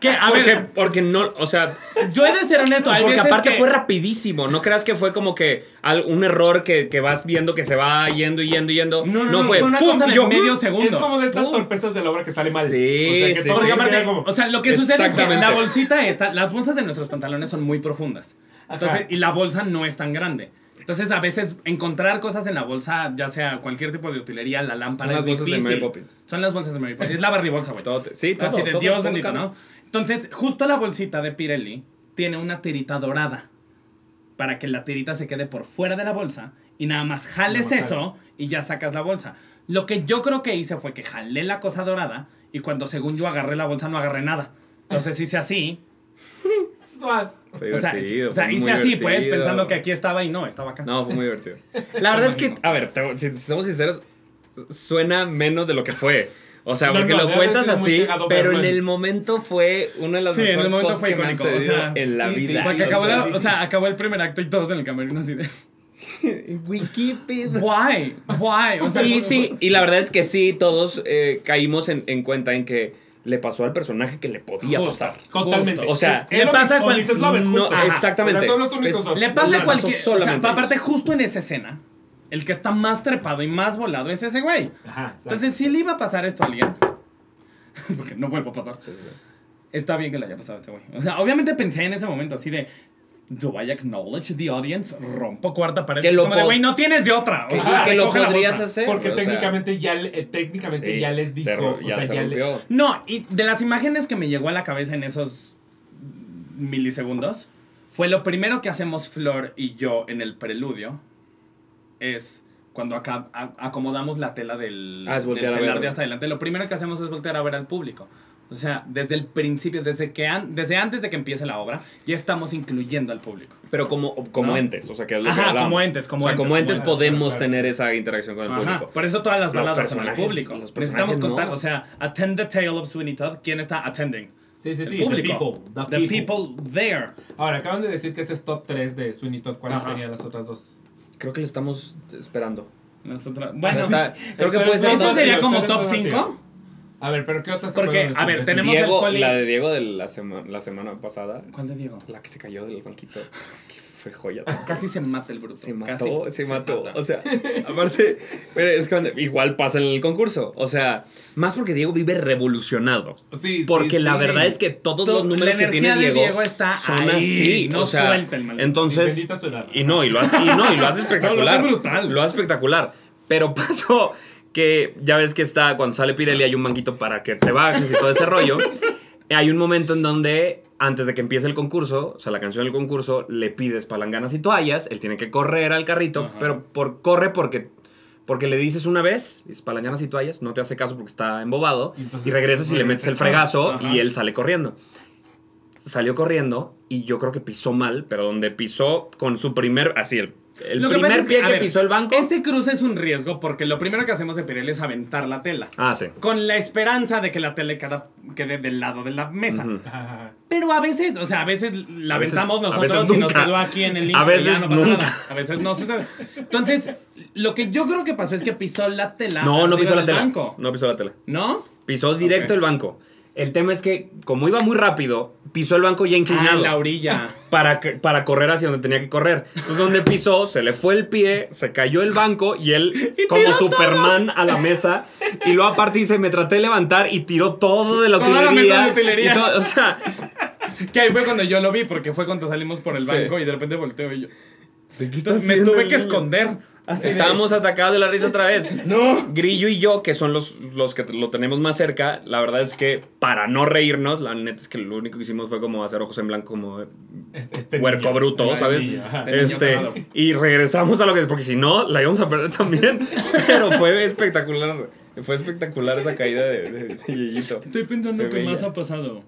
Que, a Porque, ver, porque no, o sea, yo he de ser honesto. hay porque veces aparte que- fue rapidísimo. No creas que fue como que un error que, que vas viendo que se va yendo y yendo y yendo. No, no, no, fue. fue una ¡pum! cosa y de yo, medio "Mm". segundo. es como de estas Pum. torpezas de la obra que sale mal. Sí, o sea, que sí, todo sí. Aparte, como- o sea, lo que sucede es que la bolsita está, las bolsas de nuestros pantalones son muy profundas. Entonces, Ajá. y la bolsa no es tan grande. Entonces, a veces encontrar cosas en la bolsa, ya sea cualquier tipo de utilería, la lámpara Son las es bolsas de. Mary Poppins. Son las bolsas de Mary Poppins. Es la Barry bolsa, güey. Sí, todo, Así de todo, Dios todo bendito, cabe. ¿no? Entonces, justo la bolsita de Pirelli tiene una tirita dorada para que la tirita se quede por fuera de la bolsa y nada más jales Nada más eso y ya sacas la bolsa. Lo que yo creo que hice fue que jalé la cosa dorada y cuando según yo agarré la bolsa no agarré nada. Entonces hice así. Suaz. Fue O sea, divertido. o sea fue hice muy así, pues, divertido. pensando que aquí estaba y no, estaba acá. No, fue muy divertido. La verdad es que, a ver, te- si somos sinceros, suena menos de lo que fue. O sea, No, porque no, lo cuentas así, pero en el momento fue una de las Sí, en el mejores momento cosas fue que me han icónico, o sucedido sea, en la sí, sí, vida. Porque o acabó, sea, la- sí, o sea, sí. acabó el primer acto y todos en el camerino así de... Wikipedia. Why? Why? O sea, Y sí, y la verdad es que sí, todos eh, caímos en, en cuenta en que le pasó al personaje que le podía Justo. pasar. Totalmente. O sea, Es- le pasa que- cual- o dices Lovett, no, exactamente. O sea, son los únicos Es- dos. Le pasa a cualquier. O sea, solamente a aparte, justo en esa escena, el que está más trepado y más volado es ese güey. Ajá, exacto. Entonces, si le iba a pasar esto a alguien, porque no vuelvo a pasar, está bien que le haya pasado a este güey. O sea, obviamente pensé en ese momento así de. Do I acknowledge the audience? Rompo cuarta pared. Que Es lo como de, po- güey, no tienes de otra. O Que, sea, que lo podrías hacer. Porque o sea, técnicamente, ya, eh, técnicamente sí, ya les se dijo. o ya sea, se ya le-. No, y de las imágenes que me llegó a la cabeza en esos milisegundos, fue lo primero que hacemos Flor y yo en el preludio, es cuando acá a- acomodamos la tela del, Ah, es voltear del a ver. telar de hasta adelante, lo primero que hacemos es voltear a ver al público. O sea, desde el principio, desde, que an- desde antes de que empiece la obra, ya estamos incluyendo al público. Pero como, como ¿No? entes, o sea, que es lo Ajá, que hablábamos. como entes, como o sea, entes, como entes podemos Claro. tener esa interacción con el Ajá, público. Por eso todas las Los baladas son al público. los Necesitamos contar, no. o sea, attend the tale of Sweeney Todd. ¿Quién está attending? Sí, sí, El sí. público. The people. The people there. Ahora, acaban de decir que ese es top 3 de Sweeney Todd. ¿Cuáles Ajá. serían las otras dos? Creo que lo estamos esperando. Nosotros, O sea, bueno, está- creo que puede ser espera, ¿esto dos- sería como top espera, 5? A ver, pero ¿qué otras Porque, a ver, tenemos el Diego, folio- la de Diego de la, sema- la semana pasada, ¿Cuál de Diego? la que se cayó del banquito, que fue joya. Casi se mata el bruto. Se Casi mató, se, mató. mata. O sea, aparte, es cuando igual pasa en el concurso. O sea, más porque Diego vive revolucionado. Sí, sí, Porque la sí, verdad sí. es que todos To- los números la que tiene de Diego, Diego está son ahí, así. no o sea, suelta el maldito. entonces, y no, y lo hace, y no, y lo hace espectacular. No, lo hace brutal. Lo hace espectacular. Pero pasó que ya ves que está, cuando sale Pirelli hay un banquito para que te bajes y todo ese rollo. Hay un momento en donde, antes de que empiece el concurso, o sea, la canción del concurso, le pides palanganas y toallas, él tiene que correr al carrito, Ajá. pero por, corre porque, porque le dices una vez, dices palanganas y toallas, no te hace caso porque está embobado, Y entonces y regresas y le metes el fregazo Ajá. y él sale corriendo salió corriendo y yo creo que pisó mal, pero donde pisó con su primer, así, el, el Lo que pasa primer es pie a que ver, pisó el banco. Ese cruce es un riesgo porque lo primero que hacemos de Pirelli es aventar la tela. Ah, sí. Con la esperanza de que la tela quede del lado de la mesa. Pero a veces, o sea, a veces la A aventamos nosotros veces y nos quedó aquí en el link. A y ya veces no pasa nunca. nada. A veces no sucede. Entonces, lo que yo creo que pasó es que pisó la tela. No, no pisó la tela. banco. No pisó la tela. ¿No? Pisó directo el banco. El tema es que, como iba muy rápido, pisó el banco ya Ah, inclinado. en la orilla. para, que- para correr hacia donde tenía que correr. Entonces, donde pisó, se le fue el pie, se cayó el banco y él, como Superman, a la mesa. Y luego, aparte, dice: Me traté de levantar y tiró todo de la Toda la utilería. mesa de utilería. y todo- o sea, Que ahí fue cuando yo lo vi, porque fue cuando salimos por el Sí. banco y de repente volteo y yo. ¿de qué Entonces me tuve que esconder. Así de- Estábamos atacados de la risa otra vez. No. Grillo y yo, que son los, los que lo tenemos más cerca, la verdad es que para no reírnos, la neta es que lo único que hicimos fue como hacer ojos en blanco, como Este huerco niño, bruto, la ¿sabes? Este, cagado. y regresamos a lo que porque si no, la íbamos a perder también. Pero fue espectacular. Fue espectacular esa caída de, de, de Yeyito. Estoy pensando qué más ha pasado.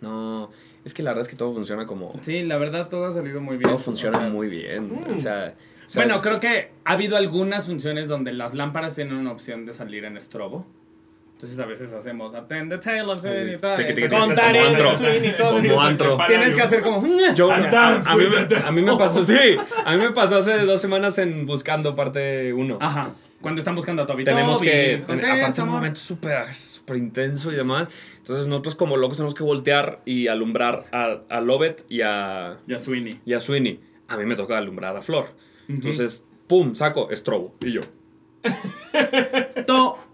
No, es que la verdad es que todo funciona como. Sí, la verdad todo ha salido muy bien. Todo funciona O sea, muy bien. O sea, o sea, Bueno, creo que ha habido algunas funciones donde las lámparas tienen una opción de salir en estrobo. Entonces a veces hacemos Attend the Tale of Sweeney sí. Todd", Tiqui, tiqui, con tiqui, Tarek, como antro. Tienes que hacer como... Yo, me, the a mí me pasó, sí, a mí me pasó hace dos semanas en Buscando parte 1. Ajá. Cuando están buscando a Toby Tenemos Toby, que, ten- aparte un momento súper intenso y demás, entonces nosotros como locos tenemos que voltear y alumbrar a, a Lobet y a, Ya Sweeney. y a Sweeney. A mí me toca alumbrar a Flor. Entonces, pum, saco, estrobo. Y yo.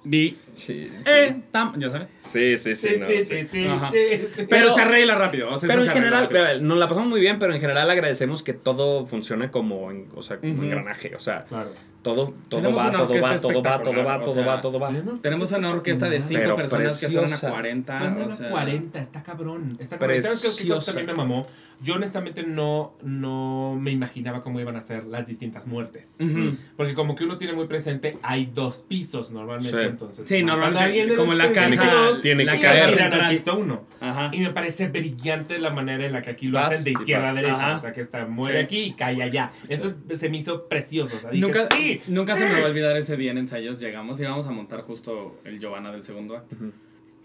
Toby. Sí, sí. Eh, tam- ya sabes. Sí, sí, sí. no, sí. Ajá. Pero- Pero se arregla rápido. o sea, Pero en se general, vea, nos la pasamos muy bien, pero en general agradecemos que todo funciona como, en, o sea, como Ujú. engranaje. O sea, Claro. todo, todo va, todo va, todo va, todo va, todo o sea, va, todo va. Tenemos una orquesta de cinco Pero personas que suenan a preciosa. 40. Suena o a sea, 40, está cabrón. Está cabrón. ¿Sabes qué- qué cosa Preciosa. también me mamó? Yo honestamente no, no me imaginaba cómo iban a ser las distintas muertes. Ujú. Porque como que uno tiene muy presente, hay dos pisos normalmente. Entonces, Sí, normalmente, alguien en como la casa- dos, tiene la que caer. piso uno. Ajá. Y me parece brillante la manera en la que aquí lo Vas hacen de izquierda a derecha. Ajá. O sea, que está, muere Sí. aquí y cae allá. Eso es- se me hizo precioso. O sea, dije, Nunca, sí, nunca sí. se me va a olvidar ese día en ensayos. Llegamos y íbamos a montar justo el Giovanna del segundo acto.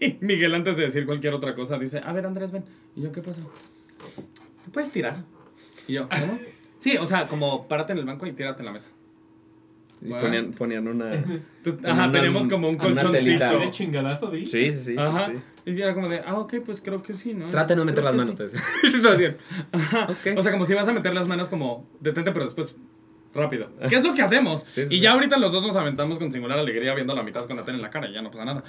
Y Miguel, antes de decir cualquier otra cosa, dice: A ver, Andrés, ven. Y yo, ¿qué pasa? ¿Te puedes tirar? Y yo, ¿cómo? Sí, o sea, como párate en el banco y tírate en la mesa. Y ponían, ponían una. Entonces, ajá, Una- tenemos como un colchoncito. ¿De chingadazo, di? Sí, sí, sí. sí, Ajá. sí. Y yo era como de, ah, ok, pues creo que sí, ¿no? Trata de no meter Creo las manos. sí. Eso hacían. Ok. O sea, como si vas a meter las manos como, detente, pero después rápido. ¿Qué es lo que hacemos? Sí, sí, y sí. ya ahorita los dos nos aventamos con singular alegría viendo la mitad con la tele en la cara y ya no pasa nada.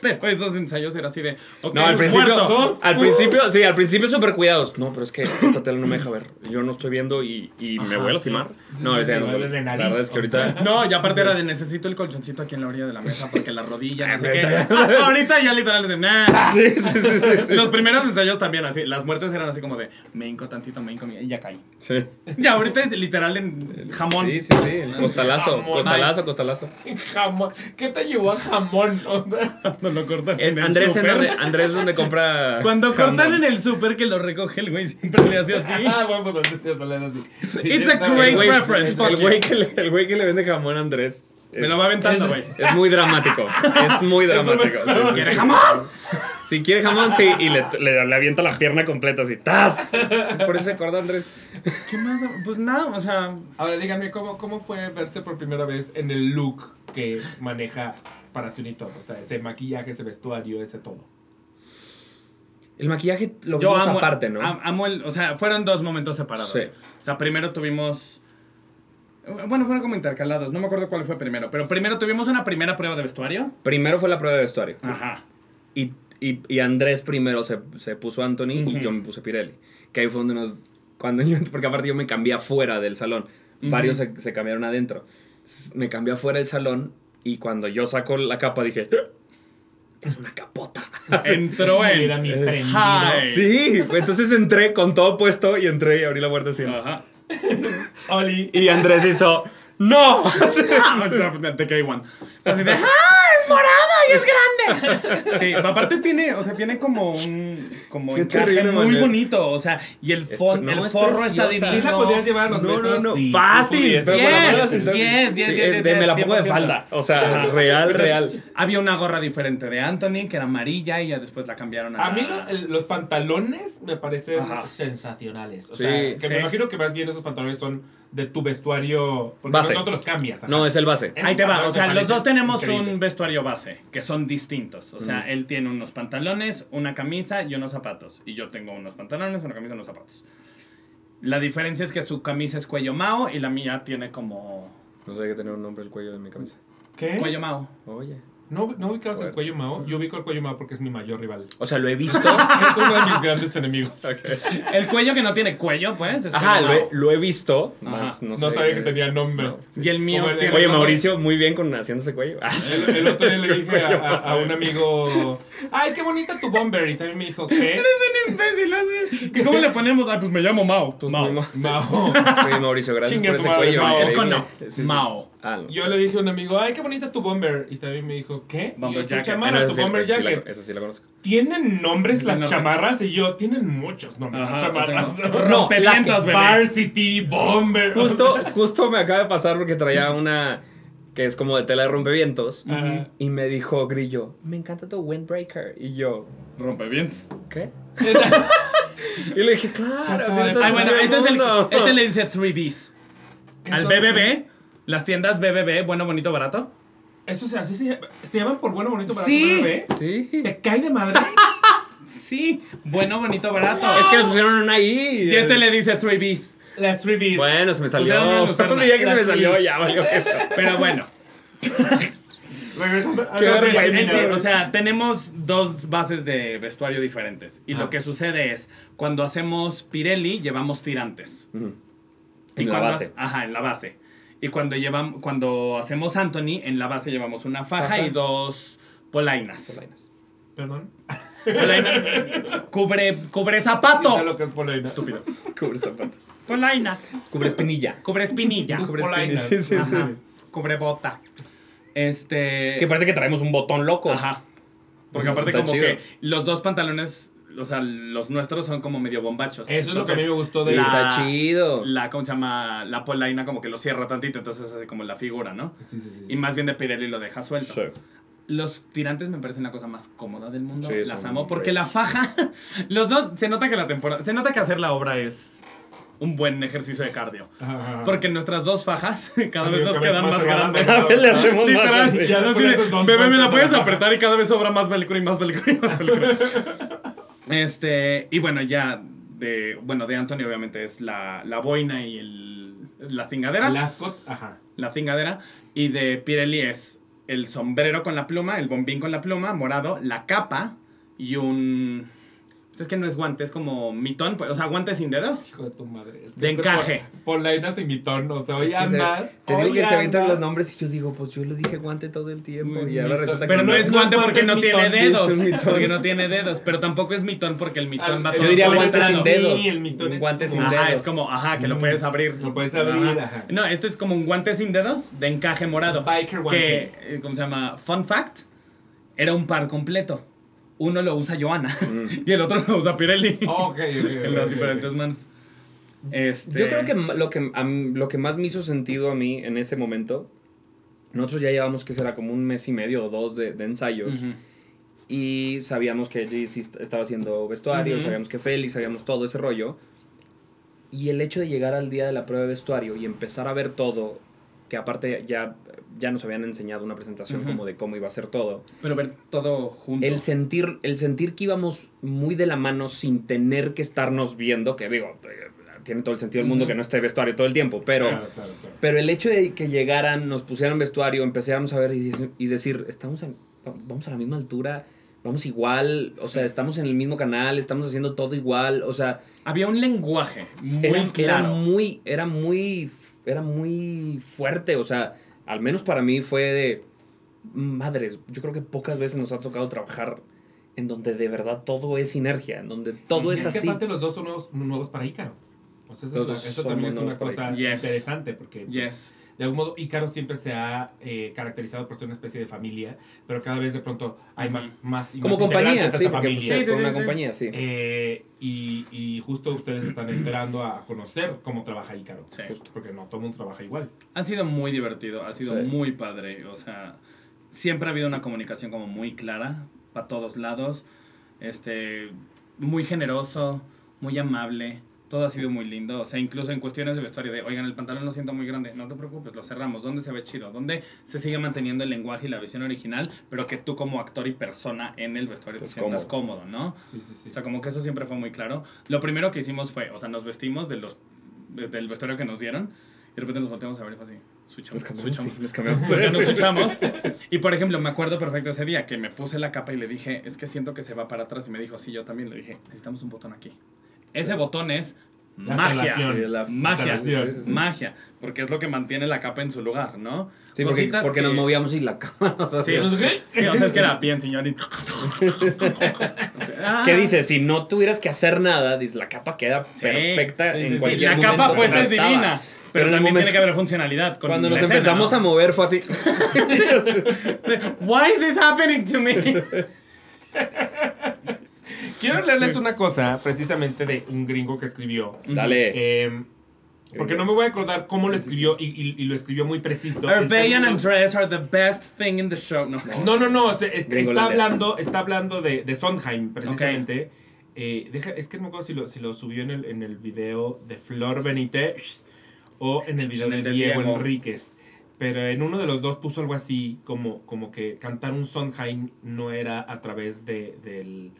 Pero esos ensayos era así de, ok, No, al principio, muerto. al principio, sí, al principio súper cuidados. No, pero es que esta tele no me deja ver. Yo no estoy viendo y, y me voy a lastimar. Sí, No, sí, o sea, sí, no, de la nariz, verdad es que ahorita. No, y aparte era de necesito el colchoncito aquí en la orilla de la mesa porque la rodilla, no sé qué. ahorita ya literal es de, nah. Sí, sí, sí, sí, sí. Los primeros ensayos también así, las muertes eran así como de, me hinco tantito, me hinco, y ya caí. Sí, Ya ahorita literal en jamón. sí, sí, sí. Costalazo, Jamón. costalazo, costalazo. Jamón. ¿Qué te llevó a jamón? Cuando lo cortan Eh, en el Andrés, en súper. donde, Andrés donde compra. Cuando cortan jamón. en el súper que lo recoge el güey, siempre le hace así. Ah, bueno, pues te pones así. Sí, It's a great reference, fuck El you. güey que, le, el güey que le vende jamón a Andrés. Me es- lo va aventando, güey. Es muy dramático. Es muy dramático. Sí, ¿Quiere sí. jamón? Si quiere jamón, sí. Y le, le, le avienta la pierna completa así. ¡Tas! Por eso se acuerda Andrés. ¿Qué más? Pues nada, o sea, Ahora díganme, ¿cómo, ¿cómo fue verse por primera vez en el look que maneja para Todd? O sea, ese maquillaje, ese vestuario, ese todo. El maquillaje lo yo vimos amo, aparte, ¿no? am- amo el, o sea, fueron dos momentos separados. Sí. O sea, primero tuvimos bueno, fueron como intercalados, no me acuerdo cuál fue primero, pero primero tuvimos una primera prueba de vestuario. Primero fue la prueba de vestuario. Ajá. Y, y, y Andrés primero se, se puso Anthony y Ujú. yo me puse Pirelli. Que ahí fue donde nos. Cuando yo, porque aparte yo me cambié afuera del salón. Ujú. Varios se, se cambiaron adentro. Me cambié afuera del salón y cuando yo saco la capa dije. "Ah, Es una capota. Entró en Era mi Es- prendido. Hi. Sí, entonces entré con todo puesto y entré y abrí la puerta así. Ajá. Oli. Y Andrés hizo. ¡No! Caí one. Así de, ¡ah! ¡Es morado y es grande! Sí, aparte tiene, o sea, tiene como un como Qué encaje muy manera. bonito. O sea, y el, Es- no, el es forro está divino. Sí la podías llevar a los No, no, metros, no. sí, Fácil. sí pudiese. pero con la mano Yes, así, entonces- yes, yes, sí, yes, yes, de- Me la pongo de 100%. falda. O sea, Ajá. real, Entonces, real. Había una gorra diferente de Anthony, que era amarilla, y ya después la cambiaron a. A mí la- lo- el- los pantalones me parecen Ajá. sensacionales. O Sí, sea, que sí. me imagino que más bien esos pantalones son de tu vestuario. Porque Base. no te los cambias. ajá. No, es el base. Ahí te va, o sea, los dos tenemos increíbles. un vestuario base, que son distintos. O sea, él tiene unos pantalones, una camisa y unos zapatos. Y yo tengo unos pantalones, una camisa y unos zapatos. La diferencia es que su camisa es cuello mao y la mía tiene como No sé que tener un nombre el cuello de mi camisa. ¿Qué? cuello mao. Oye. ¿No, ¿No ubicabas el cuello Mao? Yo ubico el cuello Mao porque es mi mayor rival. O sea, lo he visto. es uno de mis grandes enemigos. El cuello que no tiene cuello, pues. Es Ajá, lo he, mao. lo he visto. Más no, No sabía que tenía nombre. No. Y el mío el- tiene. Oye, Mauricio, muy bien con haciéndose cuello. El, el otro día le dije a, Cuello a- a un amigo, ay, qué bonita tu bomber. Y también me dijo, ¿qué? Eres un imbécil, así. ¿Que ¿Cómo le ponemos? Ay, pues me llamo Mao. Pues Mao. Mao. Sí, Mauricio, gracias Chingue por su ese madre, cuello. Mao. Es con no. Sí, sí, sí. Mao. Ah, no. Yo le dije a un amigo, ay, qué bonita tu bomber. Y también me dijo, ¿qué? Bomber Y yo, jacket. Ah, no, tu esa sí- bomber esa sí la- jacket. Esa sí la conozco. ¿Tienen nombres las No. chamarras? Y yo, tienen muchos nombres Ajá, las chamarras. sea, No, bebé. Varsity, bomber. Justo, justo me acaba de pasar porque traía una que es como de tela de rompevientos. Ajá. Y me dijo Grillo, me encanta tu windbreaker. Y yo, Rompevientos. ¿qué? y le dije, claro. Ay, bueno, sentido este, del es el, mundo". este le dice 3Bs. Al Eso- BBB, las tiendas BBB, bueno, bonito, barato. Eso se así se, se llaman por bueno, bonito, barato, Sí. Sí. ¿Te cae de madre? Sí, bueno, bonito, barato. Es que les pusieron una ahí. Y este le dice 3Bs. Las freebies. Bueno, se me salió. Pusieron una lucerna. Un día que se me Las salió, ya valió queso. Pero bueno, Regresando o sea, tenemos dos bases de vestuario diferentes. Y Ajá. lo que sucede es, cuando hacemos Pirelli, llevamos tirantes. Ujú. Y En la base. hace- ajá, en la base. Y cuando, llevamos, cuando hacemos Anthony, en la base llevamos una faja, Faja. y dos polainas. Polainas. Perdón. Polaina. cubre, cubre ¿Sabes zapato. lo que es polaina? Estúpido. Cubre zapato. Polaina. Cubre espinilla. Cubre espinilla. Cubre espinilla. Sí, sí, sí. Ajá. Cubre bota. Este. Que parece que traemos un botón loco. Ajá. Porque Eso aparte como chido. que los dos pantalones, o sea, los nuestros son como medio bombachos. Eso es lo que a mí me gustó de la- Está chido. La, ¿cómo se llama? La polaina como que lo cierra tantito, entonces hace como la figura, ¿no? Sí, sí, sí. Y más bien de Pirelli lo deja suelto. Sí. Los tirantes me parecen la cosa más cómoda del mundo. Sí, Las amo. Porque great. la faja, los dos, se nota que la temporada, se nota que hacer la obra es un buen ejercicio de cardio. Ajá. Porque nuestras dos fajas cada Amigo, vez nos cada vez quedan más más grandes. Cada vez le hacemos más Literal. Ya dos Bebé, me la puedes la faja". apretar y cada vez sobra más velcro y más velcro y más velcro. este, y bueno, ya de, bueno, de Anthony obviamente es la, la boina y el, la cingadera. El ascot, ajá. la cingadera. Y de Pirelli es el sombrero con la pluma, el bombín con la pluma, morado, la capa y un... es que no es guante, es como mitón, pues, o sea, guante sin dedos. Hijo de tu madre. Es que De encaje. Por, polainas y mitón, o sea, hoy Es que se- andas. te digo que se avientan los nombres y yo digo, pues yo le dije guante todo el tiempo. Y ahora resulta Pero que no, no- es guante es porque no tiene mitón, sí, es dedos. un mitón. porque no tiene dedos. Pero tampoco es mitón porque el mitón Ah, va todo Yo diría guante sin dedos. Sí, el mitón es guante como- sin Ajá, dedos. es como, ajá, que lo Mm. puedes abrir. Lo puedes abrir, ajá. No, esto es como un guante sin dedos de encaje morado. Biker guante. Que, eh, ¿cómo se llama? Fun fact, era un par completo. Uno lo usa Joana y el otro lo usa Pirelli. Ok, ok, ok, en las diferentes manos. Este, Yo creo que lo que, lo que más me hizo sentido a mí en ese momento, nosotros ya llevamos que será como un mes y medio o dos de, de ensayos y sabíamos que JC est- estaba haciendo vestuario, sabíamos que Félix, sabíamos todo ese rollo. Y el hecho de llegar al día de la prueba de vestuario y empezar a ver todo, que aparte ya, ya nos habían enseñado una presentación como de cómo iba a ser todo. Pero ver todo junto. El sentir, el sentir que íbamos muy de la mano sin tener que estarnos viendo, que digo, eh, tiene todo el sentido del mundo que no esté vestuario todo el tiempo, pero... Claro, claro, claro. Pero el hecho de que llegaran, nos pusieran vestuario, empezáramos a ver y, y decir, estamos en- vamos a la misma altura, vamos igual, o sea, estamos en el mismo canal, estamos haciendo todo igual, o sea, Había un lenguaje muy era, era claro. muy, era muy, era muy fuerte, o sea, al menos para mí fue de, madres, yo creo que pocas veces nos ha tocado trabajar en donde de verdad todo es sinergia, en donde todo es, es que así. aparte los dos son nuevos, nuevos para Ícaro. O sea, eso, es- eso también es una cosa. Yes. interesante porque pues, Yes. De algún modo Ícaro siempre se ha eh, caracterizado por ser una especie de familia, pero cada vez de pronto hay más, más y Como más compañía, sí, porque pues, familia. Sí, una sí, compañía, sí. Eh, y, y justo ustedes están entrando a conocer cómo trabaja Ícaro. Sí. Justo porque no todo el mundo trabaja igual. Ha sido muy divertido, ha sido Sí. muy padre. O sea, siempre ha habido una comunicación como muy clara para todos lados. Este, muy generoso, muy amable. Todo ha sido muy lindo. O sea, incluso en cuestiones de vestuario de, oigan, el pantalón lo siento muy grande. No te preocupes, lo cerramos. ¿Dónde se ve chido? ¿Dónde se sigue manteniendo el lenguaje y la visión original? Pero que tú como actor y persona en el vestuario te Pues sientas cómodo, ¿no? Sí, sí, sí. O sea, como que eso siempre fue muy claro. Lo primero que hicimos fue, o sea, nos vestimos de los, del vestuario que nos dieron y de repente nos volteamos a ver y fue así, switchamos, cambiamos, switchamos. sí, cambiamos. Nos switchamos. Y por ejemplo, me acuerdo perfecto ese día que me puse la capa y le dije, es que siento que se va para atrás. Y me dijo, sí, yo también. Le dije, necesitamos un botón aquí. Ese botón es La magia. relación. Sí, la- magia. la relación. sí, sí, sí. Magia. Porque es lo que mantiene la capa en su lugar, ¿no? Sí, porque, Cositas porque que- nos movíamos y la cama nos Sí, hacía- o sea, sí, o sea, es que era bien, señor. y- Ah. ¿Qué dices? Si no tuvieras que hacer nada, dices, la capa queda perfecta sí, sí, en sí. cualquier La momento capa puesta es divina. Pero, también momento- tiene que haber funcionalidad. con Cuando la nos escena, empezamos ¿no? a mover fue así. Why is this happening to me? Quiero leerles una cosa precisamente de un gringo que escribió. Dale. Eh, Porque no me voy a acordar cómo lo escribió y, y- y lo escribió muy preciso. Hervé and Andrés are the best thing in the show. No. No, no, es- está hablando, está hablando de, de Sondheim, precisamente. Eh, deja, es que no me acuerdo si lo, si lo subió en el, en el video de Flor Benítez o en el video de Diego, Diego. Enríquez. Pero en uno de los dos puso algo así como, como que cantar un Sondheim no era a través de, del-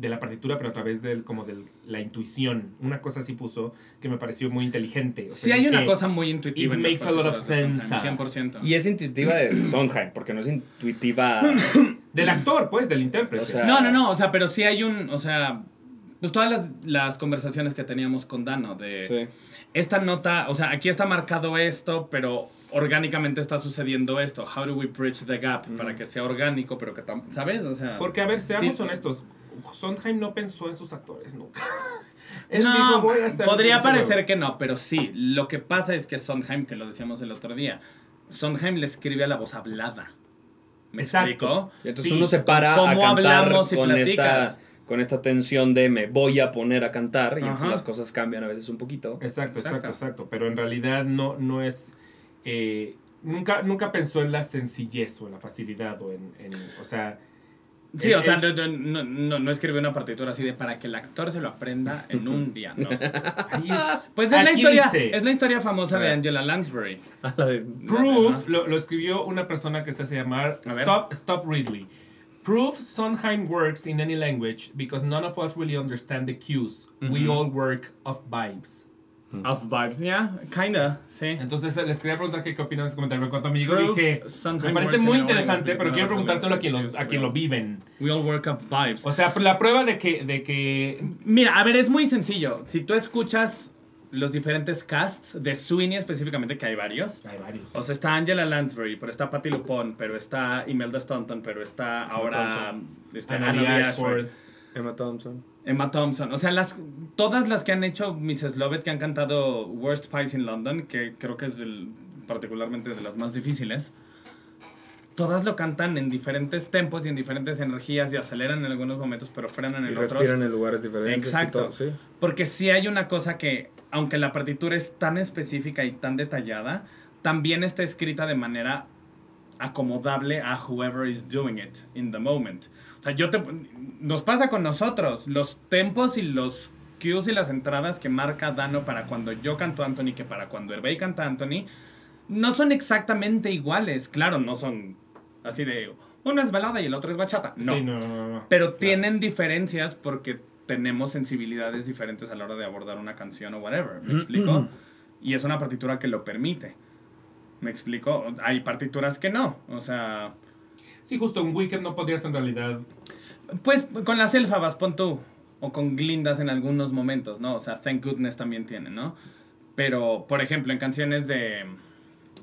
de la partitura, pero a través de como de la intuición. Una cosa así puso que me pareció muy inteligente. O Sí hay una cosa muy intuitiva. it en makes a lot of sense. Sondheim, 100%. Y es intuitiva de Sondheim, porque no es intuitiva. Del actor, pues, del intérprete. O sea, No, no, no, o sea, pero sí hay un, o sea, pues todas las, las conversaciones que teníamos con Dano de Sí. esta nota, o sea, aquí está marcado esto, pero orgánicamente está sucediendo esto. How do we bridge the gap para que sea orgánico, pero que ¿sabes? O sea, Porque, a ver, seamos Sí. honestos. Sondheim no pensó en sus actores nunca. Él no, dijo, "Voy a hacer podría un chorro". parecer que no, pero sí. Lo que pasa es que Sondheim, que lo decíamos el otro día, Sondheim le escribe a la voz hablada. ¿Me Exacto. explico? Y entonces Sí. uno se para a ¿Cómo cantar con platicas? esta, con esta tensión de me voy a poner a cantar y entonces las cosas cambian a veces un poquito. Exacto, exacto, Exacto. exacto. Pero en realidad no, no es. eh, nunca, nunca pensó en la sencillez o en la facilidad o en. en- o sea. Sí, o sea, no, no, no, no escribe una partitura así de para que el actor se lo aprenda en un día, ¿no? ahí es- Pues es la historia, dice, es la historia famosa de. Angela Lansbury. La de- Proof lo, lo escribió una persona que se hace llamar. Stop, Stop Ridley. Proof Sondheim works in any language because none of us really understand the cues. We all work of vibes. Of vibes, yeah, kinda, sí. Entonces les quería preguntar qué, qué opinan de ese comentario. En cuanto a mi amigo dije, me parece muy interesante, pero quiero preguntárselo a quien, los, a quien lo viven. We all work of vibes. O sea, la prueba de que, de que Mira, a ver, es muy sencillo. Si tú escuchas los diferentes casts de Sweeney específicamente, que hay varios. hay varios. O sea, está Angela Lansbury, pero está Patti LuPone, pero está Imelda Staunton, pero está ahora. Ashford, Emma Thompson. Emma Thompson. O sea, las, todas las que han hecho Mrs. Lovett, que han cantado Worst Pies in London, que creo que es del- particularmente de las más difíciles. Todas lo cantan en diferentes tempos y en diferentes energías y aceleran en algunos momentos, pero frenan en Y otros. respiran en lugares diferentes. y Exacto. todo, sí. Porque sí hay una cosa que, aunque la partitura es tan específica y tan detallada, también está escrita de manera acomodable a whoever is doing it in the moment. O sea, yo te, nos pasa con nosotros, los tempos y los cues y las entradas que marca Dano para cuando yo canto Anthony que para cuando Hervey canta Anthony, no son exactamente iguales. Claro, no son así de, uno es balada y el otro es bachata. No. Sí, no, no, no. Pero tienen diferencias porque tenemos sensibilidades diferentes a la hora de abordar una canción o whatever. ¿Me explico? Y es una partitura que lo permite. ¿Me explico? Hay partituras que no. O sea, Sí, justo un weekend no podrías en realidad. pues con las elfabas, pon tú. O con glindas en algunos momentos, ¿no? O sea, Thank Goodness también tiene, ¿no? Pero, por ejemplo, en canciones de.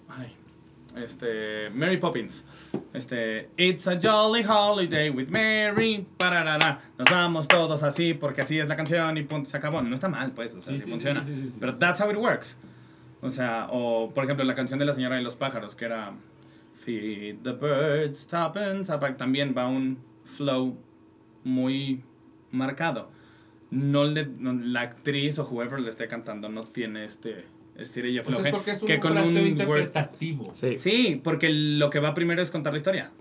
Ay. Este. Mary Poppins. Este. It's a jolly holiday with Mary. Pararara. Nos vamos todos así porque así es la canción y punto, se acabó. No está mal, pues. O sea, Sí, sí, sí, sí, funciona. sí, sí, sí, sí, Pero that's how it works. O sea, o por ejemplo, la canción de la señora de los pájaros, que era. Feed the birds, tuppence. También va un flow muy marcado. No le, no- la actriz o whoever le esté cantando no tiene este estira y Pues es afloje porque es un que con un word- interpretativo. Sí. Sí, porque lo que va primero es contar la historia.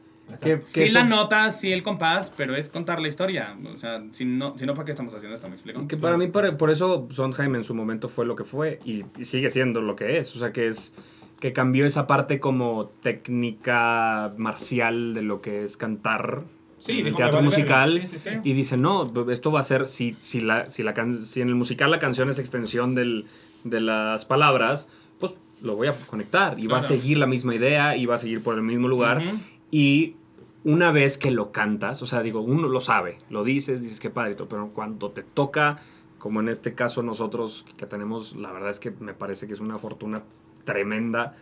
Que- que Sí eso- la nota, sí el compás, pero es contar la historia. O sea, si no, si no ¿para qué estamos haciendo esto? ¿Me explico? Que para mí, por, por eso Sondheim en su momento fue lo que fue y, y sigue siendo lo que es. O sea, que es que cambió esa parte como técnica marcial de lo que es cantar Sí, en el teatro musical. Sí, sí, sí. Y dice, no, esto va a ser, si, si, la, si, la can- si en el musical la canción es extensión del, de las palabras, pues lo voy a conectar y va a seguir la misma idea y va a seguir por el mismo lugar. Y una vez que lo cantas, o sea, digo, uno lo sabe, lo dices, dices que padre, pero cuando te toca, como en este caso nosotros que tenemos, la verdad es que me parece que es una fortuna tremenda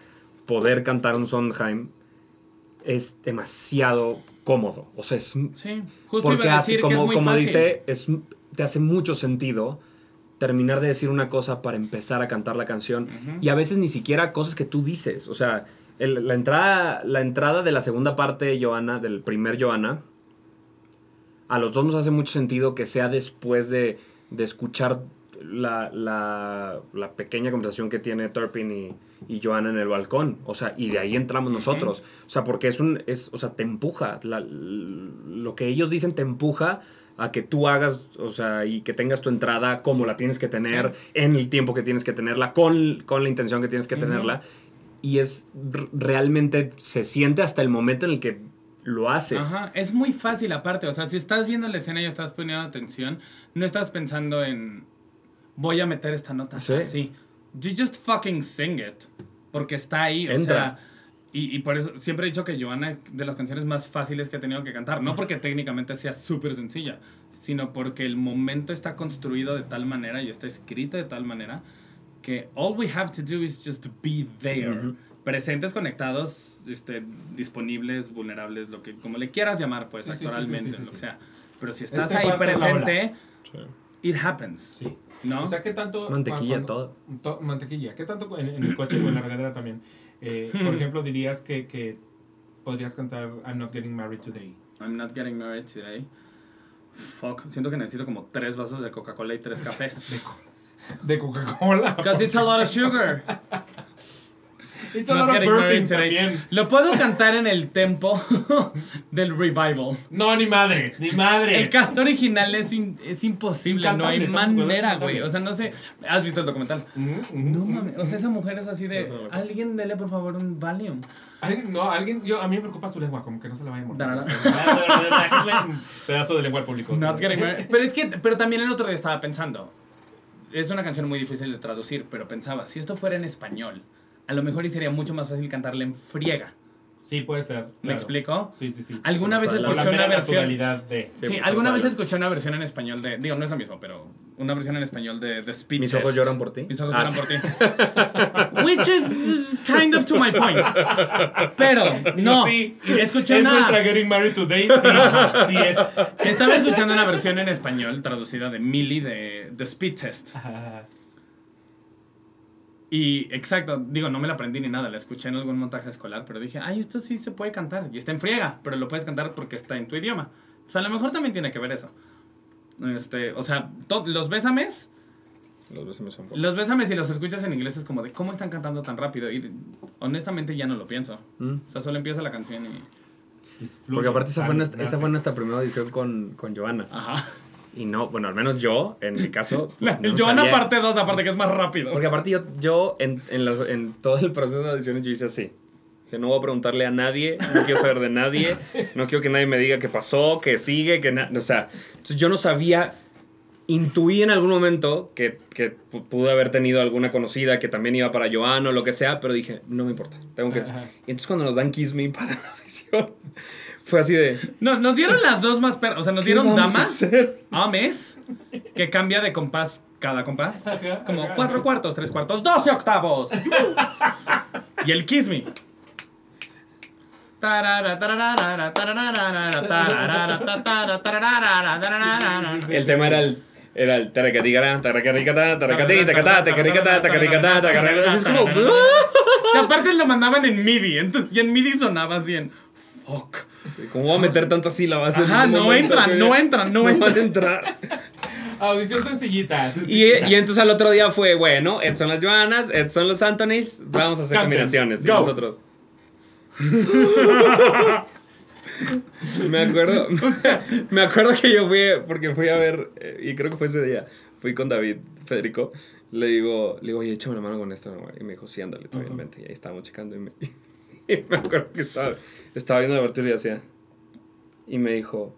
poder cantar un Sondheim, es demasiado cómodo. O sea, es Sí, justo porque iba a hace, decir que es como, muy como fácil. dice, es, te hace mucho sentido terminar de decir una cosa para empezar a cantar la canción. Y a veces ni siquiera cosas que tú dices. O sea, el- la, entrada, la entrada de la segunda parte de Johanna, del primer Johanna, a los dos nos hace mucho sentido que sea después de, de escuchar la, la, la pequeña conversación que tiene Turpin y, y Joanna en el balcón. O sea, y de ahí entramos nosotros. O sea, porque es un. Es, o sea, te empuja. La- lo que ellos dicen te empuja a que tú hagas, o sea, y que tengas tu entrada como la tienes que tener, en el tiempo que tienes que tenerla, con, con la intención que tienes que tenerla. Y es realmente, se siente hasta el momento en el que lo haces. Ajá, es muy fácil aparte, o sea, si estás viendo la escena y estás poniendo atención, no estás pensando en voy a meter esta nota Sí. así. You just fucking sing it, porque está ahí, o Entra. sea, y, y por eso siempre he dicho que Joanna de las canciones más fáciles que he tenido que cantar, no porque técnicamente sea súper sencilla, sino porque el momento está construido de tal manera y está escrito de tal manera que all we have to do is just be there. Ujú. Presentes, conectados, este, disponibles, vulnerables, lo que como le quieras llamar, pues, Sí, sí, sí, actoralmente, sí, sí, sí, lo que sea. Pero si estás Este ahí presente, it happens. Sí. ¿No? O sea, ¿qué tanto... Es mantequilla cuando- todo. to- mantequilla. ¿Qué tanto en, en el coche o en la regadera también? Eh, Hmm. por ejemplo, dirías que, que podrías cantar I'm not getting married today. I'm not getting married today. Fuck, siento que necesito como tres vasos de Coca-Cola y tres cafés. De, co- de Coca-Cola. Because it's a lot of sugar. It's a Not lot of burping también. Lo puedo cantar en el tempo del revival. No, ni madres, ni madres. El cast original es, in- es imposible, no hay manera, güey. O sea, no sé. ¿Has visto el documental? Ujú, ujú, No ujú. mames. O sea, esa mujer es así de. No. Alguien dele por favor un Valium. Alguien- no, alguien, yo, a mí me preocupa su lengua, como que no se la vaya a morder. Un Pedazo de lengua al público. Not. Pero es que, pero también el otro día estaba pensando. Es una canción muy difícil de traducir, pero pensaba, si esto fuera en español, a lo mejor y sería mucho más fácil cantarla en friega. Sí, puede ser. ¿Me claro. explico? Sí, sí, sí. ¿Alguna vez escuché una versión? de... Sí, pues, alguna vez escuché una versión en español de. Digo, no es lo mismo, pero una versión en español de The Speed Mis Test. ojos lloran por ti. Mis ojos Ah, lloran por ti. Which is kind of to my point. Pero, no. Sí, escuché es una. nuestra Getting Married Today. Sí, sí es. Estaba escuchando una versión en español traducida de Millie de The Speed Test. Ajá. Y exacto, digo, no me la aprendí ni nada, la escuché en algún montaje escolar, pero dije, ay, esto sí se puede cantar. Y está en friega, pero lo puedes cantar porque está en tu idioma. O sea, a lo mejor también tiene que ver eso. Este, o sea, to- los bésames, Los me son pocos. los bésames si los escuchas en inglés es como de, ¿cómo están cantando tan rápido? Y honestamente ya no lo pienso. Mm. O sea, solo empieza la canción y... Porque aparte esa fue, nuestra, esa fue nuestra primera audición con, con Joana. Ajá. Y no, bueno, al menos yo, en mi caso. pues, La- no el Joana sabía- parte 2, aparte que es más rápido. Porque aparte yo, yo en, en, las- en todo el proceso de audiciones yo hice así. Que no voy a preguntarle a nadie, no quiero saber de nadie, no quiero que nadie me diga qué pasó, que sigue, que nada. O sea, entonces yo no sabía, intuí en algún momento que, que pu- pude haber tenido alguna conocida que también iba para Joana o lo que sea, pero dije, no me importa, tengo que... Y entonces cuando nos dan Kiss Me para la audición, fue así de... No, nos dieron las dos más perras. O sea, nos ¿qué dieron damas. hacer? Ames, que cambia de compás cada compás. Es como cuatro cuartos, tres cuartos, doce octavos. y el Kiss Me. El tema era el... Era el taracatigara, taracaticata, taracati, tacatá, tacaricatá, tacaricatá, tacaricatá. Es como... Y aparte lo mandaban en MIDI. entonces- y en MIDI sonaba así en. Fuck. ¿Cómo voy a meter tantas sílabas? en Ajá, un no momento entran, que- no entran, no van a entran. entrar. Audición sencillita. Y, sencillita. y entonces al otro día fue, bueno, son las Joanas, son los Antonys, vamos a hacer combinaciones. Y Go. nosotros. me acuerdo, me acuerdo que yo fui, porque fui a ver, eh, y creo que fue ese día, fui con David Federico, le digo, le digo, oye, échame la mano con esto, ¿no? y me dijo, sí, ándale, bien, Ujú. vente, y ahí estábamos checando, y me, y me acuerdo que estaba, estaba viendo la abertura y hacía, y me dijo,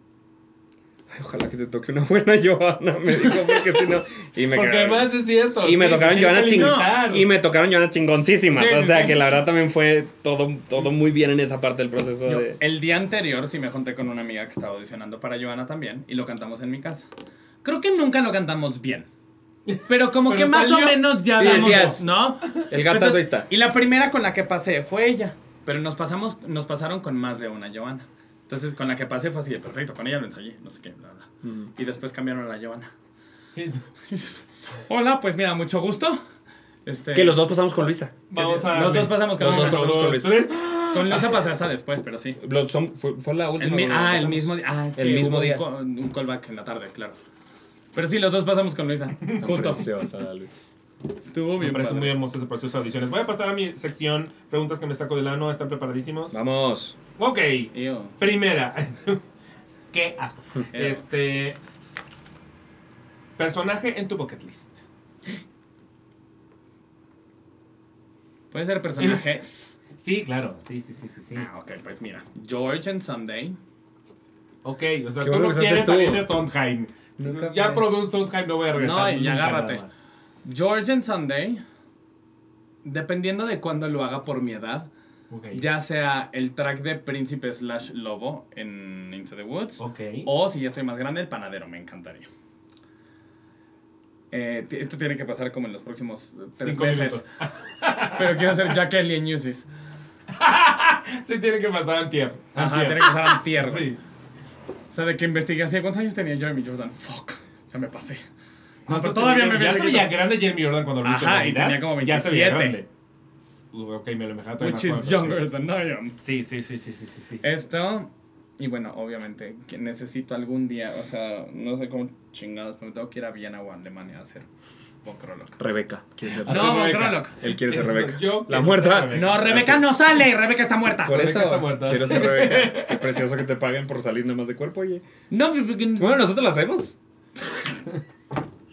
Ay, ojalá que te toque una buena Joana, me dijo, porque si no, y me Porque quedé- además es cierto. y me sí, tocaron se tiene Joana que ching limitar. y me tocaron Joana chingoncísimas. Sí, o sea sí. que la verdad también fue todo, todo muy bien en esa parte del proceso Yo, de. el día anterior sí me junté con una amiga que estaba audicionando para Joana también y lo cantamos en mi casa. Creo que nunca lo cantamos bien. Pero como Pero que más salió. o menos ya Sí, damos, decías, ¿no? El Entonces, ahí está. Y la primera con la que pasé fue ella. Pero nos pasamos, nos pasaron con más de una Joana. Entonces con la que pasé fue así de perfecto, con ella lo ensayé, no sé qué, bla, bla. Y después cambiaron a la Joana. Hola, pues mira, mucho gusto. Este, Que los dos pasamos con Luisa. Vamos a. Los dos pasamos con Los dos Luisa. pasamos con Dos, Luis. tres. Con Luisa pasé hasta después, pero sí. Los son- fue, fue la El última. mi- donde ah, el pasamos. mismo día. Ah, es El que mismo hubo día. Un, un callback en la tarde, claro. Pero sí, los dos pasamos con Luisa. Justo. Preciosa, la Me parece padre. muy hermoso ese proceso de audiciones. Voy a pasar a mi sección preguntas que me saco del ano. ¿Están preparadísimos? Vamos. Ok. Ew. Primera. Qué asco. Ew. Este. Personaje en tu bucket list. Puede ser personajes. Sí, claro. Sí, sí, sí, sí. sí. Ah, ok, pues mira. George and Sunday. Ok, o sea, tú bueno no quieres tú. salir de. Nunca ya probé un Sondheim, no voy a regresar. No, y nunca agárrate. And Sunday. Dependiendo de cuándo lo haga por mi edad. Ya sea el track de Príncipe slash Lobo en Into the Woods. O si ya estoy más grande, el panadero, me encantaría. Eh, esto tiene que pasar como en los próximos tres Cinco meses. Pero quiero ser Jack Ellie en Newsies. Sí, tiene que pasar antier. Ajá, tiene que pasar antier. Sí. O sea, de que investigué así. ¿Cuántos años tenía Jeremy Jordan? Fuck, ya me pasé. No, pero ¿Cuántos todavía tenía? me Ya veía se veía grande Jeremy Jordan cuando lo hizo. Ajá, y tenía como Ya se veía 27. grande. Uh, Ok, me lo todavía Which más is joven, younger pero- than I am. Sí, sí, sí, sí, sí, sí. Esto, y bueno, obviamente, que necesito algún día, o sea, no sé cómo chingados, pero tengo que ir a Viena o a Alemania a hacer Boncroloc. Rebeca. ¿Quiere ser No, Hacer Rebeca. Boncroloc. Él quiere ser Rebeca. yo La quiero muerta. ser Rebeca. No, Rebeca no sale, Rebeca está muerta. Por Rebeca eso está muerta. quiero ser Rebeca. Qué precioso que te paguen por salir nada más de cuerpo, oye. No, porque- Bueno, nosotros lo hacemos.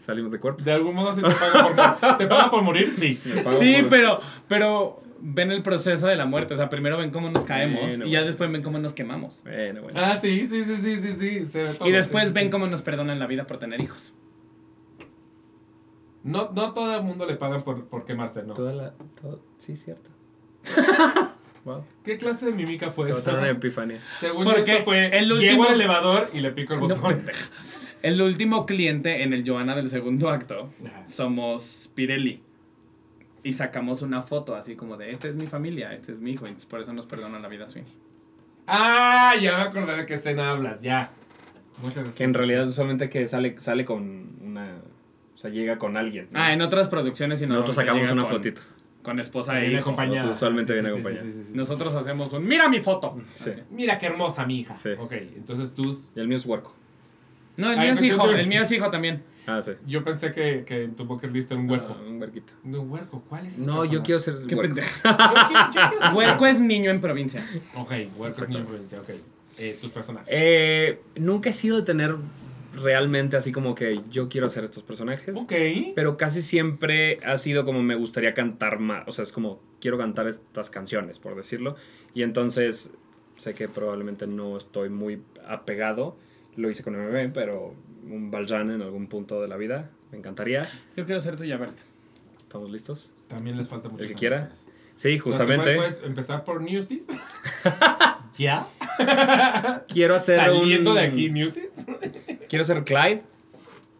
Salimos de cuerpo. De algún modo sí te pagan por, mor- ¿te pagan por morir, sí. Sí, por- pero, pero ven el proceso de la muerte. O sea, primero ven cómo nos caemos Bueno, y ya bueno. después ven cómo nos quemamos. Bueno, bueno. Ah, sí, sí, sí, sí, sí, sí. se ve todo, Y después sí, ven sí. cómo nos perdonan la vida por tener hijos. No, no todo el mundo le pagan por, por quemarse, ¿no? Toda la. todo- Sí, cierto. wow. ¿Qué clase de mímica fue una esa? epifanía. Según Porque esto fue, el llego al elevador y le pico el No, botón. pendeja. El último cliente en el Joana del segundo acto Ajá. somos Pirelli. Y sacamos una foto así como de, esta es mi familia, este es mi hijo. Y por eso nos perdonan la vida Sweeney. Ah, ya me acordé de qué escena hablas, ya. Muchas gracias. Que en realidad usualmente que sale, sale con una. O sea, llega con alguien. ¿no? Ah, en otras producciones y Nosotros sacamos una con- fotito. Con esposa e Viene hijo. acompañada. usualmente Sí, viene sí, sí, acompañada. sí, sí, sí. Nosotros hacemos un, mira mi foto. Mira qué hermosa mi hija. Sí. Ok, entonces tú. Y el mío es huerco. No, el mío es hijo, el mío es hijo también. Ah, sí. Yo pensé que, que en tu bucket list era un huerco. Ah, un huerquito. No, un huerco, ¿cuál es? No, yo quiero ser Qué huerco. Huerco es niño en provincia. Ok, huerco es Exacto. mi influencia, ok. Eh, tus personajes. Eh, nunca he sido de tener realmente así como que yo quiero hacer estos personajes. ok. Pero casi siempre ha sido como me gustaría cantar más. O sea, es como quiero cantar estas canciones, por decirlo. Y entonces sé que probablemente no estoy muy apegado. Lo hice con MB, pero un Valjean en algún punto de la vida. Me encantaría. Yo quiero ser tuya, Berta. ¿Estamos listos? También les falta mucho. El que quiera. Sí, justamente. puedes empezar por Newsies. ¿Ya? quiero hacer Saliendo un... de aquí, Newsies. Quiero ser Clyde.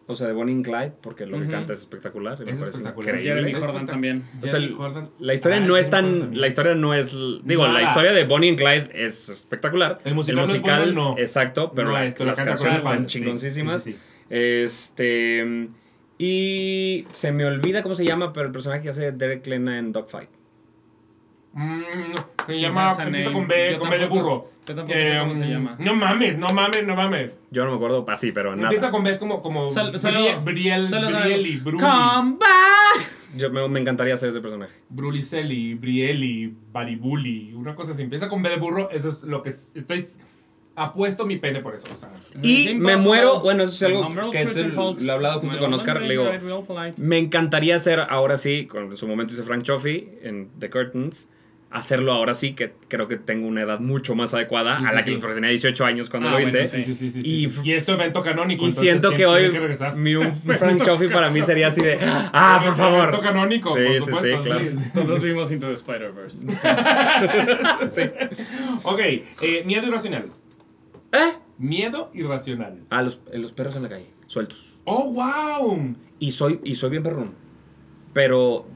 O sea, de Bonnie and Clyde, porque lo que canta es espectacular. y me Es parece espectacular. increíble. Jeremy Jordan también. O sea, Jeremy el- Jordan. La historia Ah, no es tan. La historia no es. Digo, la historia de Bonnie and Clyde es espectacular. El musical no es bueno, no. Exacto, pero No, la- las canta canciones están chingoncísimas. sí, sí, sí. Este. Y se me olvida cómo se llama, pero el personaje que hace Derek Lena en Dogfight. Mm, se llama, empieza con B, Yo con B de burro. Yo tampoco sé cómo se mm, llama. No mames, no mames, no mames. Yo no me acuerdo así, pero nada. Empieza con B, es como, como Brie- Briel, sabe- Brieli, Bruli, Come back. Yo me, me encantaría hacer ese personaje. Brulicelli, Brieli, Baribuli, una cosa así. Empieza con B de burro, eso es lo que es- estoy... Apuesto mi pene por eso, o sea. Y me muero, bueno, eso es algo que es el- lo he hablado justo con Oscar, le digo. Me encantaría hacer ahora sí, con, en su momento hice Frank Chaffee en The Curtains, hacerlo ahora sí, que creo que tengo una edad mucho más adecuada Sí, a sí, la que sí. tenía 18 años cuando Ah, lo bueno, hice. Sí, sí, sí, sí, Y- sí, sí. Y, esto evento canónico. Y entonces, siento ¿quién que hoy que mi un Frank Chaffee para mí sería así de, ah, por Evento favor. canónico, Sí, por sí, sí, claro. Todos vimos Into the Spider-Verse. Ok, eh, miedo irracional. ¿Eh? Miedo irracional. Ah, los, los perros en la calle, sueltos. ¡Oh, wow! Y soy, y soy bien perrón. Pero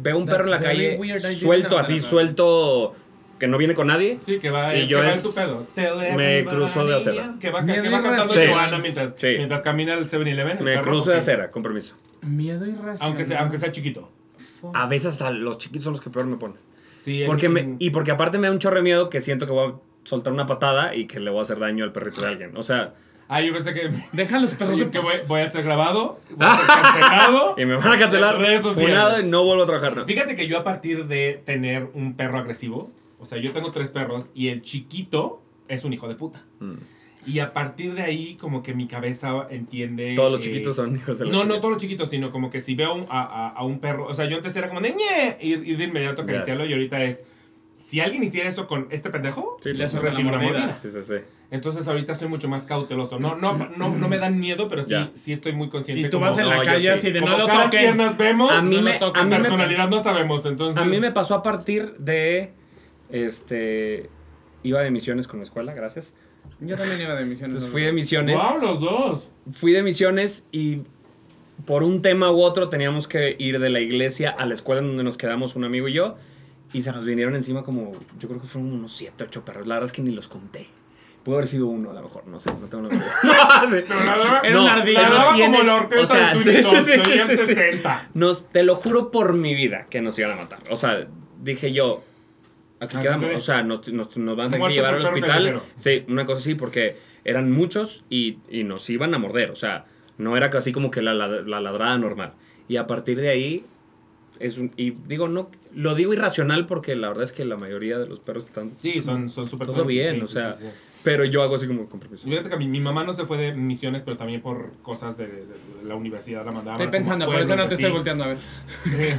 veo un perro en la calle weird, suelto, así, suelto, que no viene con nadie. Sí, que va, Y que yo va es- en tu pedo. Tell me cruzo de acera. Que va, Miedo que va cantando. Johanna mientras, Sí. mientras camina al 7-Eleven. el Me cruzo de acera, con permiso. Miedo irracional. Aunque sea, aunque sea chiquito. Fuck. A veces hasta los chiquitos son los que peor me ponen. Sí, Porque en- me, y porque aparte me da un chorro de miedo que siento que voy a soltar una patada y que le voy a hacer daño al perrito de alguien. O sea, Ah, yo pensé que, Deja los perros que voy, voy a ser grabado, voy a ser cancelado. Y me van a cancelar. Redes sociales. Funado y no vuelvo a trabajar. No. Fíjate que yo a partir de tener un perro agresivo, o sea, yo tengo tres perros y el chiquito es un hijo de puta. Mm. Y a partir de ahí, como que mi cabeza entiende. Todos los chiquitos son hijos de la No, no chingada. todos los chiquitos, sino como que si veo un- a, a- a un perro. O sea, yo antes era como de ñe, ir, ir de inmediato a acariciarlo y ahorita es. Si alguien hiciera eso con este pendejo, Sí, Le recibe la una mordida. sí, sí, sí. Entonces ahorita estoy mucho más cauteloso. No, no, no, no me dan miedo, pero sí, sí estoy muy consciente. Y tú como- vas en No, la calle sí. así de como no lo caras toquen. tiernas vemos, A mí no me- toquen. a mí me- personalidad no sabemos. Entonces, A mí me pasó a partir de. Este. Iba de misiones con la escuela, gracias. Yo también iba de misiones. Entonces fui de misiones. ¡Wow, los dos! Fui de misiones y por un tema u otro teníamos que ir de la iglesia a la escuela en donde nos quedamos un amigo y yo. Y se nos vinieron encima como, yo creo que fueron unos 7, 8 perros. La verdad es que ni los conté. Pudo haber sido uno a lo mejor, no sé, no tengo la idea. No, sí. Pero la daba, Era una ardilla. la como la orquesta o sea, de sí, sí, Tops, sí, serían sí, sí. 60. Nos, te lo juro por mi vida que nos iban a matar. O sea, dije yo, aquí Ah, quedamos. O sea, nos, nos, nos van a tener que llevar al hospital. Sí, una cosa así, porque eran muchos y, y nos iban a morder. O sea, no era casi como que la, la, la ladrada normal. Y a partir de ahí, es un. Y digo, no. Lo digo irracional porque la verdad es que la mayoría de los perros están. Sí, son son súper Todo bien, sí, o sea, sí, sí. Pero yo hago así como con permiso. Fíjate que mi, mi mamá no se fue de misiones, pero también por cosas de, de- de la universidad la mandaban. Estoy pensando, por eso no te así. estoy volteando a ver.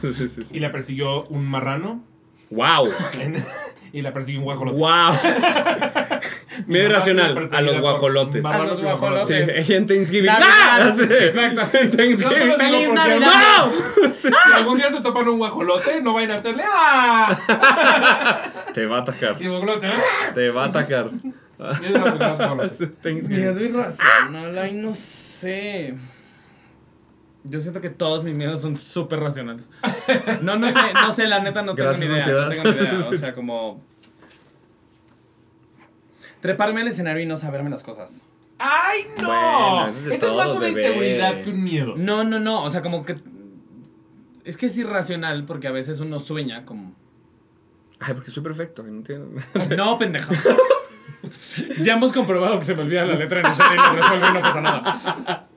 Sí, sí, sí, Y la persiguió un marrano. ¡Wow! y la persiguió un guajolote. ¡Wow! Medio irracional. A los guajolotes. A los y guajolotes. Sí, en Thanksgiving. ¡Ah! Exacto. En Thanksgiving. ¡No! Si algún día se topan un guajolote, no vayan a hacerle ¡Ah! Te va a atacar. Y guajolote ¡Ah! Te va a atacar. Thanksgiving. Miedo irracional, ay, no sé. Yo siento que todos mis miedos son súper racionales. No, no sé, no sé, la neta no tengo Gracias, ni idea. ansiedad. No tengo ni idea. O sea, como. Treparme al escenario y no saberme las cosas. ¡Ay, no! Bueno, eso es de Esa es más una bebé. inseguridad que un miedo. No, no, no. O sea, como que. Es que es irracional porque a veces uno sueña como. Ay, porque soy perfecto. No entiendo. No, pendejo. Ya hemos comprobado que se me olvida la letra en el y lo resuelvo y no pasa nada.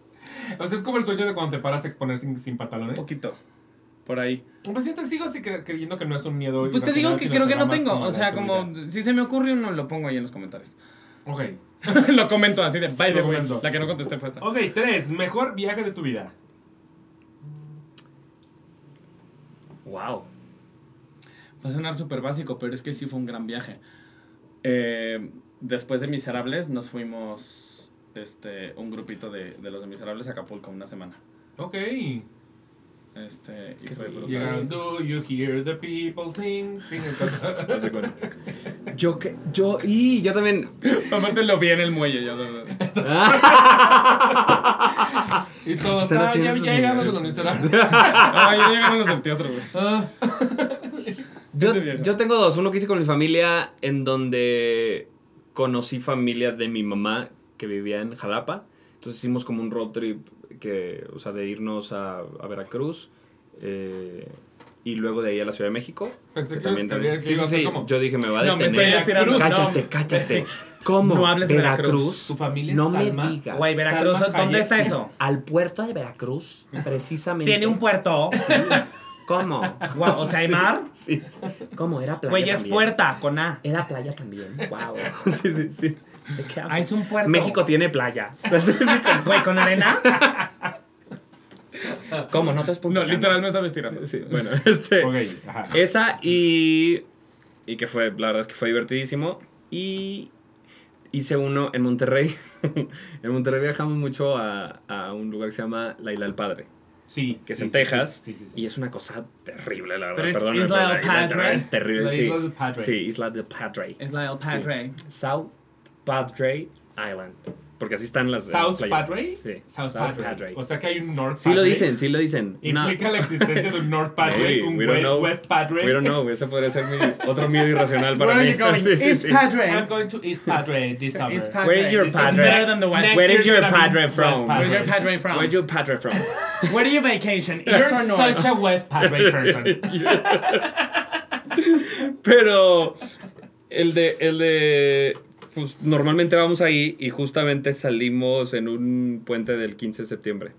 O sea, es como el sueño de cuando te paras a exponer sin, sin pantalones. Un poquito. Por ahí. Pues siento sigo así cre- creyendo que no es un miedo. Pues te digo que creo que no tengo. O sea, como si se me ocurre uno, lo pongo ahí en los comentarios. Ok. lo comento así de by the Lo way. comento. La que no contesté fue esta. Ok, tres. Mejor viaje de tu vida. wow. Va a sonar súper básico, pero es que sí fue un gran viaje. Eh, después de Miserables, nos fuimos este, un grupito de, de los de Miserables a Acapulco una semana. Ok. Este, y fue brutal. Llegaron, do you hear the people sing? sing. Yo que. Yo. Y yo también. Aparte lo vi en el muelle. Ya, y todos, Están ah, haciendo ya, ya llegamos señales. los miserables. ah, ya llegaron los del teatro, güey. Ah, Yo, yo tengo dos. Uno que hice con mi familia, en donde conocí familia de mi mamá que vivía en Jalapa. Entonces hicimos como un road trip que, o sea, de irnos a, a Veracruz eh, y luego de ahí a la Ciudad de México. Que también, también- sí, sí, sí. como- Yo dije, me va a No, me detener. estoy estirando. Cállate, No, cállate. sí. ¿Cómo? No hables de Veracruz. Tu familia es No me digas. Güey, Veracruz, Salma ¿dónde está sí. eso? Al puerto de Veracruz, precisamente. Tiene un puerto. ¿Cómo? Guau, o sea, hay mar. Sí. ¿Cómo? Era playa Güey, es también. puerta, con A. Era playa también. Wow. Sí, sí, sí. ¿De qué hablas? Ah, es un puerto. México tiene playa. Güey, con arena. ¿Cómo? No te has No, literal me estaba estirando. Sí, bueno, este. Ajá. Esa y. Y que fue, la verdad es que fue divertidísimo. Y hice uno en Monterrey. en Monterrey viajamos mucho a, a un lugar que se llama La Isla del Padre, Sí. que es sí, en sí, Texas. Sí, sí, sí. Y es una cosa terrible, la verdad. Pero es Perdón, Isla del Padre. Es terrible, La sí. Isla del Padre. Sí, Isla del Padre. Es la del Padre. South Padre Island. Porque así están las. las South playas. Padre. Sí, South, Padre. O sea que hay un North Sí Padre. lo dicen, sí lo dicen. Implica la existencia de un North Padre, un we don't West, know. West Padre. We don't know, ese podría ser mi otro miedo irracional para Where mí. are you going? Sí, sí, East sí. Padre. I'm going to East Padre this summer. East Padre. Where is your padre? better than the West. Next Where is your padre West from? Where's your Padre. Padre from? Where'd your padre from? Where do you vacation? You're East or north? such a West Padre person. Pero el de, el de pues, normalmente vamos ahí y justamente salimos en un puente del 15 de septiembre.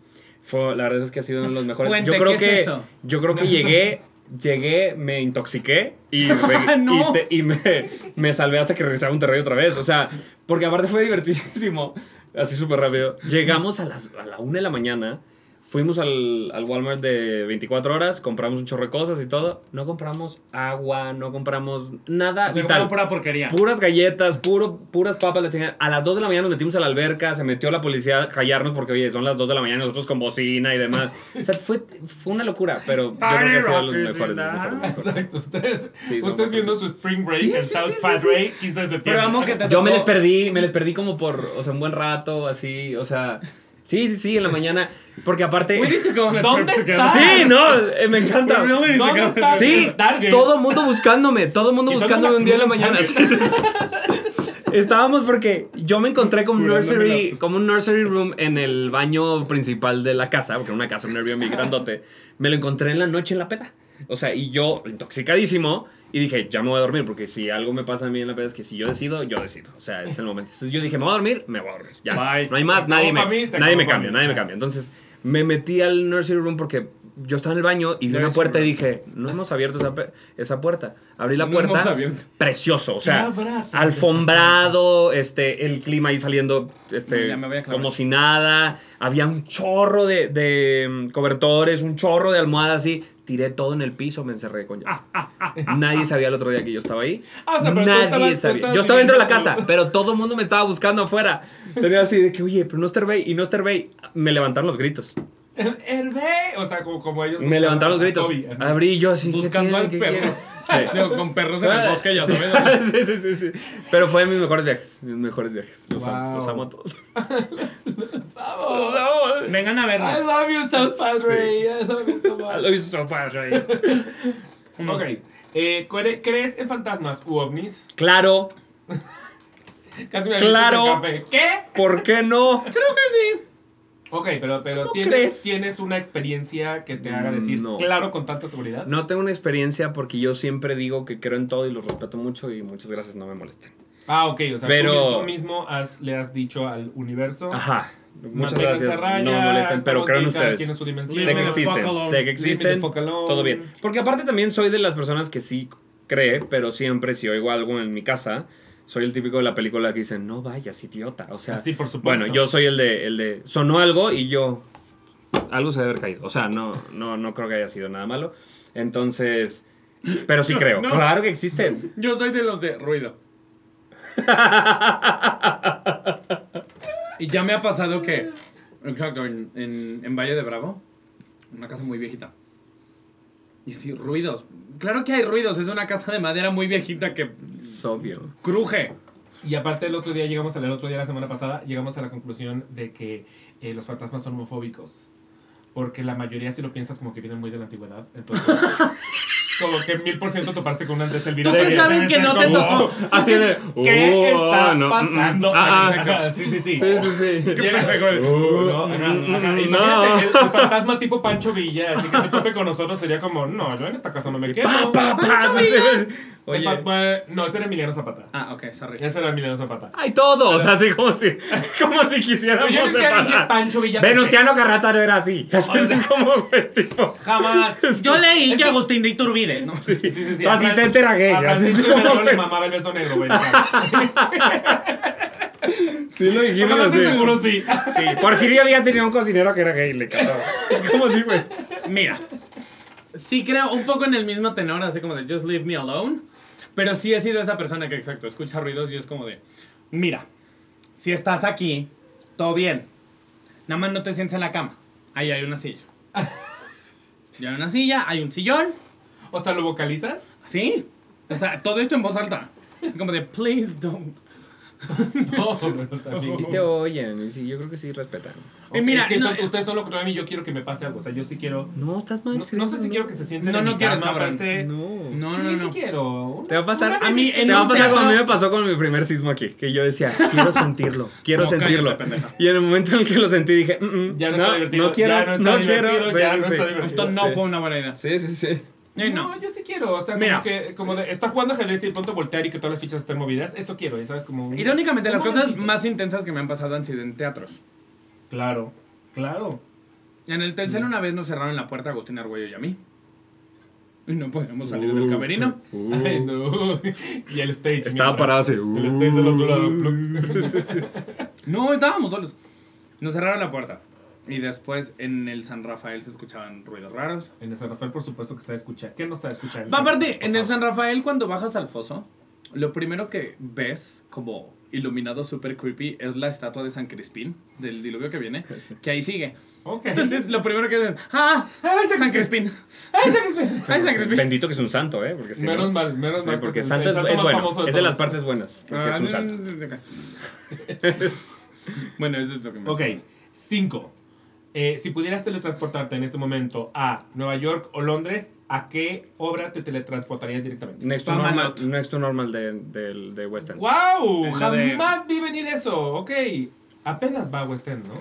Fue, la verdad es que ha sido uno de los mejores. ¿Puente? yo creo ¿Qué es que eso? yo creo que llegué llegué, me intoxiqué y, No. y, te- y me, me salvé hasta que regresaba a Monterrey otra vez. O sea, porque aparte fue divertidísimo. Así súper rápido. Llegamos a, las, a la una de la mañana. Fuimos al, al Walmart de 24 horas, compramos un chorro de cosas y todo. No compramos agua, no compramos nada O sea, vital. pura porquería. Puras galletas, puro, puras papas, la chingada. A las 2 de la mañana nos metimos a la alberca, se metió la policía a callarnos porque, oye, son las 2 de la mañana, nosotros con bocina y demás. O sea, fue, fue una locura, pero yo creo que ha sido de los mejores, in los the mejores. Exacto, ustedes, Sí, ustedes viendo su Spring Break Sí, en sí, South sí, sí, Padre, 15 de septiembre. Pero amo que te Yo me les perdí, me les perdí como por, o sea, un buen rato, así, o sea... Sí, sí, sí, en la mañana, porque aparte... ¿Dónde. Sí, no, eh, me encanta. Sí, Target. todo el mundo buscándome, todo el mundo buscándome un día en la mañana. Estábamos porque yo me encontré como un nursery, como un nursery room en el baño principal de la casa, porque era una casa, un Airbnb grandote. Me lo encontré en la noche en la peda. O sea, y yo intoxicadísimo y dije, ya me voy a dormir, porque si algo me pasa a mí en la peda es que si yo decido, yo decido. O sea, es el momento. Entonces yo dije, me voy a dormir, me voy a dormir. Ya, Bye. no hay más, nadie me, mí, nadie me cambia, nadie me cambia. Entonces me metí al nursery room porque yo estaba en el baño y vi una puerta y dije, no hemos abierto esa, esa puerta. Abrí la No puerta. hemos abierto. Precioso, o sea, alfombrado, este, el clima ahí saliendo, este, como si nada. Había un chorro de, de mm, cobertores, un chorro de almohadas así. Tiré todo en el piso, me encerré con llave. Nadie sabía el otro día que yo estaba ahí. Ah, o sea, pero tú Nadie estabas- sabía. Yo estaba dentro de la casa, pero todo el mundo me estaba buscando afuera. Tenía así de que, oye, pero no Sterbay y no Sterbay. Me levantaron los gritos. Hervé, o sea, como, como ellos. Me levantaron los gritos. Abrí yo así. ¿qué Buscando al ¿Qué perro. Sí. Digo, con perros en el bosque, ya Sí. sabes. sí, sí, sí, sí. Pero fue de mis mejores viajes. Mis mejores viajes. Los, amo, los amo a todos. Vamos. Vengan a I vernos. love you, South Padre. I love you so I much. love you so much, Ray. Ok. Eh, ¿cre- ¿Crees en fantasmas u ovnis? Claro, Casi me Claro. café. ¿Qué? ¿por qué no? Creo que sí. Ok, pero, pero ¿Cómo ¿tienes, crees? ¿tienes una experiencia que te haga decir No. claro con tanta seguridad? No tengo una experiencia porque yo siempre digo que creo en todo y los respeto mucho y muchas gracias, no me molesten. Ah, ok, o sea, Pero- tú, mismo has- le has dicho al universo. Ajá. Muchas gracias. raya, no me molesten, pero en ustedes. Sé que Leave the fuck existen, sé que existen. Todo bien. Porque aparte también soy de las personas que sí cree, pero siempre si oigo algo en mi casa, soy el típico de la película que dicen, no vayas, idiota. O sea, Sí, por supuesto. bueno, yo soy el de, el de, sonó algo y yo, algo se debe haber caído. O sea, no, no, no creo que haya sido nada malo. Entonces, pero sí creo. No. Claro que existen. Yo soy de los de ruido. y ya me ha pasado que. Exacto, en, en, en Valle de Bravo. Una casa muy viejita. Y sí, ruidos. Claro que hay ruidos. Es una casa de madera muy viejita que Es obvio. cruje. Y aparte el otro día llegamos al el otro día la semana pasada llegamos a la conclusión de que eh, los fantasmas son homofóbicos. Porque la mayoría si lo piensas como que vienen muy de la antigüedad. Entonces, como que mil por ciento topaste con un Andrés Elvira. Tú de pensabas debe que no te como, tocó. Así de, ¿Qué "Oh, está no, pasando? mm, ah, ah". Ajá, sí, sí, sí. Sí, sí, sí. Llega- No, ajá, ajá. no. El fantasma tipo Pancho Villa, así que se tope con nosotros sería como, no, yo en esta casa no me quedo. Sí, sí. Oye, no, ese era Emiliano Zapata. Ah, ok, sorry. Ese era Emiliano Zapata. hay todos, así como si, como si quisiéramos Yo nunca dije. Pancho Villa. Venustiano Carranza no era así. Así es como fue, tipo. Jamás. Yo leí Es que Agustín de Iturbide, ¿no? Sí, sí, sí. Su asistente era gay, así como le mamaba el beso negro, güey. Sí lo dijimos Ojalá así. estoy seguro sí. Sí, Porfirio Díaz tenía un cocinero que era gay, le casaba. Es como si, güey. Mira, sí creo un poco en el mismo tenor, así como de just leave me alone. Pero sí he sido esa persona que, exacto, escucha ruidos y es como de, mira, si estás aquí, todo bien. Nada más no te sientes en la cama. Ahí hay una silla. Ya hay una silla, hay un sillón. O sea, ¿lo vocalizas? ¿Sí? O sea, todo esto en voz alta. Como de, please don't. No, pero está bien. Sí te oyen, y sí, yo creo que sí respetan. Y mira, es que no, son- ustedes solo controlan a mí, yo quiero que me pase algo. O sea, yo sí quiero. No, estás mal. No, no sé si quiero que se sienten No, en no mi cama, parece- No. No, sí, no, sí no. quiero. Te va a pasar Una a mí en Te va a pasar como a mí me pasó con mi primer sismo aquí, que yo decía, quiero sentirlo, quiero No, sentirlo. Y en el momento en el que lo sentí dije, "Mm, mm, Ya no, está divertido. no quiero, ya no está no divertido, quiero. ya Sí, no sí, está sí. divertido. Esto no Sí. fue una buena idea. Sí, sí, sí. Eh, no. no. yo sí quiero. O sea, Mira. como que como de, está jugando ajedrez y de pronto voltear y que todas las fichas estén movidas. Eso quiero, ¿sabes? Como un- Irónicamente, un las cosas momentito. más intensas que me han pasado han sido en teatros. Claro, claro. En el Telcel una vez nos cerraron la puerta a Agustín Argüello y a mí. Y no podíamos salir del camerino. Uh. Ay, no. Y el stage. Estaba mientras- parado así. El stage del otro lado. No, estábamos solos. Nos cerraron la puerta. Y después en el San Rafael se escuchaban ruidos raros. En el San Rafael, por supuesto que está escuchando. ¿Qué no está escuchando? Aparte, en el San Rafael cuando bajas al foso, lo primero que ves como iluminado super creepy es la estatua de San Crispín, del diluvio que viene, Sí. que ahí sigue. Entonces, lo primero que ves es, ¡ah! Ay, San Crispín! Ay, San Crispín. ¡Ay, San Crispín! Bendito que es un santo, ¿eh? Porque si Menos no- mal, menos Sí, mal. porque el- santo es, santo es bueno. de las partes buenas. Porque Ah, es un santo. Bueno, eso es lo que me Ok, 5. si pudieras teletransportarte en este momento a Nueva York o Londres, ¿a qué obra te teletransportarías directamente? Next to normal, next to normal de, de, de West End. ¡Wow! De- Jamás vi venir eso. Ok. Apenas va a West End, ¿no?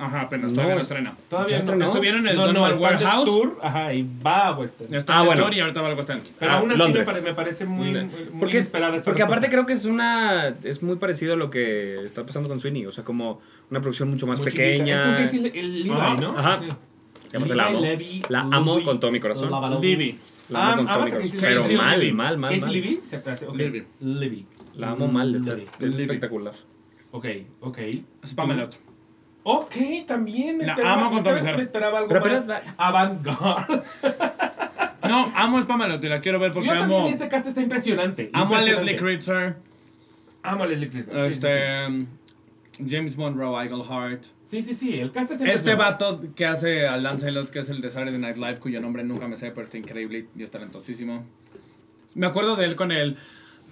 Ajá, apenas, todavía no es- estrena. Todavía ¿Ya no. estrenó? Estuvieron en el no, Don no, Warehouse. tour, ajá, y va a West End. Está Ah, en el bueno. tour y ahorita va al West End. Pero Ah, aún así me, Londres. pare- me parece muy, muy, muy Porque, es- inesperada esta porque aparte creo que es una es muy parecido a lo que está pasando con Sweeney, o sea, como una producción mucho más Muy chiquita. pequeña. Es con Casey Le- el Levi, Ajá, ¿no? ajá. Sí. Aparte la Levi, amo. Levy, La amo Louis, con todo mi corazón. Libby. La amo Ah, con todo amas mi corazón. Pero mal, mal, mal, ok. Levy. Levy. La amo mal, es espectacular. Ok, ok. Spamalot. Ok, también me esperaba. amo ¿sabes que me esperaba algo Pero más apenas avant-garde. No, amo Spamalot y la quiero ver porque Yo también, amo. este cast está impresionante. Amo a. Leslie Kritzer. Amo a Leslie Kritzer. Sí, sí, Este. um, James Monroe, Eaglehart. sí. Sí, sí, el cast está Este vato que hace a Lancelot, que es el de Saturday Night Live, cuyo nombre nunca me sé, pero está increíble y es talentosísimo. Me acuerdo de él con el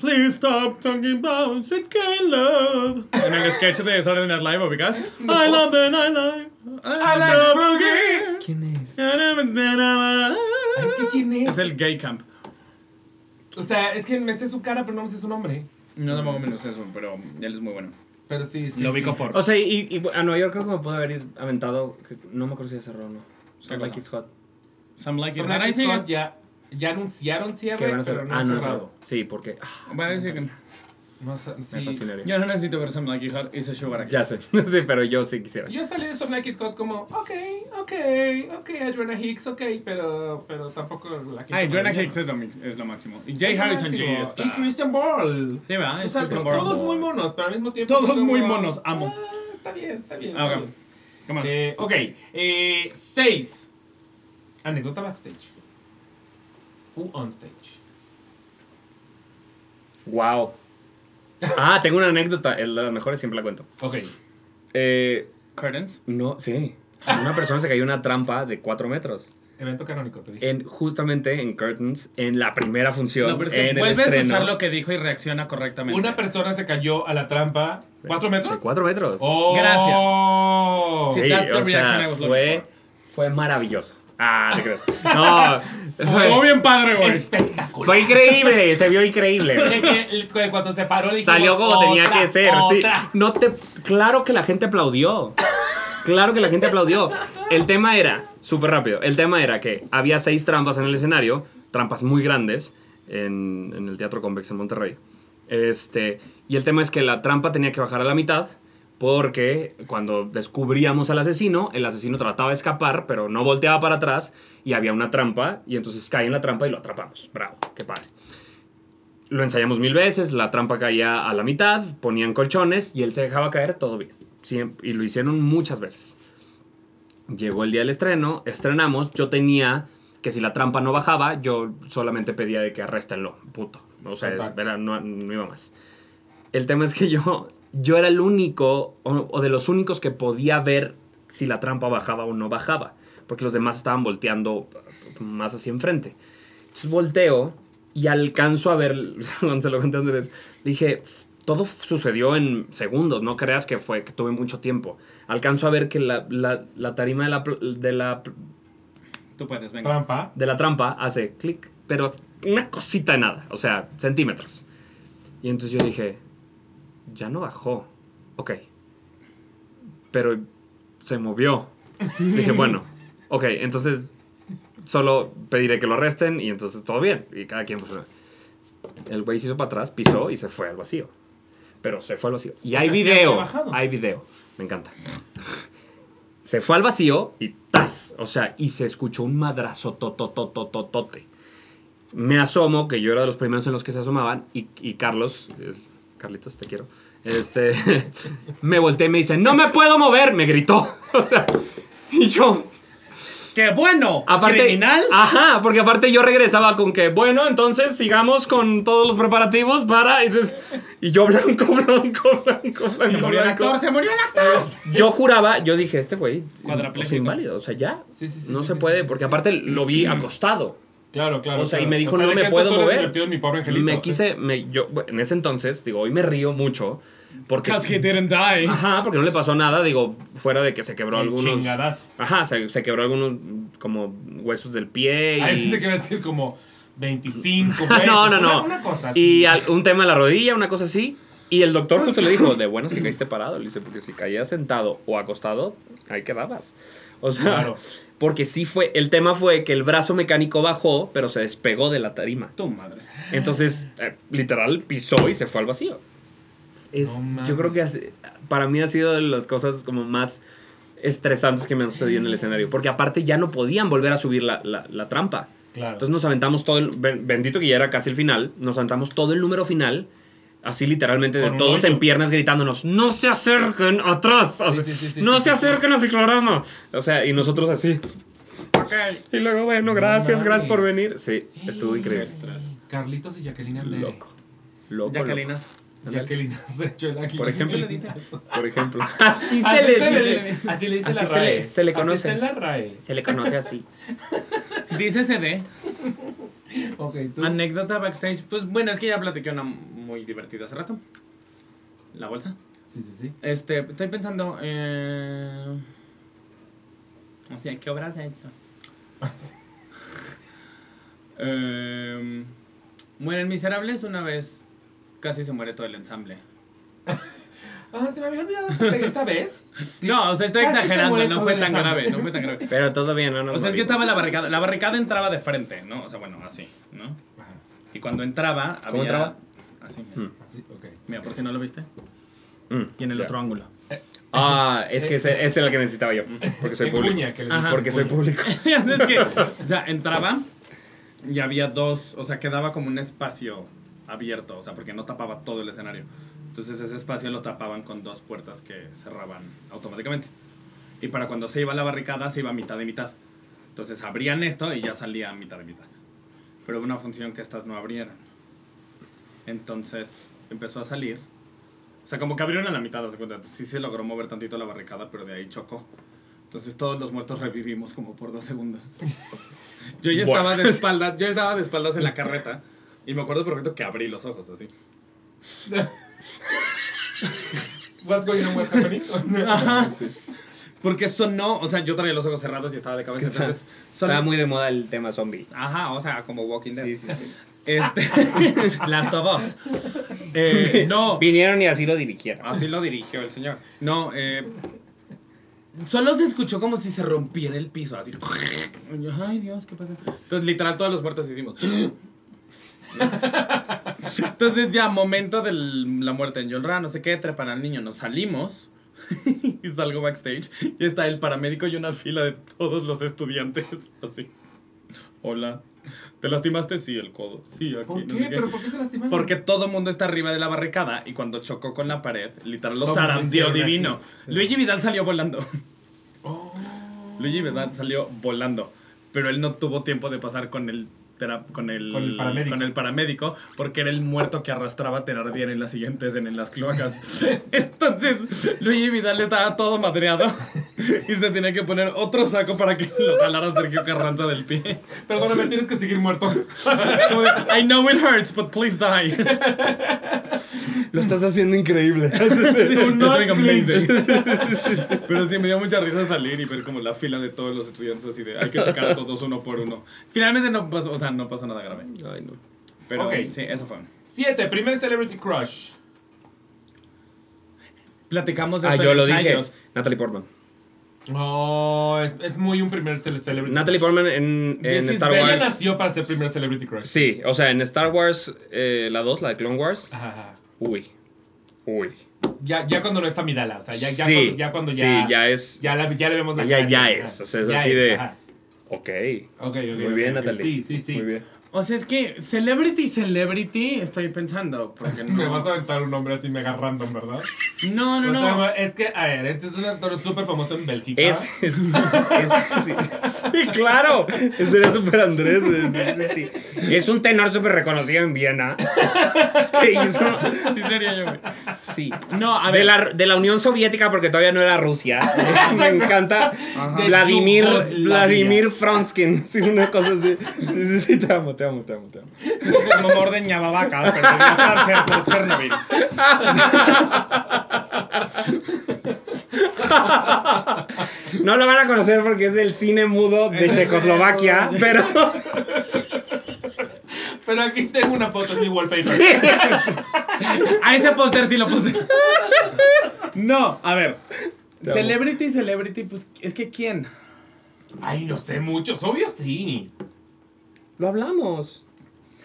Please stop talking about sweet gay love. En el sketch de Saturday Night Live, ubicas? I love the nightlife. I like love the boogie. ¿Quién es? Es que quién es. Es el gay camp. O sea, es que me sé su cara, pero no me sé su nombre. No de más o menos eso, pero él es muy bueno. Pero sí, sí. Lo sí. ubico por. O sea, y, y a Nueva York creo que me puede haber aventado. no me acuerdo si cerró o no. So, ¿Qué like it's hot. Some like it. Son Ahora Like sí. It Hot ya, ya anunciaron Que cierre, van a pero ser. no ah, no, cerrado. sí, porque. ah, que No sé, me sí. fascinaría. yo no necesito ver Some Like Hot. Hice sugar aquí. Ya sé. sí, pero yo sí quisiera. Yo salí de Some Like It Hot como, ok, ok, ok, Adriana Hicks, ok, pero, pero tampoco la que... Ay, Jonah Hicks es lo, es lo máximo. Y Jay Es lo Harrison máximo. G está. Y Christian Ball. Sí, ¿verdad? O Es sea, Christian pues, Bale. todos muy monos, pero al mismo tiempo... Todos como- muy monos, amo. Ah, está bien, está bien. Ah, está ok. bien. Come on. Eh, ok, eh, seis. Anécdota backstage. U on stage. Wow. Ah, tengo una anécdota. Es de las mejores, siempre la cuento. Ok. Eh, Curtains. no, sí. Una persona se cayó en una trampa de 4 metros. Evento canónico, te dije. En, justamente en Curtains, en la primera función, No, pero es que en el vuelve a estreno. escuchar lo que dijo y reacciona correctamente. Una persona se cayó a la trampa. ¿Cuatro metros? De 4 metros. Oh. Gracias. Sí, Sí, that's the o sea, I was fue, for. fue maravilloso. Ah, te crees. No, Estuvo fue, bien padre, güey. Espectacular. fue increíble, se vio increíble. De que, que cuando se paró dijimos, Salió como tenía "Otra, que ser, sí. otra". No te, claro que la gente aplaudió. Claro que la gente aplaudió. El tema era, súper rápido, el tema era que había seis trampas en el escenario, trampas muy grandes, en, en el Teatro Convex en Monterrey. Este, y el tema es que la trampa tenía que bajar a la mitad, porque cuando descubríamos al asesino, el asesino trataba de escapar, pero no volteaba para atrás, y había una trampa, y entonces cae en la trampa y lo atrapamos. Bravo, qué padre. Lo ensayamos mil veces, la trampa caía a la mitad, ponían colchones y él se dejaba caer, todo bien. Siem- y lo hicieron muchas veces. Llegó el día del estreno, estrenamos, yo tenía que si la trampa no bajaba, yo solamente pedía de que arréstenlo, puto. O sea, es- era- no, no iba más. El tema es que yo, yo era el único, o, o de los únicos que podía ver si la trampa bajaba o no bajaba, porque los demás estaban volteando más hacia enfrente. Entonces volteo y alcanzo a ver, cuando se lo conté a Andrés, dije, todo sucedió en segundos, no creas que fue, que tuve mucho tiempo. Alcanzo a ver que la, la- la tarima de la, de, la, Tú puedes, venga. Trampa. de la trampa hace clic, pero una cosita de nada, o sea, centímetros. Y entonces yo dije, ya no bajó, ok, pero se movió. Dije, bueno, ok, entonces solo pediré que lo arresten y entonces todo bien. Y cada quien, pues. El güey se hizo para atrás, pisó y se fue al vacío. Pero se fue al vacío. Y hay video. Hay video. Me encanta. Se fue al vacío y ¡tas! O sea, y se escuchó un madrazo tototototote. Me asomo, que yo era de los primeros en los que se asomaban, y, y Carlos, Carlitos, te quiero, este, me volteé y me dice, no me puedo mover, me gritó. O sea, y yo, ¡Qué bueno! aparte, ¿Criminal? ajá, porque aparte yo regresaba con que, bueno, entonces sigamos con todos los preparativos para, y, entonces- y yo blanco, blanco, blanco, blanco, se murió el actor, se murió el actor. Yo juraba, yo dije, este güey es inválido, o sea, ya. Sí, sí, sí, no se puede, porque aparte lo vi acostado. Claro, claro. O sea, y claro. me dijo, O sea, no de me puedo mover. en mi pobre angelito. Me quise, me, yo, en ese entonces, digo, hoy me río mucho. Porque, Because he didn't die. ajá, porque no le pasó nada, digo, fuera de que se quebró El algunos. chingadazo. Ajá, se, se quebró algunos como huesos del pie y. Ahí pensé que iba a decir como 25 no, pesos, no, una- no. Una, cosa así. Y al- un tema en la rodilla, una cosa así. Y el doctor justo le dijo, de buenas que caíste parado. Le dice, porque si caías sentado o acostado, ahí quedabas. O sea, Claro. Porque sí fue, el tema fue que el brazo mecánico bajó, pero se despegó de la tarima. Tu madre. Entonces, eh, literal, pisó y se fue al vacío. Es, No yo creo que para mí ha sido de las cosas como más estresantes que me han sucedido en el escenario. Porque aparte ya no podían volver a subir la, la- la trampa. Claro. Entonces nos aventamos todo el. ben- Bendito que ya era casi el final. Nos aventamos todo el número final. Así literalmente, de todos en piernas gritándonos: ¡No se acerquen atrás! O sea, sí, sí, sí, ¡No sí, se sí, sí. acerquen a ciclorama! O sea, y nosotros así. Ok. Y luego, bueno, gracias, gracias por venir. Sí, estuvo increíble. Carlitos y Jacqueline Andere. Loco. Loco. Jacquelinas. Águila. Por ejemplo. Por ejemplo. Así Así se le dice. Así le dice Así la se RAE. le- se le Así conoce. está en la RAE. Se le conoce así. Dice CD. Ok, tú. Anécdota backstage. Pues bueno, es que ya platiqué una muy divertida hace rato. La bolsa. Sí, sí, sí. Este, estoy pensando. Eh... O sea, ¿qué obras he hecho? eh, mueren miserables una vez. Casi se muere todo el ensamble. Ah, se me había olvidado esa, esa vez. No, o sea, estoy Casi exagerando, no fue tan grave, no fue tan grave. Pero todo bien, ¿no? no O sea, es que estaba la barricada. La barricada entraba de frente, ¿no? O sea, bueno, así, ¿no? Ajá. Y cuando entraba, ¿Cómo había- entraba? Así, mira. Así, ok. Mira, por si no lo viste. Mm, Y en el otro ángulo. Ah, es que ese, ese era el que necesitaba yo. Porque soy En público. cuña, que le Ajá. dice Porque soy público. es que, o sea, entraba y había dos, o sea, quedaba como un espacio abierto, o sea, porque no tapaba todo el escenario. Entonces ese espacio lo tapaban con dos puertas que cerraban automáticamente. Y para cuando se iba la barricada, se iba mitad y mitad. Entonces abrían esto y ya salía mitad y mitad. Pero hubo una función que estas no abrieron. Entonces empezó a salir. O sea, como que abrieron a la mitad, de cuenta. Entonces sí se logró mover tantito la barricada, pero de ahí chocó. Entonces todos los muertos revivimos como por dos segundos. Yo ya estaba de espaldas, yo estaba de espaldas en la carreta. Y me acuerdo perfecto que abrí los ojos así. What's going on, what's happening? Porque sonó, o sea, yo traía los ojos cerrados y estaba de cabeza. Es que está- entonces, sonó- Estaba muy de moda el tema zombie. Ajá, o sea, como Walking Dead. Sí, sí, sí. Este, Last of Us. Eh, no, Vinieron y así lo dirigieron. así lo dirigió el señor. No, eh, solo se escuchó como si se rompiera el piso, así. Ay, Dios, ¿qué pasa? Entonces, literal, todos los muertos hicimos. Entonces, ya, momento de la muerte en Yolra, no sé qué, trepan al niño, nos salimos. y salgo backstage y está el paramédico y una fila de todos los estudiantes así. Hola. ¿Te lastimaste? Sí, el codo. Sí, aquí. ¿Por no qué? sé qué. ¿Pero por qué se lastimaron? Porque todo el mundo está arriba de la barricada y cuando chocó con la pared, literal lo zarandeó divino. así. Luigi Vidal salió volando. Oh. Luigi Vidal salió volando. Pero él no tuvo tiempo de pasar con el con el, Con el paramédico. con el paramédico, porque era el muerto que arrastraba a Thenardier en las siguientes en, en las cloacas. Entonces, Luigi Vidal estaba todo madreado y se tenía que poner otro saco para que lo jalara Sergio Carranza del pie. Perdóname, tienes que seguir muerto. I know it hurts, but please die. Lo estás haciendo increíble. Pero sí, me dio mucha risa salir y ver como la fila de todos los estudiantes así de hay que checar a todos uno por uno. Finalmente no pasó, o sea, no pasó nada grave. Ay, no. Pero Ok. sí, eso fue. Siete, primer Celebrity Crush. Platicamos de Ah, esto yo en lo dije. ensayos. Natalie Portman. Oh, es, es muy un primer tele- celebrity. Natalie crush. Portman en, en This is Star very- Ella Wars. nació para ser primer celebrity crush. Sí, o sea, en Star Wars, eh, la 2, la de Clone Wars. Ajá, ajá. Uy. Uy. Ya, ya cuando no está Midala, o sea, ya, ya, sí, cuando, ya cuando ya. Sí, ya es. Ya, la- ya le vemos la Ya- cara, ya ajá. es, o sea, es Ya así de- ajá. Ok. Ok, ok. Muy bien, ok. Natalie. Sí, sí, sí. Muy bien. O sea, es que celebrity, celebrity, estoy pensando. Porque no. Me vas a aventar un nombre así mega random, ¿verdad? No, no, O no. es que, a ver, este es un actor súper famoso en Bélgica. Es, es, es- sí, sí, claro. Sería súper Andrés. Sí, sí, sí. Es un tenor súper reconocido en Viena. ¿Qué hizo? Sí, sería yo, güey. Sí. No, a De ver. la, de la Unión Soviética, porque todavía no era Rusia. Me encanta. De Vladimir. Vladimir Fronskin. Sí, una cosa así. Sí, sí, sí, te amo, te amo, te amo, te amo. Como ordeñaba vacas, pero tenía cáncer por Chernobyl. No lo van a conocer porque es el cine mudo de Checoslovaquia, pero. Pero aquí tengo una foto, es mi wallpaper. A ese póster sí lo puse. No, a ver. Te amo. Celebrity, celebrity, pues es que ¿quién? Ay, no sé muchos, obvio sí. Lo hablamos.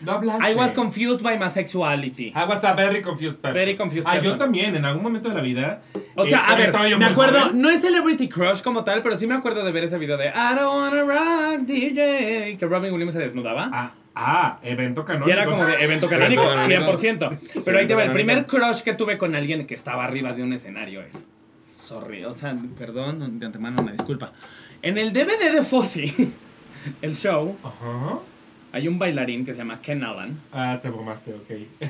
No hablaste. I was confused by my sexuality. I was a very confused person. Very confused Ah, yo también, en algún momento de la vida. O eh, sea, a pero ver, estaba yo me muy acuerdo, joven. no es Celebrity Crush como tal, pero sí me acuerdo de ver ese video de I don't wanna rock DJ, que Robin Williams se desnudaba. Ah, ah, evento canónico. Y era como de evento Sí, canónico, evento 100%. Sí, Pero ahí te va, el primer canónico. crush que tuve con alguien que estaba arriba de un escenario es... Sorry, o sea, perdón, de antemano una disculpa. En el DVD de Fossi, el show, Ajá. Hay un bailarín que se llama Ken Allen, Ah, te bromaste, ok.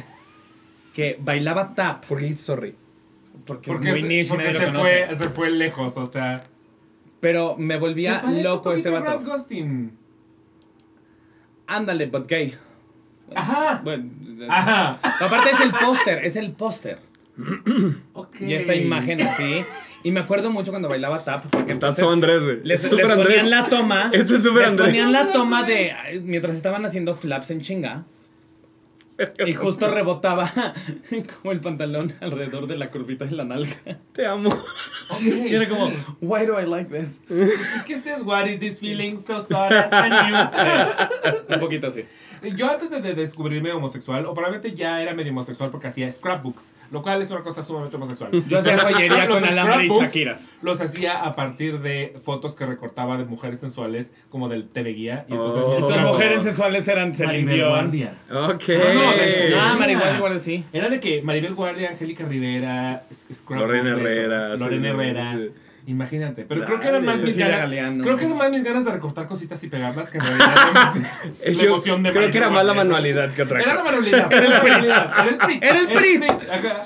que bailaba tap, ¿Por qué sorry? porque, Porque, es muy niche porque nadie se, lo fue, se fue lejos, o sea. Pero me volvía se loco un este vato. Grant Gustin. Ándale, but gay. Ajá. Bueno, Ajá. aparte es el póster, es el póster. Ok. Y esta imagen así. Y me acuerdo mucho cuando bailaba tap, porque entonces Andrés, güey. les, Andrés. ponían la toma. Esto es súper les Andrés. ponían la toma de mientras estaban haciendo flaps en chinga. Y justo rebotaba como el pantalón alrededor de la curvita de la nalga. Te amo. Y era como, why do I like this? ¿Qué es What is this feeling so sad and? Un poquito así. Yo antes de, de descubrirme homosexual, o probablemente ya era medio homosexual porque hacía scrapbooks, lo cual es una cosa sumamente homosexual. Yo hacía Los joyería con alambre y scrapbooks shakiras. Los hacía a partir de fotos que recortaba de mujeres sensuales, como del TV Guía. Y entonces Oh. Estas mujeres sensuales eran Celine Maribel Dion. Guardia. Ok. No, no, de- Ah. Maribel igual sí. Era de que Maribel Guardia, Angélica Rivera, scrapbook Lorena. Herrera, sí, Lorena Herrera. sí. Imagínate. Pero creo que eran más mis ganas. Galeano. Creo que eran más mis ganas de recortar cositas y pegarlas que en realidad la emoción- Es la yo emoción de creo que era más la manualidad que otra Era la manualidad. Era la manualidad. Era el prit. Era el prit. Ajá.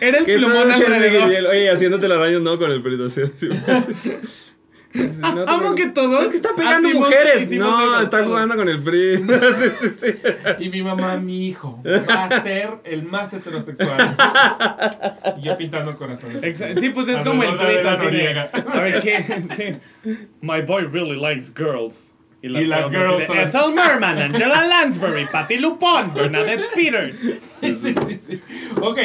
Era el ¿Qué estás plumón alrededor. Oye, haciéndote la araña no con el perito. Sí. No Amo que todos Es que está pegando hacemos- mujeres. No, está todos. jugando con el PRI. Y mi mamá, mi hijo, va a ser el más heterosexual. Y yo pintando corazones. Sí, pues es como el tweet así de. A ver, ¿qué? Sí. My boy really likes girls. Y las así girls de, son- Ethel Merman, Angela Lansbury, Patti Lupone, Bernadette Peters. Sí, sí, sí, sí. Ok,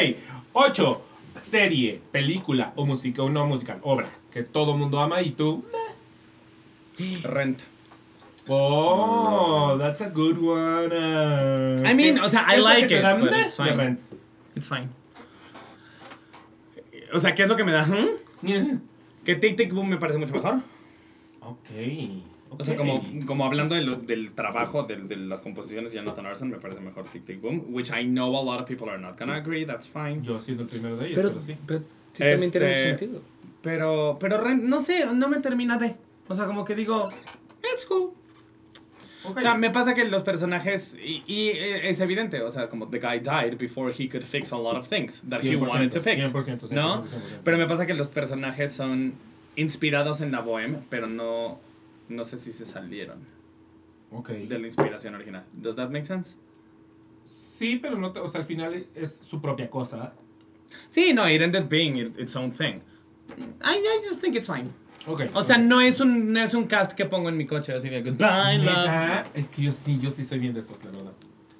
8. Serie, película o música, o no musical, obra que todo mundo ama y tú. Rent. Oh, that's a good one. uh, I mean, ¿qué- o sea, I like it, but it's fine. Rent? It's fine. O sea, ¿qué es lo que me da? ¿Mm? Que Tic Tic Boom me parece mucho mejor. Ok. O sea, como, como hablando de lo- del trabajo de, de las composiciones de Jonathan Larson, me parece mejor Tic Tic Boom, which I know a lot of people are not gonna agree, that's fine. Yo siendo el primero de ellos, Pero, pero, sí. pero sí también tiene mucho Este- sentido. Pero, pero Rent, no sé, no me termina de. O sea, como que digo, it's cool. Ok. O sea, me pasa que los personajes, y, y, eh, es evidente, o sea, como the guy died before he could fix a lot of things that he 100%, wanted to fix. 100%, 100%, ¿No? 100%. Pero me pasa que los personajes son inspirados en la bohème, pero no, no sé si se salieron Ok. de la inspiración original. Does that make sense? Sí, pero no te- o sea, al final es su propia cosa. Sí, no, it ended being it- its own thing. I, I just think it's fine. Ok. O sea, ok. no es un no es un cast que pongo en mi coche así de goodbye, love. Es que yo sí, yo sí soy bien de esos, la verdad.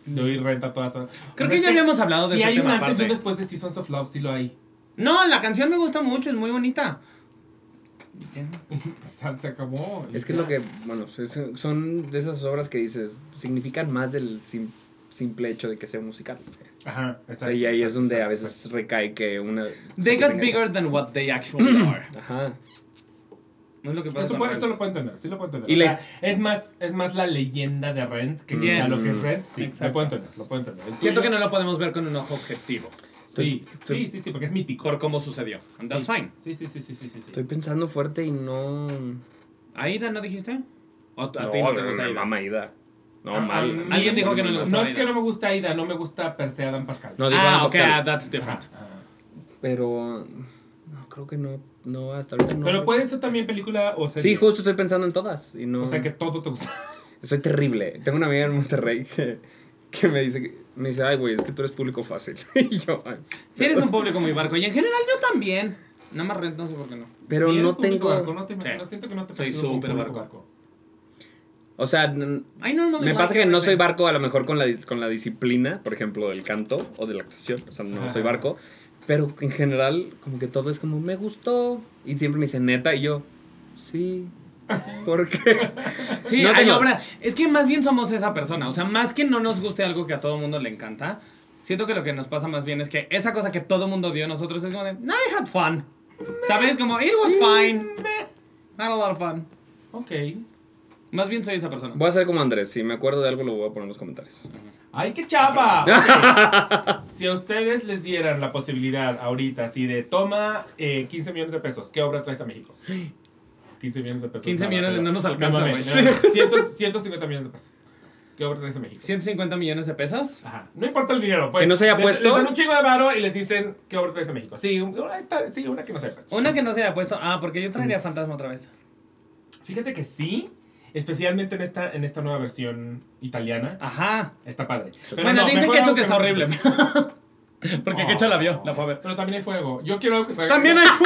De oír renta todas horas. Creo O sea, que ya habíamos hablado de Si este hay un tema antes y un después de Seasons of Love, sí lo hay. No, la canción me gusta mucho, es muy bonita. Se se acabó. Es que es lo que, bueno, es- son de esas obras que dices, significan más del sim- simple hecho de que sea un musical. Ajá. O sea, y ahí es donde a veces recae que una... They got esa- bigger than what they actually are. Ajá. No es lo que pasa Eso, puede- eso lo puedo entender, sí lo puedo entender. Y O sea, es, más, es más la leyenda de Rent que quizá Yes. lo que es Rent. Sí, Exacto. lo puedo entender, lo puedo entender. Siento que no lo podemos ver con un ojo objetivo. Sí, Estoy- sí, sí, sí, porque es mítico. Por cómo sucedió. And that's Sí. fine. Sí, sí, sí, sí, sí, sí. sí. Estoy pensando fuerte y no... ¿Aida no dijiste? ¿O a no, ti no te gusta me Aida? mama Aida. No, Ah, mal. ah, Alguien dijo que no le gusta No es que no me gusta Aida, no me gusta per se Adam Pascal. No, digo Ah, ok, Pascal. ah, that's different. Ajá, ajá. Pero... No, creo que no, no, hasta ahorita no. Pero puede ser también película o serie. Sí, justo estoy pensando en todas y no... O sea que todo te gusta. Soy terrible. Tengo una amiga en Monterrey que, que me dice, que- me dice, ay, güey, es que tú eres público fácil. y yo, ay. Si eres un público muy barco. Y en general yo también. Nada más Rent, no sé por qué no. Pero Si no tengo... barco, no, te, Sí. no siento que no te Soy súper público barco. O sea, me pasa que no soy barco a lo mejor con la, con la disciplina, por ejemplo, del canto o de la actuación. O sea, no Ajá. soy barco. Pero en general, como que todo es como, me gustó. Y siempre me dicen, neta, y yo, sí. ¿Por qué? Sí, No hay obras. Es que más bien somos esa persona. O sea, más que no nos guste algo que a todo mundo le encanta, siento que lo que nos pasa más bien es que esa cosa que todo mundo dio a nosotros es como de, no, I had fun. ¿Sabes? Como, it was fine. Had a lot of fun. Ok. Más bien soy esa persona. Voy a hacer como Andrés. Si me acuerdo de algo, lo voy a poner en los comentarios. ¡Ay, qué chafa! Ok. si a ustedes les dieran la posibilidad ahorita, así de toma eh, 15 millones de pesos, ¿qué obra traes a México? 15 millones de pesos. 15 nada, millones pero- no nos alcanza, güey. no, no, 100 150 millones de pesos. ¿Qué obra traes a México? 150 millones de pesos. Ajá. No importa el dinero. Pues, ¿Que no se haya les- puesto? Les dan un chingo de varo y les dicen qué obra traes a México. Sí, una, está- sí, una que no se haya puesto. Una que no se haya puesto. Ah, porque yo traería Fantasma otra vez. Fíjate que sí, especialmente en esta, en esta nueva versión italiana. Ajá. Está padre. Pero bueno, no, dicen que algo que está no- horrible. porque Kecho la vio, la fue a ver. Pero también hay fuego. Yo quiero algo que También hay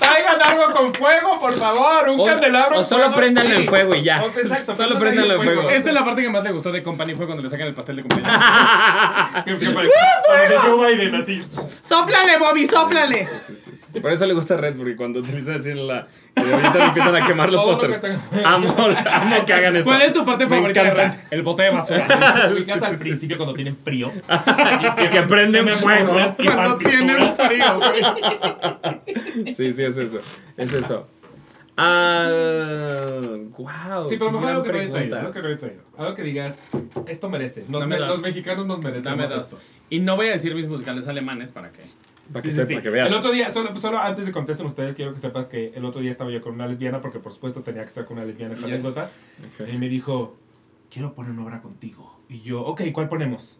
Traigan algo con fuego, por favor. Un O- candelabro. o solo fuego, préndanlo sí. en fuego y ya. O sea, exacto. Solo ahí en fuego. Esta es la parte que más le gustó de Company fue cuando le sacan el pastel de cumpleaños. Que- que pare- para de Joe Biden, así. ¡Sóplale, Bobby, sóplale! Por eso le gusta Red, porque cuando utilizan así en la. que ahorita le empiezan a quemar los pósters. Amo, amo que hagan eso. ¿Cuál es tu parte Me favorita de encanta. El bote de basura. Al principio cuando tienen frío. Y que prenden fuego. Cuando tienen frío, güey. Sí, sí, es eso. Es eso. Ah. Wow. Sí, pero mejor algo que no traído. Algo que no haya traído. Algo que digas, esto merece. Nos me- los mexicanos nos dos. esto. Y no voy a decir mis musicales alemanes para que. Para que Sí, sí, sepa, sí. que veas. El otro día, solo, solo antes de contesten ustedes, quiero que sepas que el otro día estaba yo con una lesbiana, porque por supuesto tenía que estar con una lesbiana esta Yes. anécdota. Y me dijo, quiero poner una obra contigo. Y yo, ok, ¿cuál ponemos?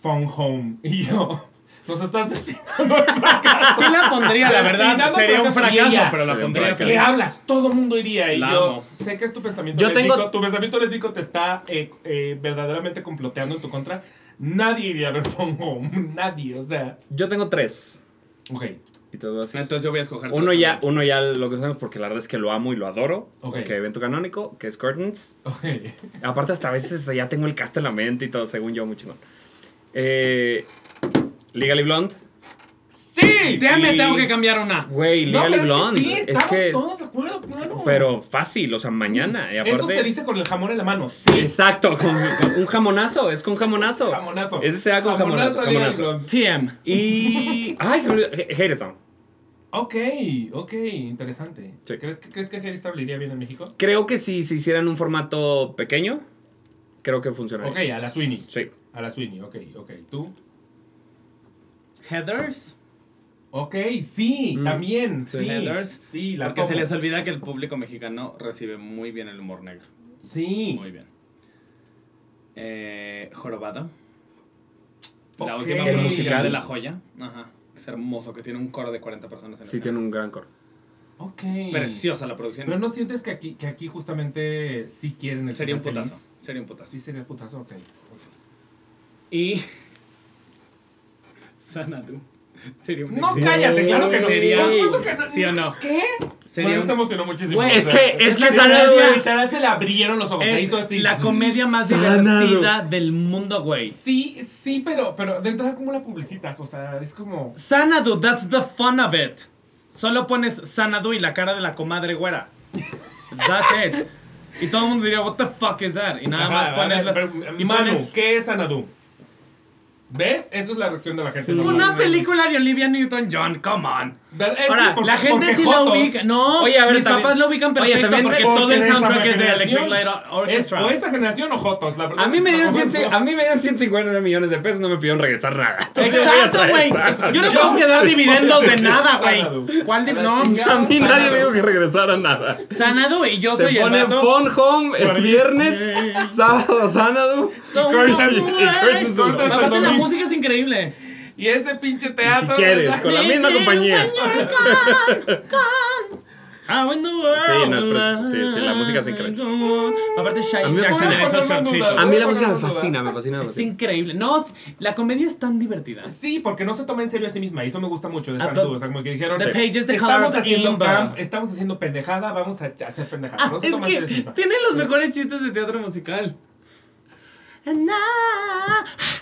Phone Home. Y yo, nos estás destinando al fracaso. Sí la pondría, la verdad. Destinando Sería un fracaso pero la Sería un pondría. fracaso. ¿Qué hablas? Todo el mundo iría. Y La yo amo. sé que es tu pensamiento Yo lésbico. tengo- Tu pensamiento lésbico te está eh, eh, verdaderamente comploteando en tu contra. Nadie iría a ver Phone Home. Nadie, o sea. Yo tengo tres. Ok. Y te voy a decir. Entonces yo voy a escoger. Uno tres ya, también. uno ya lo que sabemos porque la verdad es que lo amo y lo adoro. Ok. Que evento canónico, que es Curtains. Ok. Aparte, hasta a veces ya tengo el cast en la mente y todo, según yo, muy chingón. Eh, Legally Blonde. ¡Sí! Ya me Y- tengo que cambiar una. Güey, No, Legally pero Blonde. es que sí, es estamos que. todos de acuerdo, claro. Pero fácil, o sea, mañana. Y aparte, Eso se dice con el jamón en la mano. Sí. Exacto, con, con un jamonazo, es con jamonazo. Jamonazo. Ese se da con jamonazo. Jamonazo. Blonde. TM. Y. Ay, se me olvidó. Ok, ok, interesante. Sí. ¿Crees, que- ¿Crees que Harry Styles iría bien en México? Creo que si se hiciera en un formato pequeño, creo que funcionaría. Ok, a la Sweeney. Sí. A la Sweeney, ok, ok. ¿Tú? Heathers. Ok, sí, Mm. también, Sí. sí. Heathers. Sí, la Porque se les olvida que el público mexicano recibe muy bien el humor negro. Sí. Muy bien. Eh, Jorobado. La Ok. última El producción musical. de La Joya. Ajá. Es hermoso, que tiene un coro de 40 personas en Sí, escena. tiene un gran coro. Ok. Preciosa la producción. Pero no sientes que aquí, que aquí justamente sí quieren el Sería un putazo. feliz? Sería un putazo. Sí, sería el putazo, ok. ok. Y. Sanadu. Sería un No, éxito. cállate, claro que no. Sería- Por supuesto que no. ¿Sí o no? ¿Qué? Sería bueno, un- se emocionó muchísimo. Güey, Es que, es que la Sanadu comedia- es. Literal se le abrieron los ojos. se Es hizo así. la comedia más Sanadu. divertida del mundo, güey. Sí, sí, pero, pero de entrada, ¿cómo la publicitas? O sea, es como. Sanadu, that's the fun of it. Solo pones Sanadu y la cara de la comadre güera. That's it. Y todo el mundo diría, what the fuck is that? Y nada Ajá, más pones... la- pero, y Manu, pones ¿qué es Anadu? ¿Ves? Eso es la reacción de la gente. Sí. una película de Olivia Newton-John, come on. Es Ahora, porque- La gente sí lo Jotos ubica. No, Oye, a ver, mis también- papás lo ubican Oye, perfecto también porque porque todo el soundtrack es de. Electric Light Es Orchestra. o esa generación o Jotos, la verdad. A mí me dieron, No, 100 no. a mí me dieron 150 millones de pesos, no me pidieron regresar nada. Entonces, Exacto, güey. Yo no tengo que dar dividendos de nada, Sanadu. güey. ¿Cuál de A la no? chingada. A mí nadie Sanadu. me dijo que regresara nada. Sanado y yo Se soy el pone vato. Phone Home el viernes, sábado Sanadu. No, Curtis- no, y Curtis la música es increíble. Y ese pinche Si teatro. quieres, con la misma compañía. Ah, the world Sí, no, es pre- sí, sí, la música es increíble. Aparte A Shine mí en Bueno. A mí la Bueno, música me fascina, me fascina, Es increíble. No, la comedia es tan divertida. Sí, porque no se toma en serio a sí misma. Y eso me gusta mucho de Ah, Sandu. pero- O sea, como que dijeron. The pages, the estamos haciendo Imba". camp, estamos haciendo pendejada, vamos a hacer pendejada. Ah, no se es toma en serio que misma. tiene los mejores chistes de teatro musical. And I-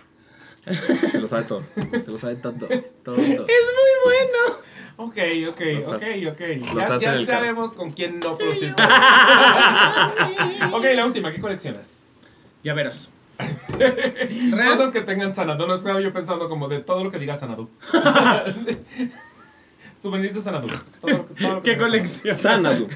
Se lo sabe todo. Se lo sabe todos. Todos. Es muy bueno. Ok, ok, Los ok, ok. Ya, ya sabemos con quién no producir. ok, la última, ¿qué coleccionas? Llaveros. Cosas que tengan Sanadu. No estaba yo pensando como de todo lo que diga Sanadu. Souvenirs de Sanadu. Todo- todo ¿Qué colección? Sanadu.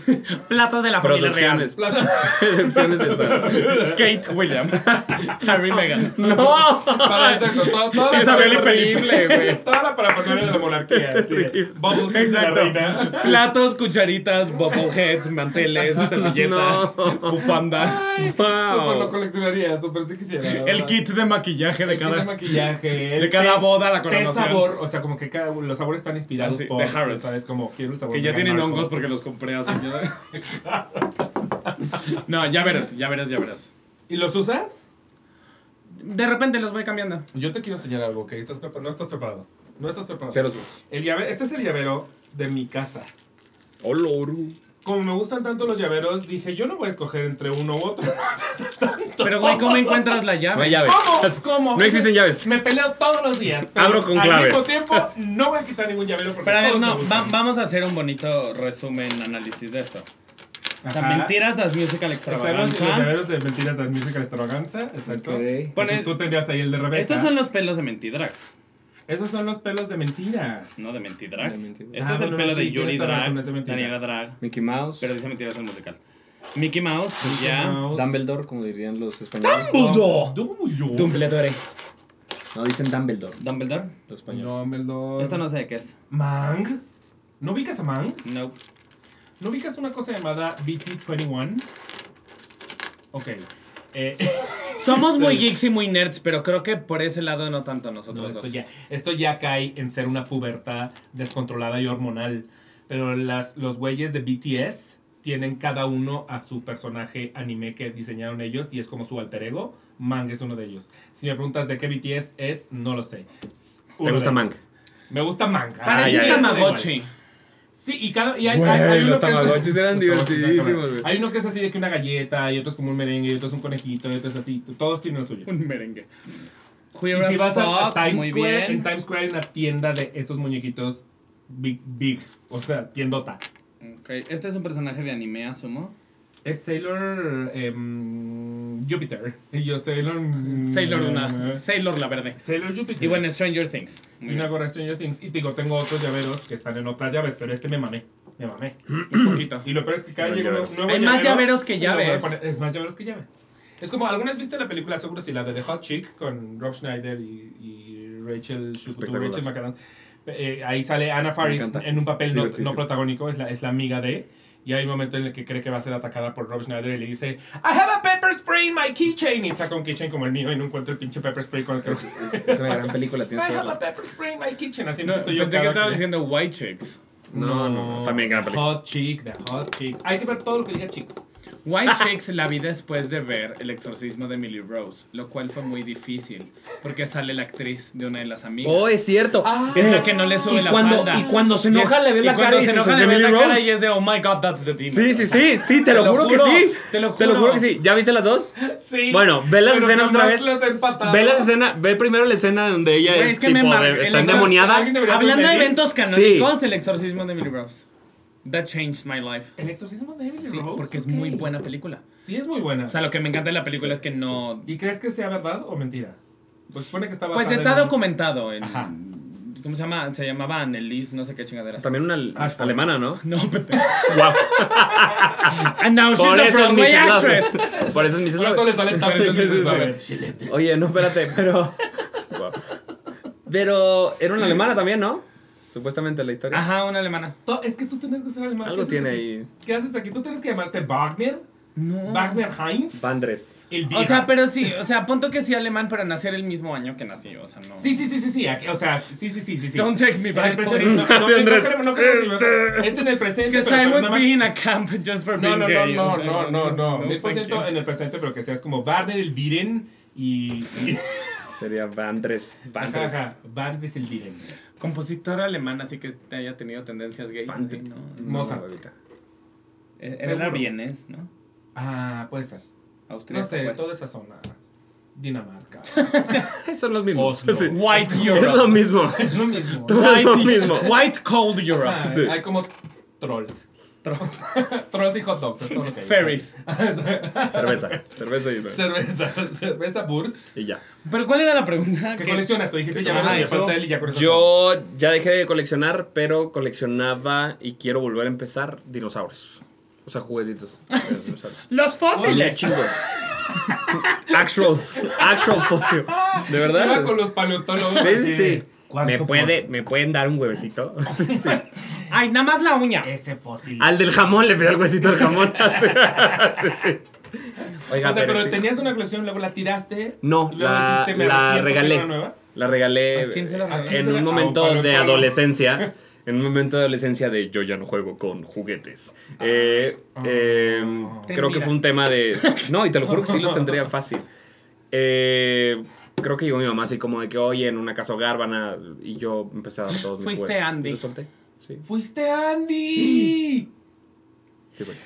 Platos de la familia real. Producciones. De Sanadu. Kate William. Harry Meghan. ¡No! Para exacto, todo, todo Isabel y para- Felipe, güey. Toda la parafernalia de la monarquía. Bubbleheads de la Exacto. reina. Platos, cucharitas, bobbleheads, manteles, servilletas, bufandas. Ay, Wow. Súper lo coleccionaría, súper sí quisiera. El kit de maquillaje de El kit de cada. maquillaje. el de cada boda, la coronación. sabor, o sea, como que cada, los sabores están inspirados Ah, sí, por. Harrods. ¿Sabes? Como quiero el sabor Que ya tienen Marco. hongos porque los compré hace. No, ya verás, ya verás, ya verás. ¿Y los usas? De repente los voy cambiando. Yo te quiero enseñar algo, que estás no estás preparado. No estás preparado. Cero. El llave- este es el llavero de mi casa. Oloru. Como me gustan tanto los llaveros, dije, yo no voy a escoger entre uno u otro. Pero, güey, ¿cómo encuentras la No hay llave? llave. ¿Cómo? ¿Cómo? No existen llaves. Me peleo todos los días. pero Abro con al clave. mismo tiempo, no voy a quitar ningún llavero porque Pero a ver, todos no, va- vamos a hacer un bonito resumen, análisis de esto. O sea, Ajá. mentiras, das musical Están los, los extravaganza. llaveros de mentiras de Musical Extravaganza, exacto. Ok. Pone- Tú, tú tendrías ahí el de Rebeca. Estos son los pelos de Mentidrax, Esos son los pelos de mentiras. no de Mentidrax. Este Ah, es el bueno, pelo no, de sí, la Drag. Daniela Drag, Mickey Mouse. pero dice Mentiras el musical. Mickey Mouse, ya. Mouse. Dumbledore, como dirían los españoles. Dumbledore. Dumbledore. Dumbledore. No, dicen Dumbledore, Dumbledore. los españoles. Dumbledore. Esto no sé de qué es. Mang. ¿No ubicas a Mang? No. ¿No ubicas una cosa llamada BT21? Ok. Eh, Somos muy geeks y muy nerds, pero creo que por ese lado no tanto no, nosotros esto, dos. ya, esto ya cae en ser una pubertad descontrolada y hormonal. Pero las, los güeyes de BTS tienen cada uno a su personaje anime que diseñaron ellos y es como su alter ego. Mang es uno de ellos. Si me preguntas de qué BTS es, no lo sé. Uno gusta de Mang? Me gusta Mang. Parece Ah, un. Tamagotchi. Sí, y cada. Y hay, Güey, hay- hay uno los que es- Tamagotchis eran Los Tamagotchis divertidísimos, güey. Hay uno que es así de que una galleta, y otro es como un merengue, y otro es un conejito, y otro es así. Todos tienen lo suyo. Un merengue. Queer Y si as vas a, Times Square, bien. en Times Square hay una tienda de esos muñequitos big, big. O sea, tiendota. Ok, Este es un personaje de anime, asumo. Es Sailor em, Jupiter. Y yo, Sailor. mm, Sailor eh, una. Sailor la verde. Sailor Jupiter. Y bueno, Stranger Things. Y una gorra Stranger Things. Y te digo, tengo otros llaveros que están en otras llaves, pero este me mamé. Me mamé. Un poquito. Y lo peor es que cada llega nuevo Hay más llavero, llaveros que llaves. poner- Es más llaveros que llaves. Es como, ¿alguna vez viste la película, seguro si la de The Hot Chick con Rob Schneider y, y Rachel Shukutu. Rachel McAdams? Eh, ahí sale Anna Faris en un papel no, no protagónico, es la, es la amiga de. Y hay un momento en el que cree que va a ser atacada por Rob Schneider y le dice: I have a pepper spray in my keychain. Y saca un keychain como el mío y no encuentro el pinche pepper spray con el que. Es, es- es una gran película, I tienes que have a pepper spray in my kitchen. Así me No, siento yo. pensé que cada estaba que- diciendo White Chicks. No, no, no, también gran película. Hot Chick, The Hot Chick. Hay que ver todo lo que diga Chicks. White Chicks la vi después de ver El exorcismo de Emily Rose, lo cual fue muy difícil, porque sale la actriz de una de las amigas. Oh, es cierto. es la que no le sube y la cuando, falda. Y cuando se enoja, le ves la cara y se enoja, "Es le ves la cara Rose". y es de, oh my god, that's the demon. Sí, sí, sí, sí, te, lo juro, que juro, sí. te lo Te lo juro. juro que sí. ¿Ya viste las dos? Sí. Bueno, ve las escenas otra vez. Ve las escenas, ve primero la escena donde ella es, tipo está endemoniada. Hablando de eventos canónicos, el exorcismo de Emily Rose. That changed my life. El exorcismo de Emily Sí, Rose. porque es ok. muy buena película. Sí, es muy buena. O sea, lo que me encanta de la película es que no... ¿Y crees que sea verdad o mentira? Pues supone que está Pues está en documentado en... Ajá. ¿Cómo se llama? Se llamaba Annelies, no sé qué chingadera. También una alemana, ¿no? No, Pepe. Wow. And now she's Por a eso es Broadway actress. Por eso es Mrs. Por eso le sale tan Sí, sí, sí, A sí. Oye, no, espérate, pero. Wow. Pero era una alemana también, ¿no? Supuestamente la historia. Ajá, una alemana. Es que tú tienes que ser alemán. Algo ¿Qué haces tiene aquí? ahí. ¿Qué haces aquí? Tú tienes que llamarte Wagner. No. Wagner Heinz. Vandres. Elvira. O sea, pero sí, o sea, punto que sí alemán, pero nacer el mismo año que nací, o sea, no. Sí, sí, sí, sí, sí. aquí- o sea, sí, sí, sí, sí. sí. Don't take me En el back. No, no, no, no queremos- Es en el presente. Because I would be in a camp just for No, being no, no, gay. no, o sea, no, no, no. Mil por ciento en el presente, pero que seas como Wagner Elviren y. y- Sería Vandres. Ajá, Vandres. ajá. Wagner Elviren. Compositor alemán, así que te haya tenido tendencias gays. Fancy. así, ¿no? Mozart. ahorita. Era vienés, ¿no? Ah, puede ser. Austria. No sé, pues. toda esa zona. Dinamarca. Son los mismos. Oslo. Sí. White Es Europe. lo mismo. es lo mismo. Todo es lo White, mismo. white cold Europe. Sí. Hay como trolls. Trolls y hot dogs. hay. Ferries. Cerveza. Cerveza y, Cerveza, cerveza Burst. y ya. Pero ¿cuál era la pregunta? ¿Qué coleccionas? Tú dijiste ya eso. pastel y ya con eso. Yo ya dejé de coleccionar, pero coleccionaba y quiero volver a empezar dinosaurios. O sea, juguetitos. dinosaurios. Los fósiles. chingos. Actual, actual fósil. De Iba verdad. con los paleontólogos. Sí, sí, sí. ¿Cuánto ¿Me, por puede, ¿Me pueden dar un huevecito? Sí. Ay, nada más la uña. Ese fósil. Al del jamón le pedí el huesito del jamón. Sí, sí. Oiga, o sea, pero tenías una colección, luego la tiraste. No, y luego la- dijiste, me la regalé. nueva. La regalé ¿A quién se la en la- un momento de adolescencia. En un momento de adolescencia de yo ya no juego con juguetes. Eh, eh, Oh. creo que fue un tema de... No, y te lo juro que sí los tendría fácil. Eh, creo que llegó mi mamá así como de que, oye, en una casa hogar van a... Y yo empecé a dar todos mis Fuiste juguetes. Andy. Y los solté. Sí, ¡Fuiste Andy! sí, güey.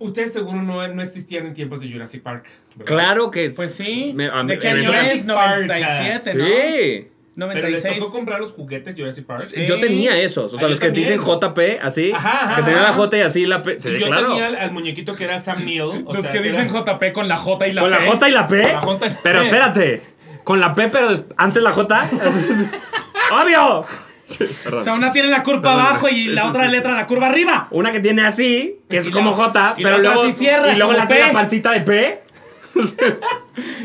Ustedes seguro no, no existían en tiempos de Jurassic Park. ¿verdad? Claro que... Pues sí. Me- a mí- ¿De qué año eventualmente- es? Park, 97, ¿no? Sí. Pero les 96. tocó comprar los juguetes Jurassic Park. Sí. Yo tenía esos, o sea, Ah, los que te dicen también. JP, así, Ajá, ajá, que tenía la. J y así la P. Sí, yo claro. tenía al, al muñequito que era Sam Neill. o Los sea, que dicen era- JP con la J y la Con la P. J y la P. Con la J y la Pero P. espérate, con la P, pero antes la J. ¡Obvio! Sí. O sea, una tiene la curva Perdón, abajo y sí, la sí, otra sí. letra la curva arriba. Una que tiene así, que es Y como la- J, y pero la luego. así cierra, y luego la P. pancita de P.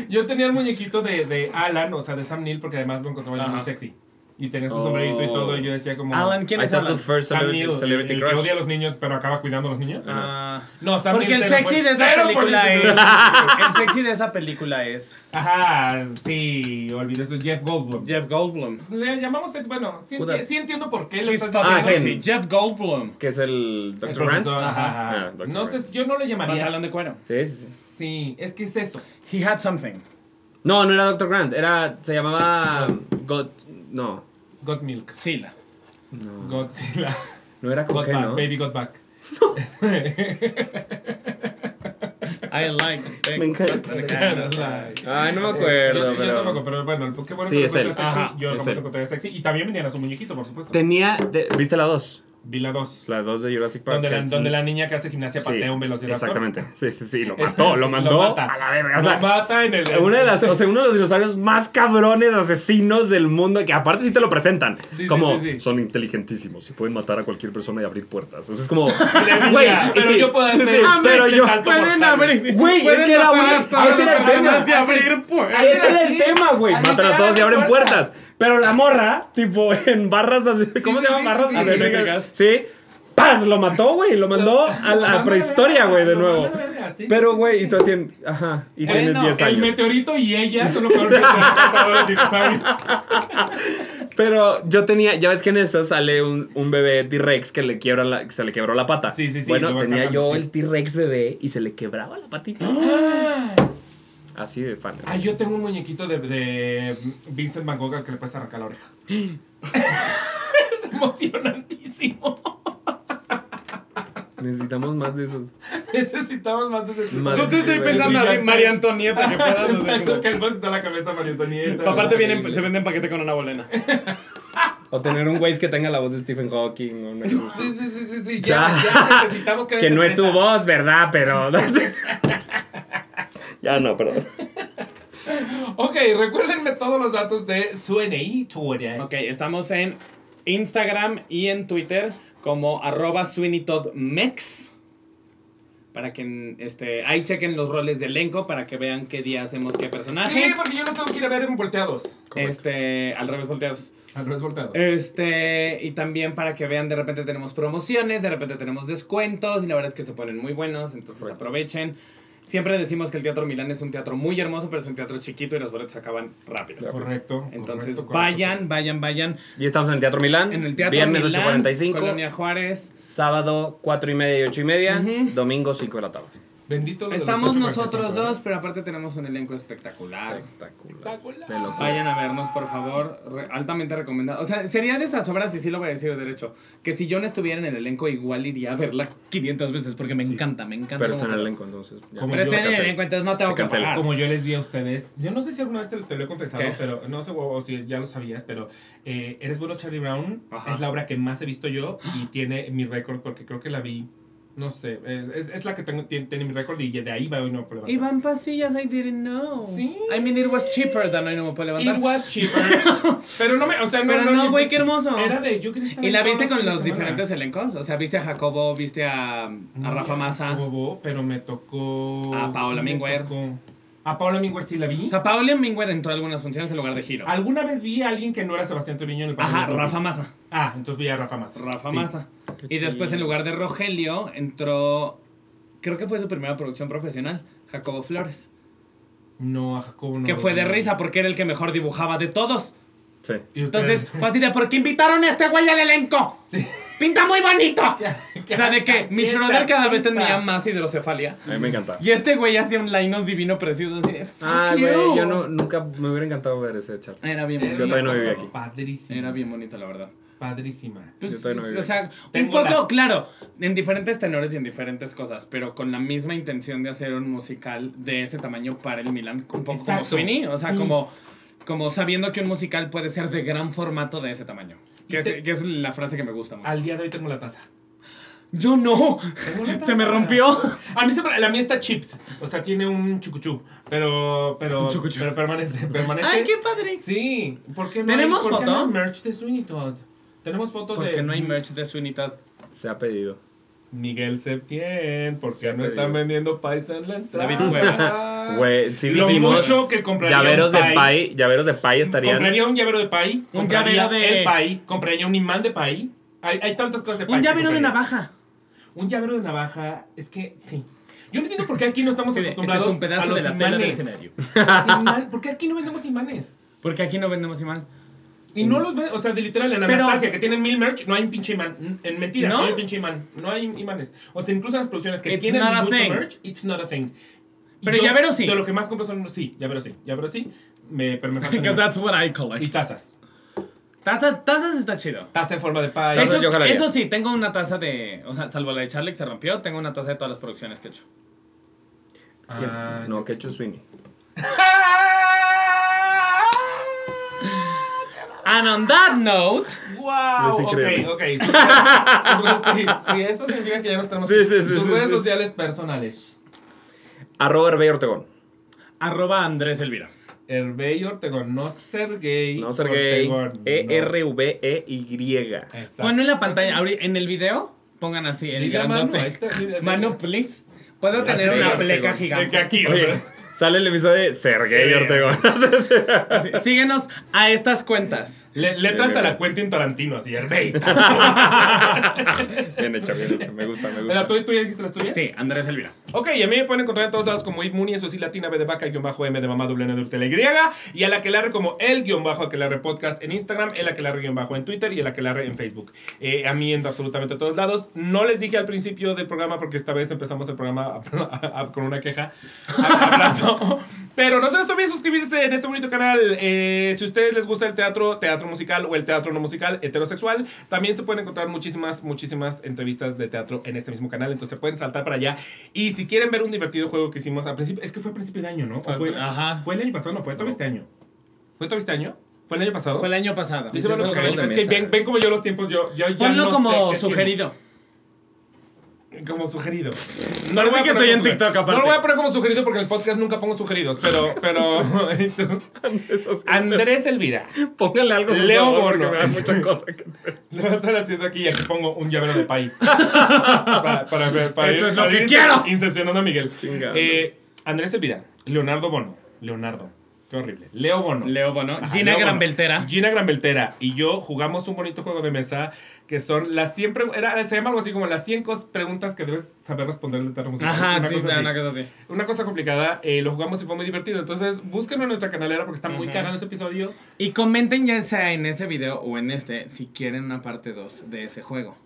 Yo tenía el muñequito de, de Alan, o sea, de Sam Neill, porque además lo encontraba yo muy sexy. Y tenía su Oh. sombrerito y todo, y yo decía como... Alan, ¿quién es Alan? tu first Sam celebrity, Neill, el- celebrity el, que odia a los niños, pero acaba cuidando a los niños. Ah, No, Sam porque Neill el sexy de esa película es. El sexy de esa película es Ajá, sí, olvidé eso, Jeff Goldblum. Jeff Goldblum. Le llamamos sex, bueno, sí, entiendo por qué lo He's estás Ah, sexy. Jeff Goldblum. Que es el El Dr. Grant. profesor, ajá, ajá. Ah, Dr. No sé, yo no le llamaría... Pantalón de cuero. Sí, sí, sí. Sí, es que es eso. He had something. No, no era Dr. Grant, era. Se llamaba. God. No. Got milk. Sila. Godzilla. No era con Got G, back, ¿no? baby got back. I like. big Me encanta. Ay, no me Yo, acuerdo, yo pero. tampoco, pero bueno, qué bueno Sí, que es él. encontré Ajá, sexy. Yo lo encontré sexy. Y también venían a su muñequito, por supuesto. Tenía. de- ¿Viste la 2? Vi la 2. La 2 de Jurassic Park. Donde, la, es- donde la niña que hace gimnasia Sí, patea un velociraptor. Exactamente. Sí, sí, sí. Lo mató, sí, lo mandó mata. a la verga. O Lo sea, mata en el. una de las, o sea, uno de los dinosaurios más cabrones asesinos del mundo, que aparte sí te lo presentan. Sí, sí, como sí, sí. son inteligentísimos y pueden matar a cualquier persona y abrir puertas. O sea, es como. Güey, pero sí, yo puedo hacer. sí, pero yo- Pueden abrir. Güey, es que era ese era el tema. Ese era el tema, güey. Matan a todos y abren puertas. Pero la morra, tipo, en barras así. ¿Cómo sí, se llaman barras? sí, así sí. ¡Paz! Lo mató, güey. Lo mandó a la prehistoria, güey, de nuevo. Pero, güey, y tú así, ajá, y tienes Bueno, 10 El años. meteorito y ella son lo peor que los dinosaurios. Pero yo tenía, ya ves que en esa sale un, un bebé T-Rex que le quiebra la, se le quebró la pata. Sí, sí, sí, Bueno, tenía yo el T-Rex bebé y se le quebraba la patita. Así de fan. Ah, yo tengo un muñequito de, de Vincent Van Gogh al que le puedes arrancar la oreja. es emocionantísimo. Necesitamos más de esos. Necesitamos más de tipo. Más Yo estoy pensando así, María Antonieta, que puedas hacer como- que puedes quitar la cabeza María Antonieta. Aparte vienen, se vende en paquete con una bolena. O tener un güey que tenga la voz de Stephen Hawking. o una. Sí, sí, sí, sí, sí. Ya, Ya. ya necesitamos que Que no es su voz, ¿verdad? Pero. Ya no, perdón. Ok, recuérdenme todos los datos de su NI Twitter. Ok, estamos en Instagram y en Twitter como arroba SweeneyToddMex. Para que este, ahí chequen los roles de elenco para que vean qué día hacemos qué personaje. Sí, porque yo los tengo que ir a ver en volteados. Este, al revés volteados. Al revés volteados. Este, y también para que vean, de repente tenemos promociones, de repente tenemos descuentos, y la verdad es que se ponen muy buenos, entonces Correcto. aprovechen. Siempre decimos que el Teatro Milán es un teatro muy hermoso, pero es un teatro chiquito y los boletos se acaban rápido. Correcto. Entonces, correcto, correcto. vayan, vayan, vayan. Y estamos en el Teatro Milán. En el Teatro Viernes Milán, 8.45. Colonia Juárez. Sábado 4 y media y 8 y media. Domingo 5 de la tarde. Bendito los Estamos 8.45, nosotros dos, pero aparte tenemos un elenco espectacular. Espectacular. Espectacular. Vayan a vernos, por favor. Re- altamente recomendado. O sea, sería de esas obras, y sí lo voy a decir de derecho, que si yo no estuviera en el elenco, igual iría a verla 500 veces porque me encanta, me encanta. Pero está en el elenco, entonces. Como Pero yo estoy en el elenco, entonces no tengo que pagar. Como yo les vi a ustedes, yo no sé si alguna vez te, te lo he confesado, ¿Qué? pero no sé o, o si ya lo sabías, pero eh, Eres bueno Charlie Brown Ajá. es la obra que más he visto yo y tiene mi récord porque creo que la vi, no sé, es, es, es la que tengo, tiene, tiene mi récord y de ahí va hoy no me puedo levantar. Iban pasillas, I didn't know. Sí. I mean, it was cheaper than I no me puedo levantar. It was cheaper. pero no me, o sea, no, Pero no, güey, qué hermoso. Era de, yo quería estar ¿Y la viste con los diferentes elencos? O sea, ¿viste a Jacobo, viste a, a No, Rafa Massa? Bobo, pero me tocó. A Paola ¿quién me Minguer. tocó? A Paola Minguer sí la vi. O sea, Paula Minguer entró a algunas funciones en lugar de Giro. Alguna vez vi a alguien que no era Sebastián Treviño en el Ajá. Rafa Massa. Ah, entonces vi a Rafa Massa. Rafa Sí. Massa. Qué Y después, en lugar de Rogelio, entró. Creo que fue su primera producción profesional, Jacobo Flores. No, a Jacobo no. que fue de risa porque era el que mejor dibujaba de todos. Sí. Entonces, fue así de: ¿por qué invitaron a este güey al elenco? Sí. ¡Pinta muy bonito! ¿Qué O sea, de que mi Schroeder cada vez tenía más hidrocefalia. A mí me encanta. Y este güey hacía un Linus divino precioso así de, "Fuck Ah, you". güey, yo no, nunca me hubiera encantado ver ese chat. Era bien bonito. Yo todavía no vivía aquí. Era bien bonito, la verdad. Padrísima. Pues, Yo todavía no viví o sea, un Tengo poco, la- claro, en diferentes tenores y en diferentes cosas, pero con la misma intención de hacer un musical de ese tamaño para el Milan, un poco como Exacto, Sweeney, o sea, sí. como, como sabiendo que un musical puede ser de gran formato de ese tamaño. Que, Y es, te- que es la frase que me gusta mucho. Al día de hoy tengo la taza. Yo no, Tengo la se me rompió. A mí se la mía está chipped. O sea, tiene un chucuchú. Pero, pero, Un chucuchú. pero permanece. permanece. ¡Ay, qué padre! Sí. ¿Por qué no ¿Tenemos hay, ¿por qué foto? no hay merch de Sweeney Todd? Tenemos foto de. Porque no hay merch de Sweeney Todd. Se ha pedido. Miguel Septién. ¿Por Se qué ha no están vendiendo paisa en la entrada? David Cuevas. Güey, sí Lo dijimos. mucho que compraría Llaveros un de pie. pay, llaveros de pay estarían. Compraría un llavero de pay. Un compraría llavero de- El pay. Compraría un imán de pay. Hay, hay tantas cosas de pay. Un llavero de navaja. Un llavero de navaja. Es que sí. Yo no entiendo por qué aquí no estamos este es acostumbrados un pedazo a los de la tela del imanes. escenario. Imán- ¿Por qué aquí no vendemos imanes? Porque aquí no vendemos imanes. Y no los ven, o sea, de literal, en Pero- Anastasia, que tienen mil merch, no hay un pinche imán. En mentiras, ¿No? no, hay un pinche imán. No hay imanes. O sea, incluso en las producciones que It's tienen not a mucho thing. merch, it's not a thing. Y Pero yo, llaveros sí. De lo que más compro son, sí, llaveros sí, llaveros sí. Me, pero me faltan Because merch. that's what I Y collect. tazas. Tazas, tazas está chido. Taza en forma de pay. Tazas hecho, yo jalaría. eso sí, tengo una taza de. O sea, salvo la de Charlie que se rompió, tengo una taza de todas las producciones que he hecho. Ah, No, que hecho Sweeney. And on that note, ¡Wow! Es Ok, increíble. ok. Sus- sí, sí, eso significa que ya nos tenemos Sí, sí, sí, sus redes sí. sociales personales. Arroba Herbey Ortegón. arroba Andrés Elvira. Herbey Ortegón, no Sergey. No ser gay. Ortegón, E no. E-R-V-E-Y. Exacto. Bueno, en la pantalla, en el video, pongan así el grandote. Mano, please. Puedo tener una pleca güey. De que gigante. aquí. Sale el episodio de Sergey Sí, Ortegón. Así, Síguenos a estas cuentas. Le- letras a la cuenta en Tarantino, así, Herbey. bien hecha, bien hecha. Me gusta, me gusta. ¿tú, ¿Tú ya dijiste las tuyas? Sí, Andrés Elvira. Ok, y a mí me pueden encontrar en todos lados como Muni, eso sí, latina, B de vaca, guion bajo M de mamá, doble N de Urtela Y. Y a la que larre como el guion bajo aquelarre podcast en Instagram, el aquelarre guion bajo en Twitter y el aquelarre en Facebook. Eh, a mí en absolutamente todos lados. No les dije al principio del programa porque esta vez empezamos el programa a- a- con una queja. hablando. Pero no se les olvide suscribirse en este bonito canal. Eh, si a ustedes les gusta el teatro, teatro musical o el teatro no musical heterosexual, también se pueden encontrar muchísimas, muchísimas entrevistas de teatro en este mismo canal. Entonces pueden saltar para allá. Y si quieren ver un divertido juego que hicimos a principio, es que fue a principio de año, ¿no? ¿O Fue- ajá. fue el año pasado, no fue todo este año. ¿Fue todo este año? ¿Fue el año pasado? Fue el año pasado. Dice es que ven, ven como yo los tiempos, yo, yo ya Ponlo no como sugerido. Como sugerido. No Parece que estoy en TikTok, aparte. No lo voy a poner como sugerido porque en el podcast nunca pongo sugeridos, pero. pero Andrés Elvira. Póngale algo. Leo porque me da mucha cosa que- Lo voy a estar haciendo aquí y aquí pongo un llavero de pay. para, para, ver- para Esto ir- es lo para que ir quiero. Incepcionando a Miguel. Eh, Andrés Elvira. Leonardo Bono. Leonardo. Qué horrible. Leo Bono. Leo Bono. Ajá, Gina Leo Bono. Granbeltera. Gina Granbeltera y yo jugamos un bonito juego de mesa que son las 100 pre- era Se llama algo así como las 100 cos- preguntas que debes saber responder de teatro musical. Ajá, Una sí, cosa sí, así. una cosa así. Una cosa complicada, eh, lo jugamos y fue muy divertido. Entonces, búsquenlo en nuestra canalera porque está muy cagado ese episodio. Y comenten ya sea en ese video o en este si quieren una parte 2 de ese juego.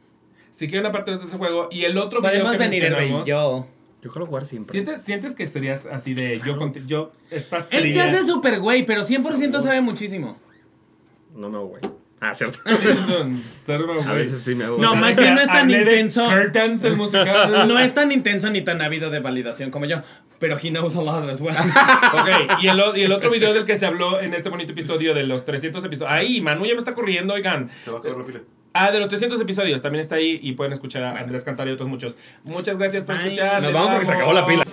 Si quieren una parte de ese juego. Y el otro video Podemos que venir mencionamos, yo. Yo quiero jugar siempre. ¿sientes, ¿Sientes que serías así de yo conti- yo estás Él se fría? hace súper güey, pero 100% sabe muchísimo. No me hago güey. Ah, cierto. A veces sí me hago No, güey. más bien no es tan Hablé de intenso. Curtains, el musical. No es tan intenso ni tan ávido de validación como yo, pero he knows a lot as well. Ok, y el, o- y el otro video del que se habló en este bonito episodio de los 300 episodios. Ahí, Manu ya me está corriendo, oigan. Se va a la pila. Ah, de los 300 episodios, también está ahí y pueden escuchar a Andrés cantar y otros muchos. Muchas gracias por Bye. escuchar. Nos les vamos porque se acabó la pila.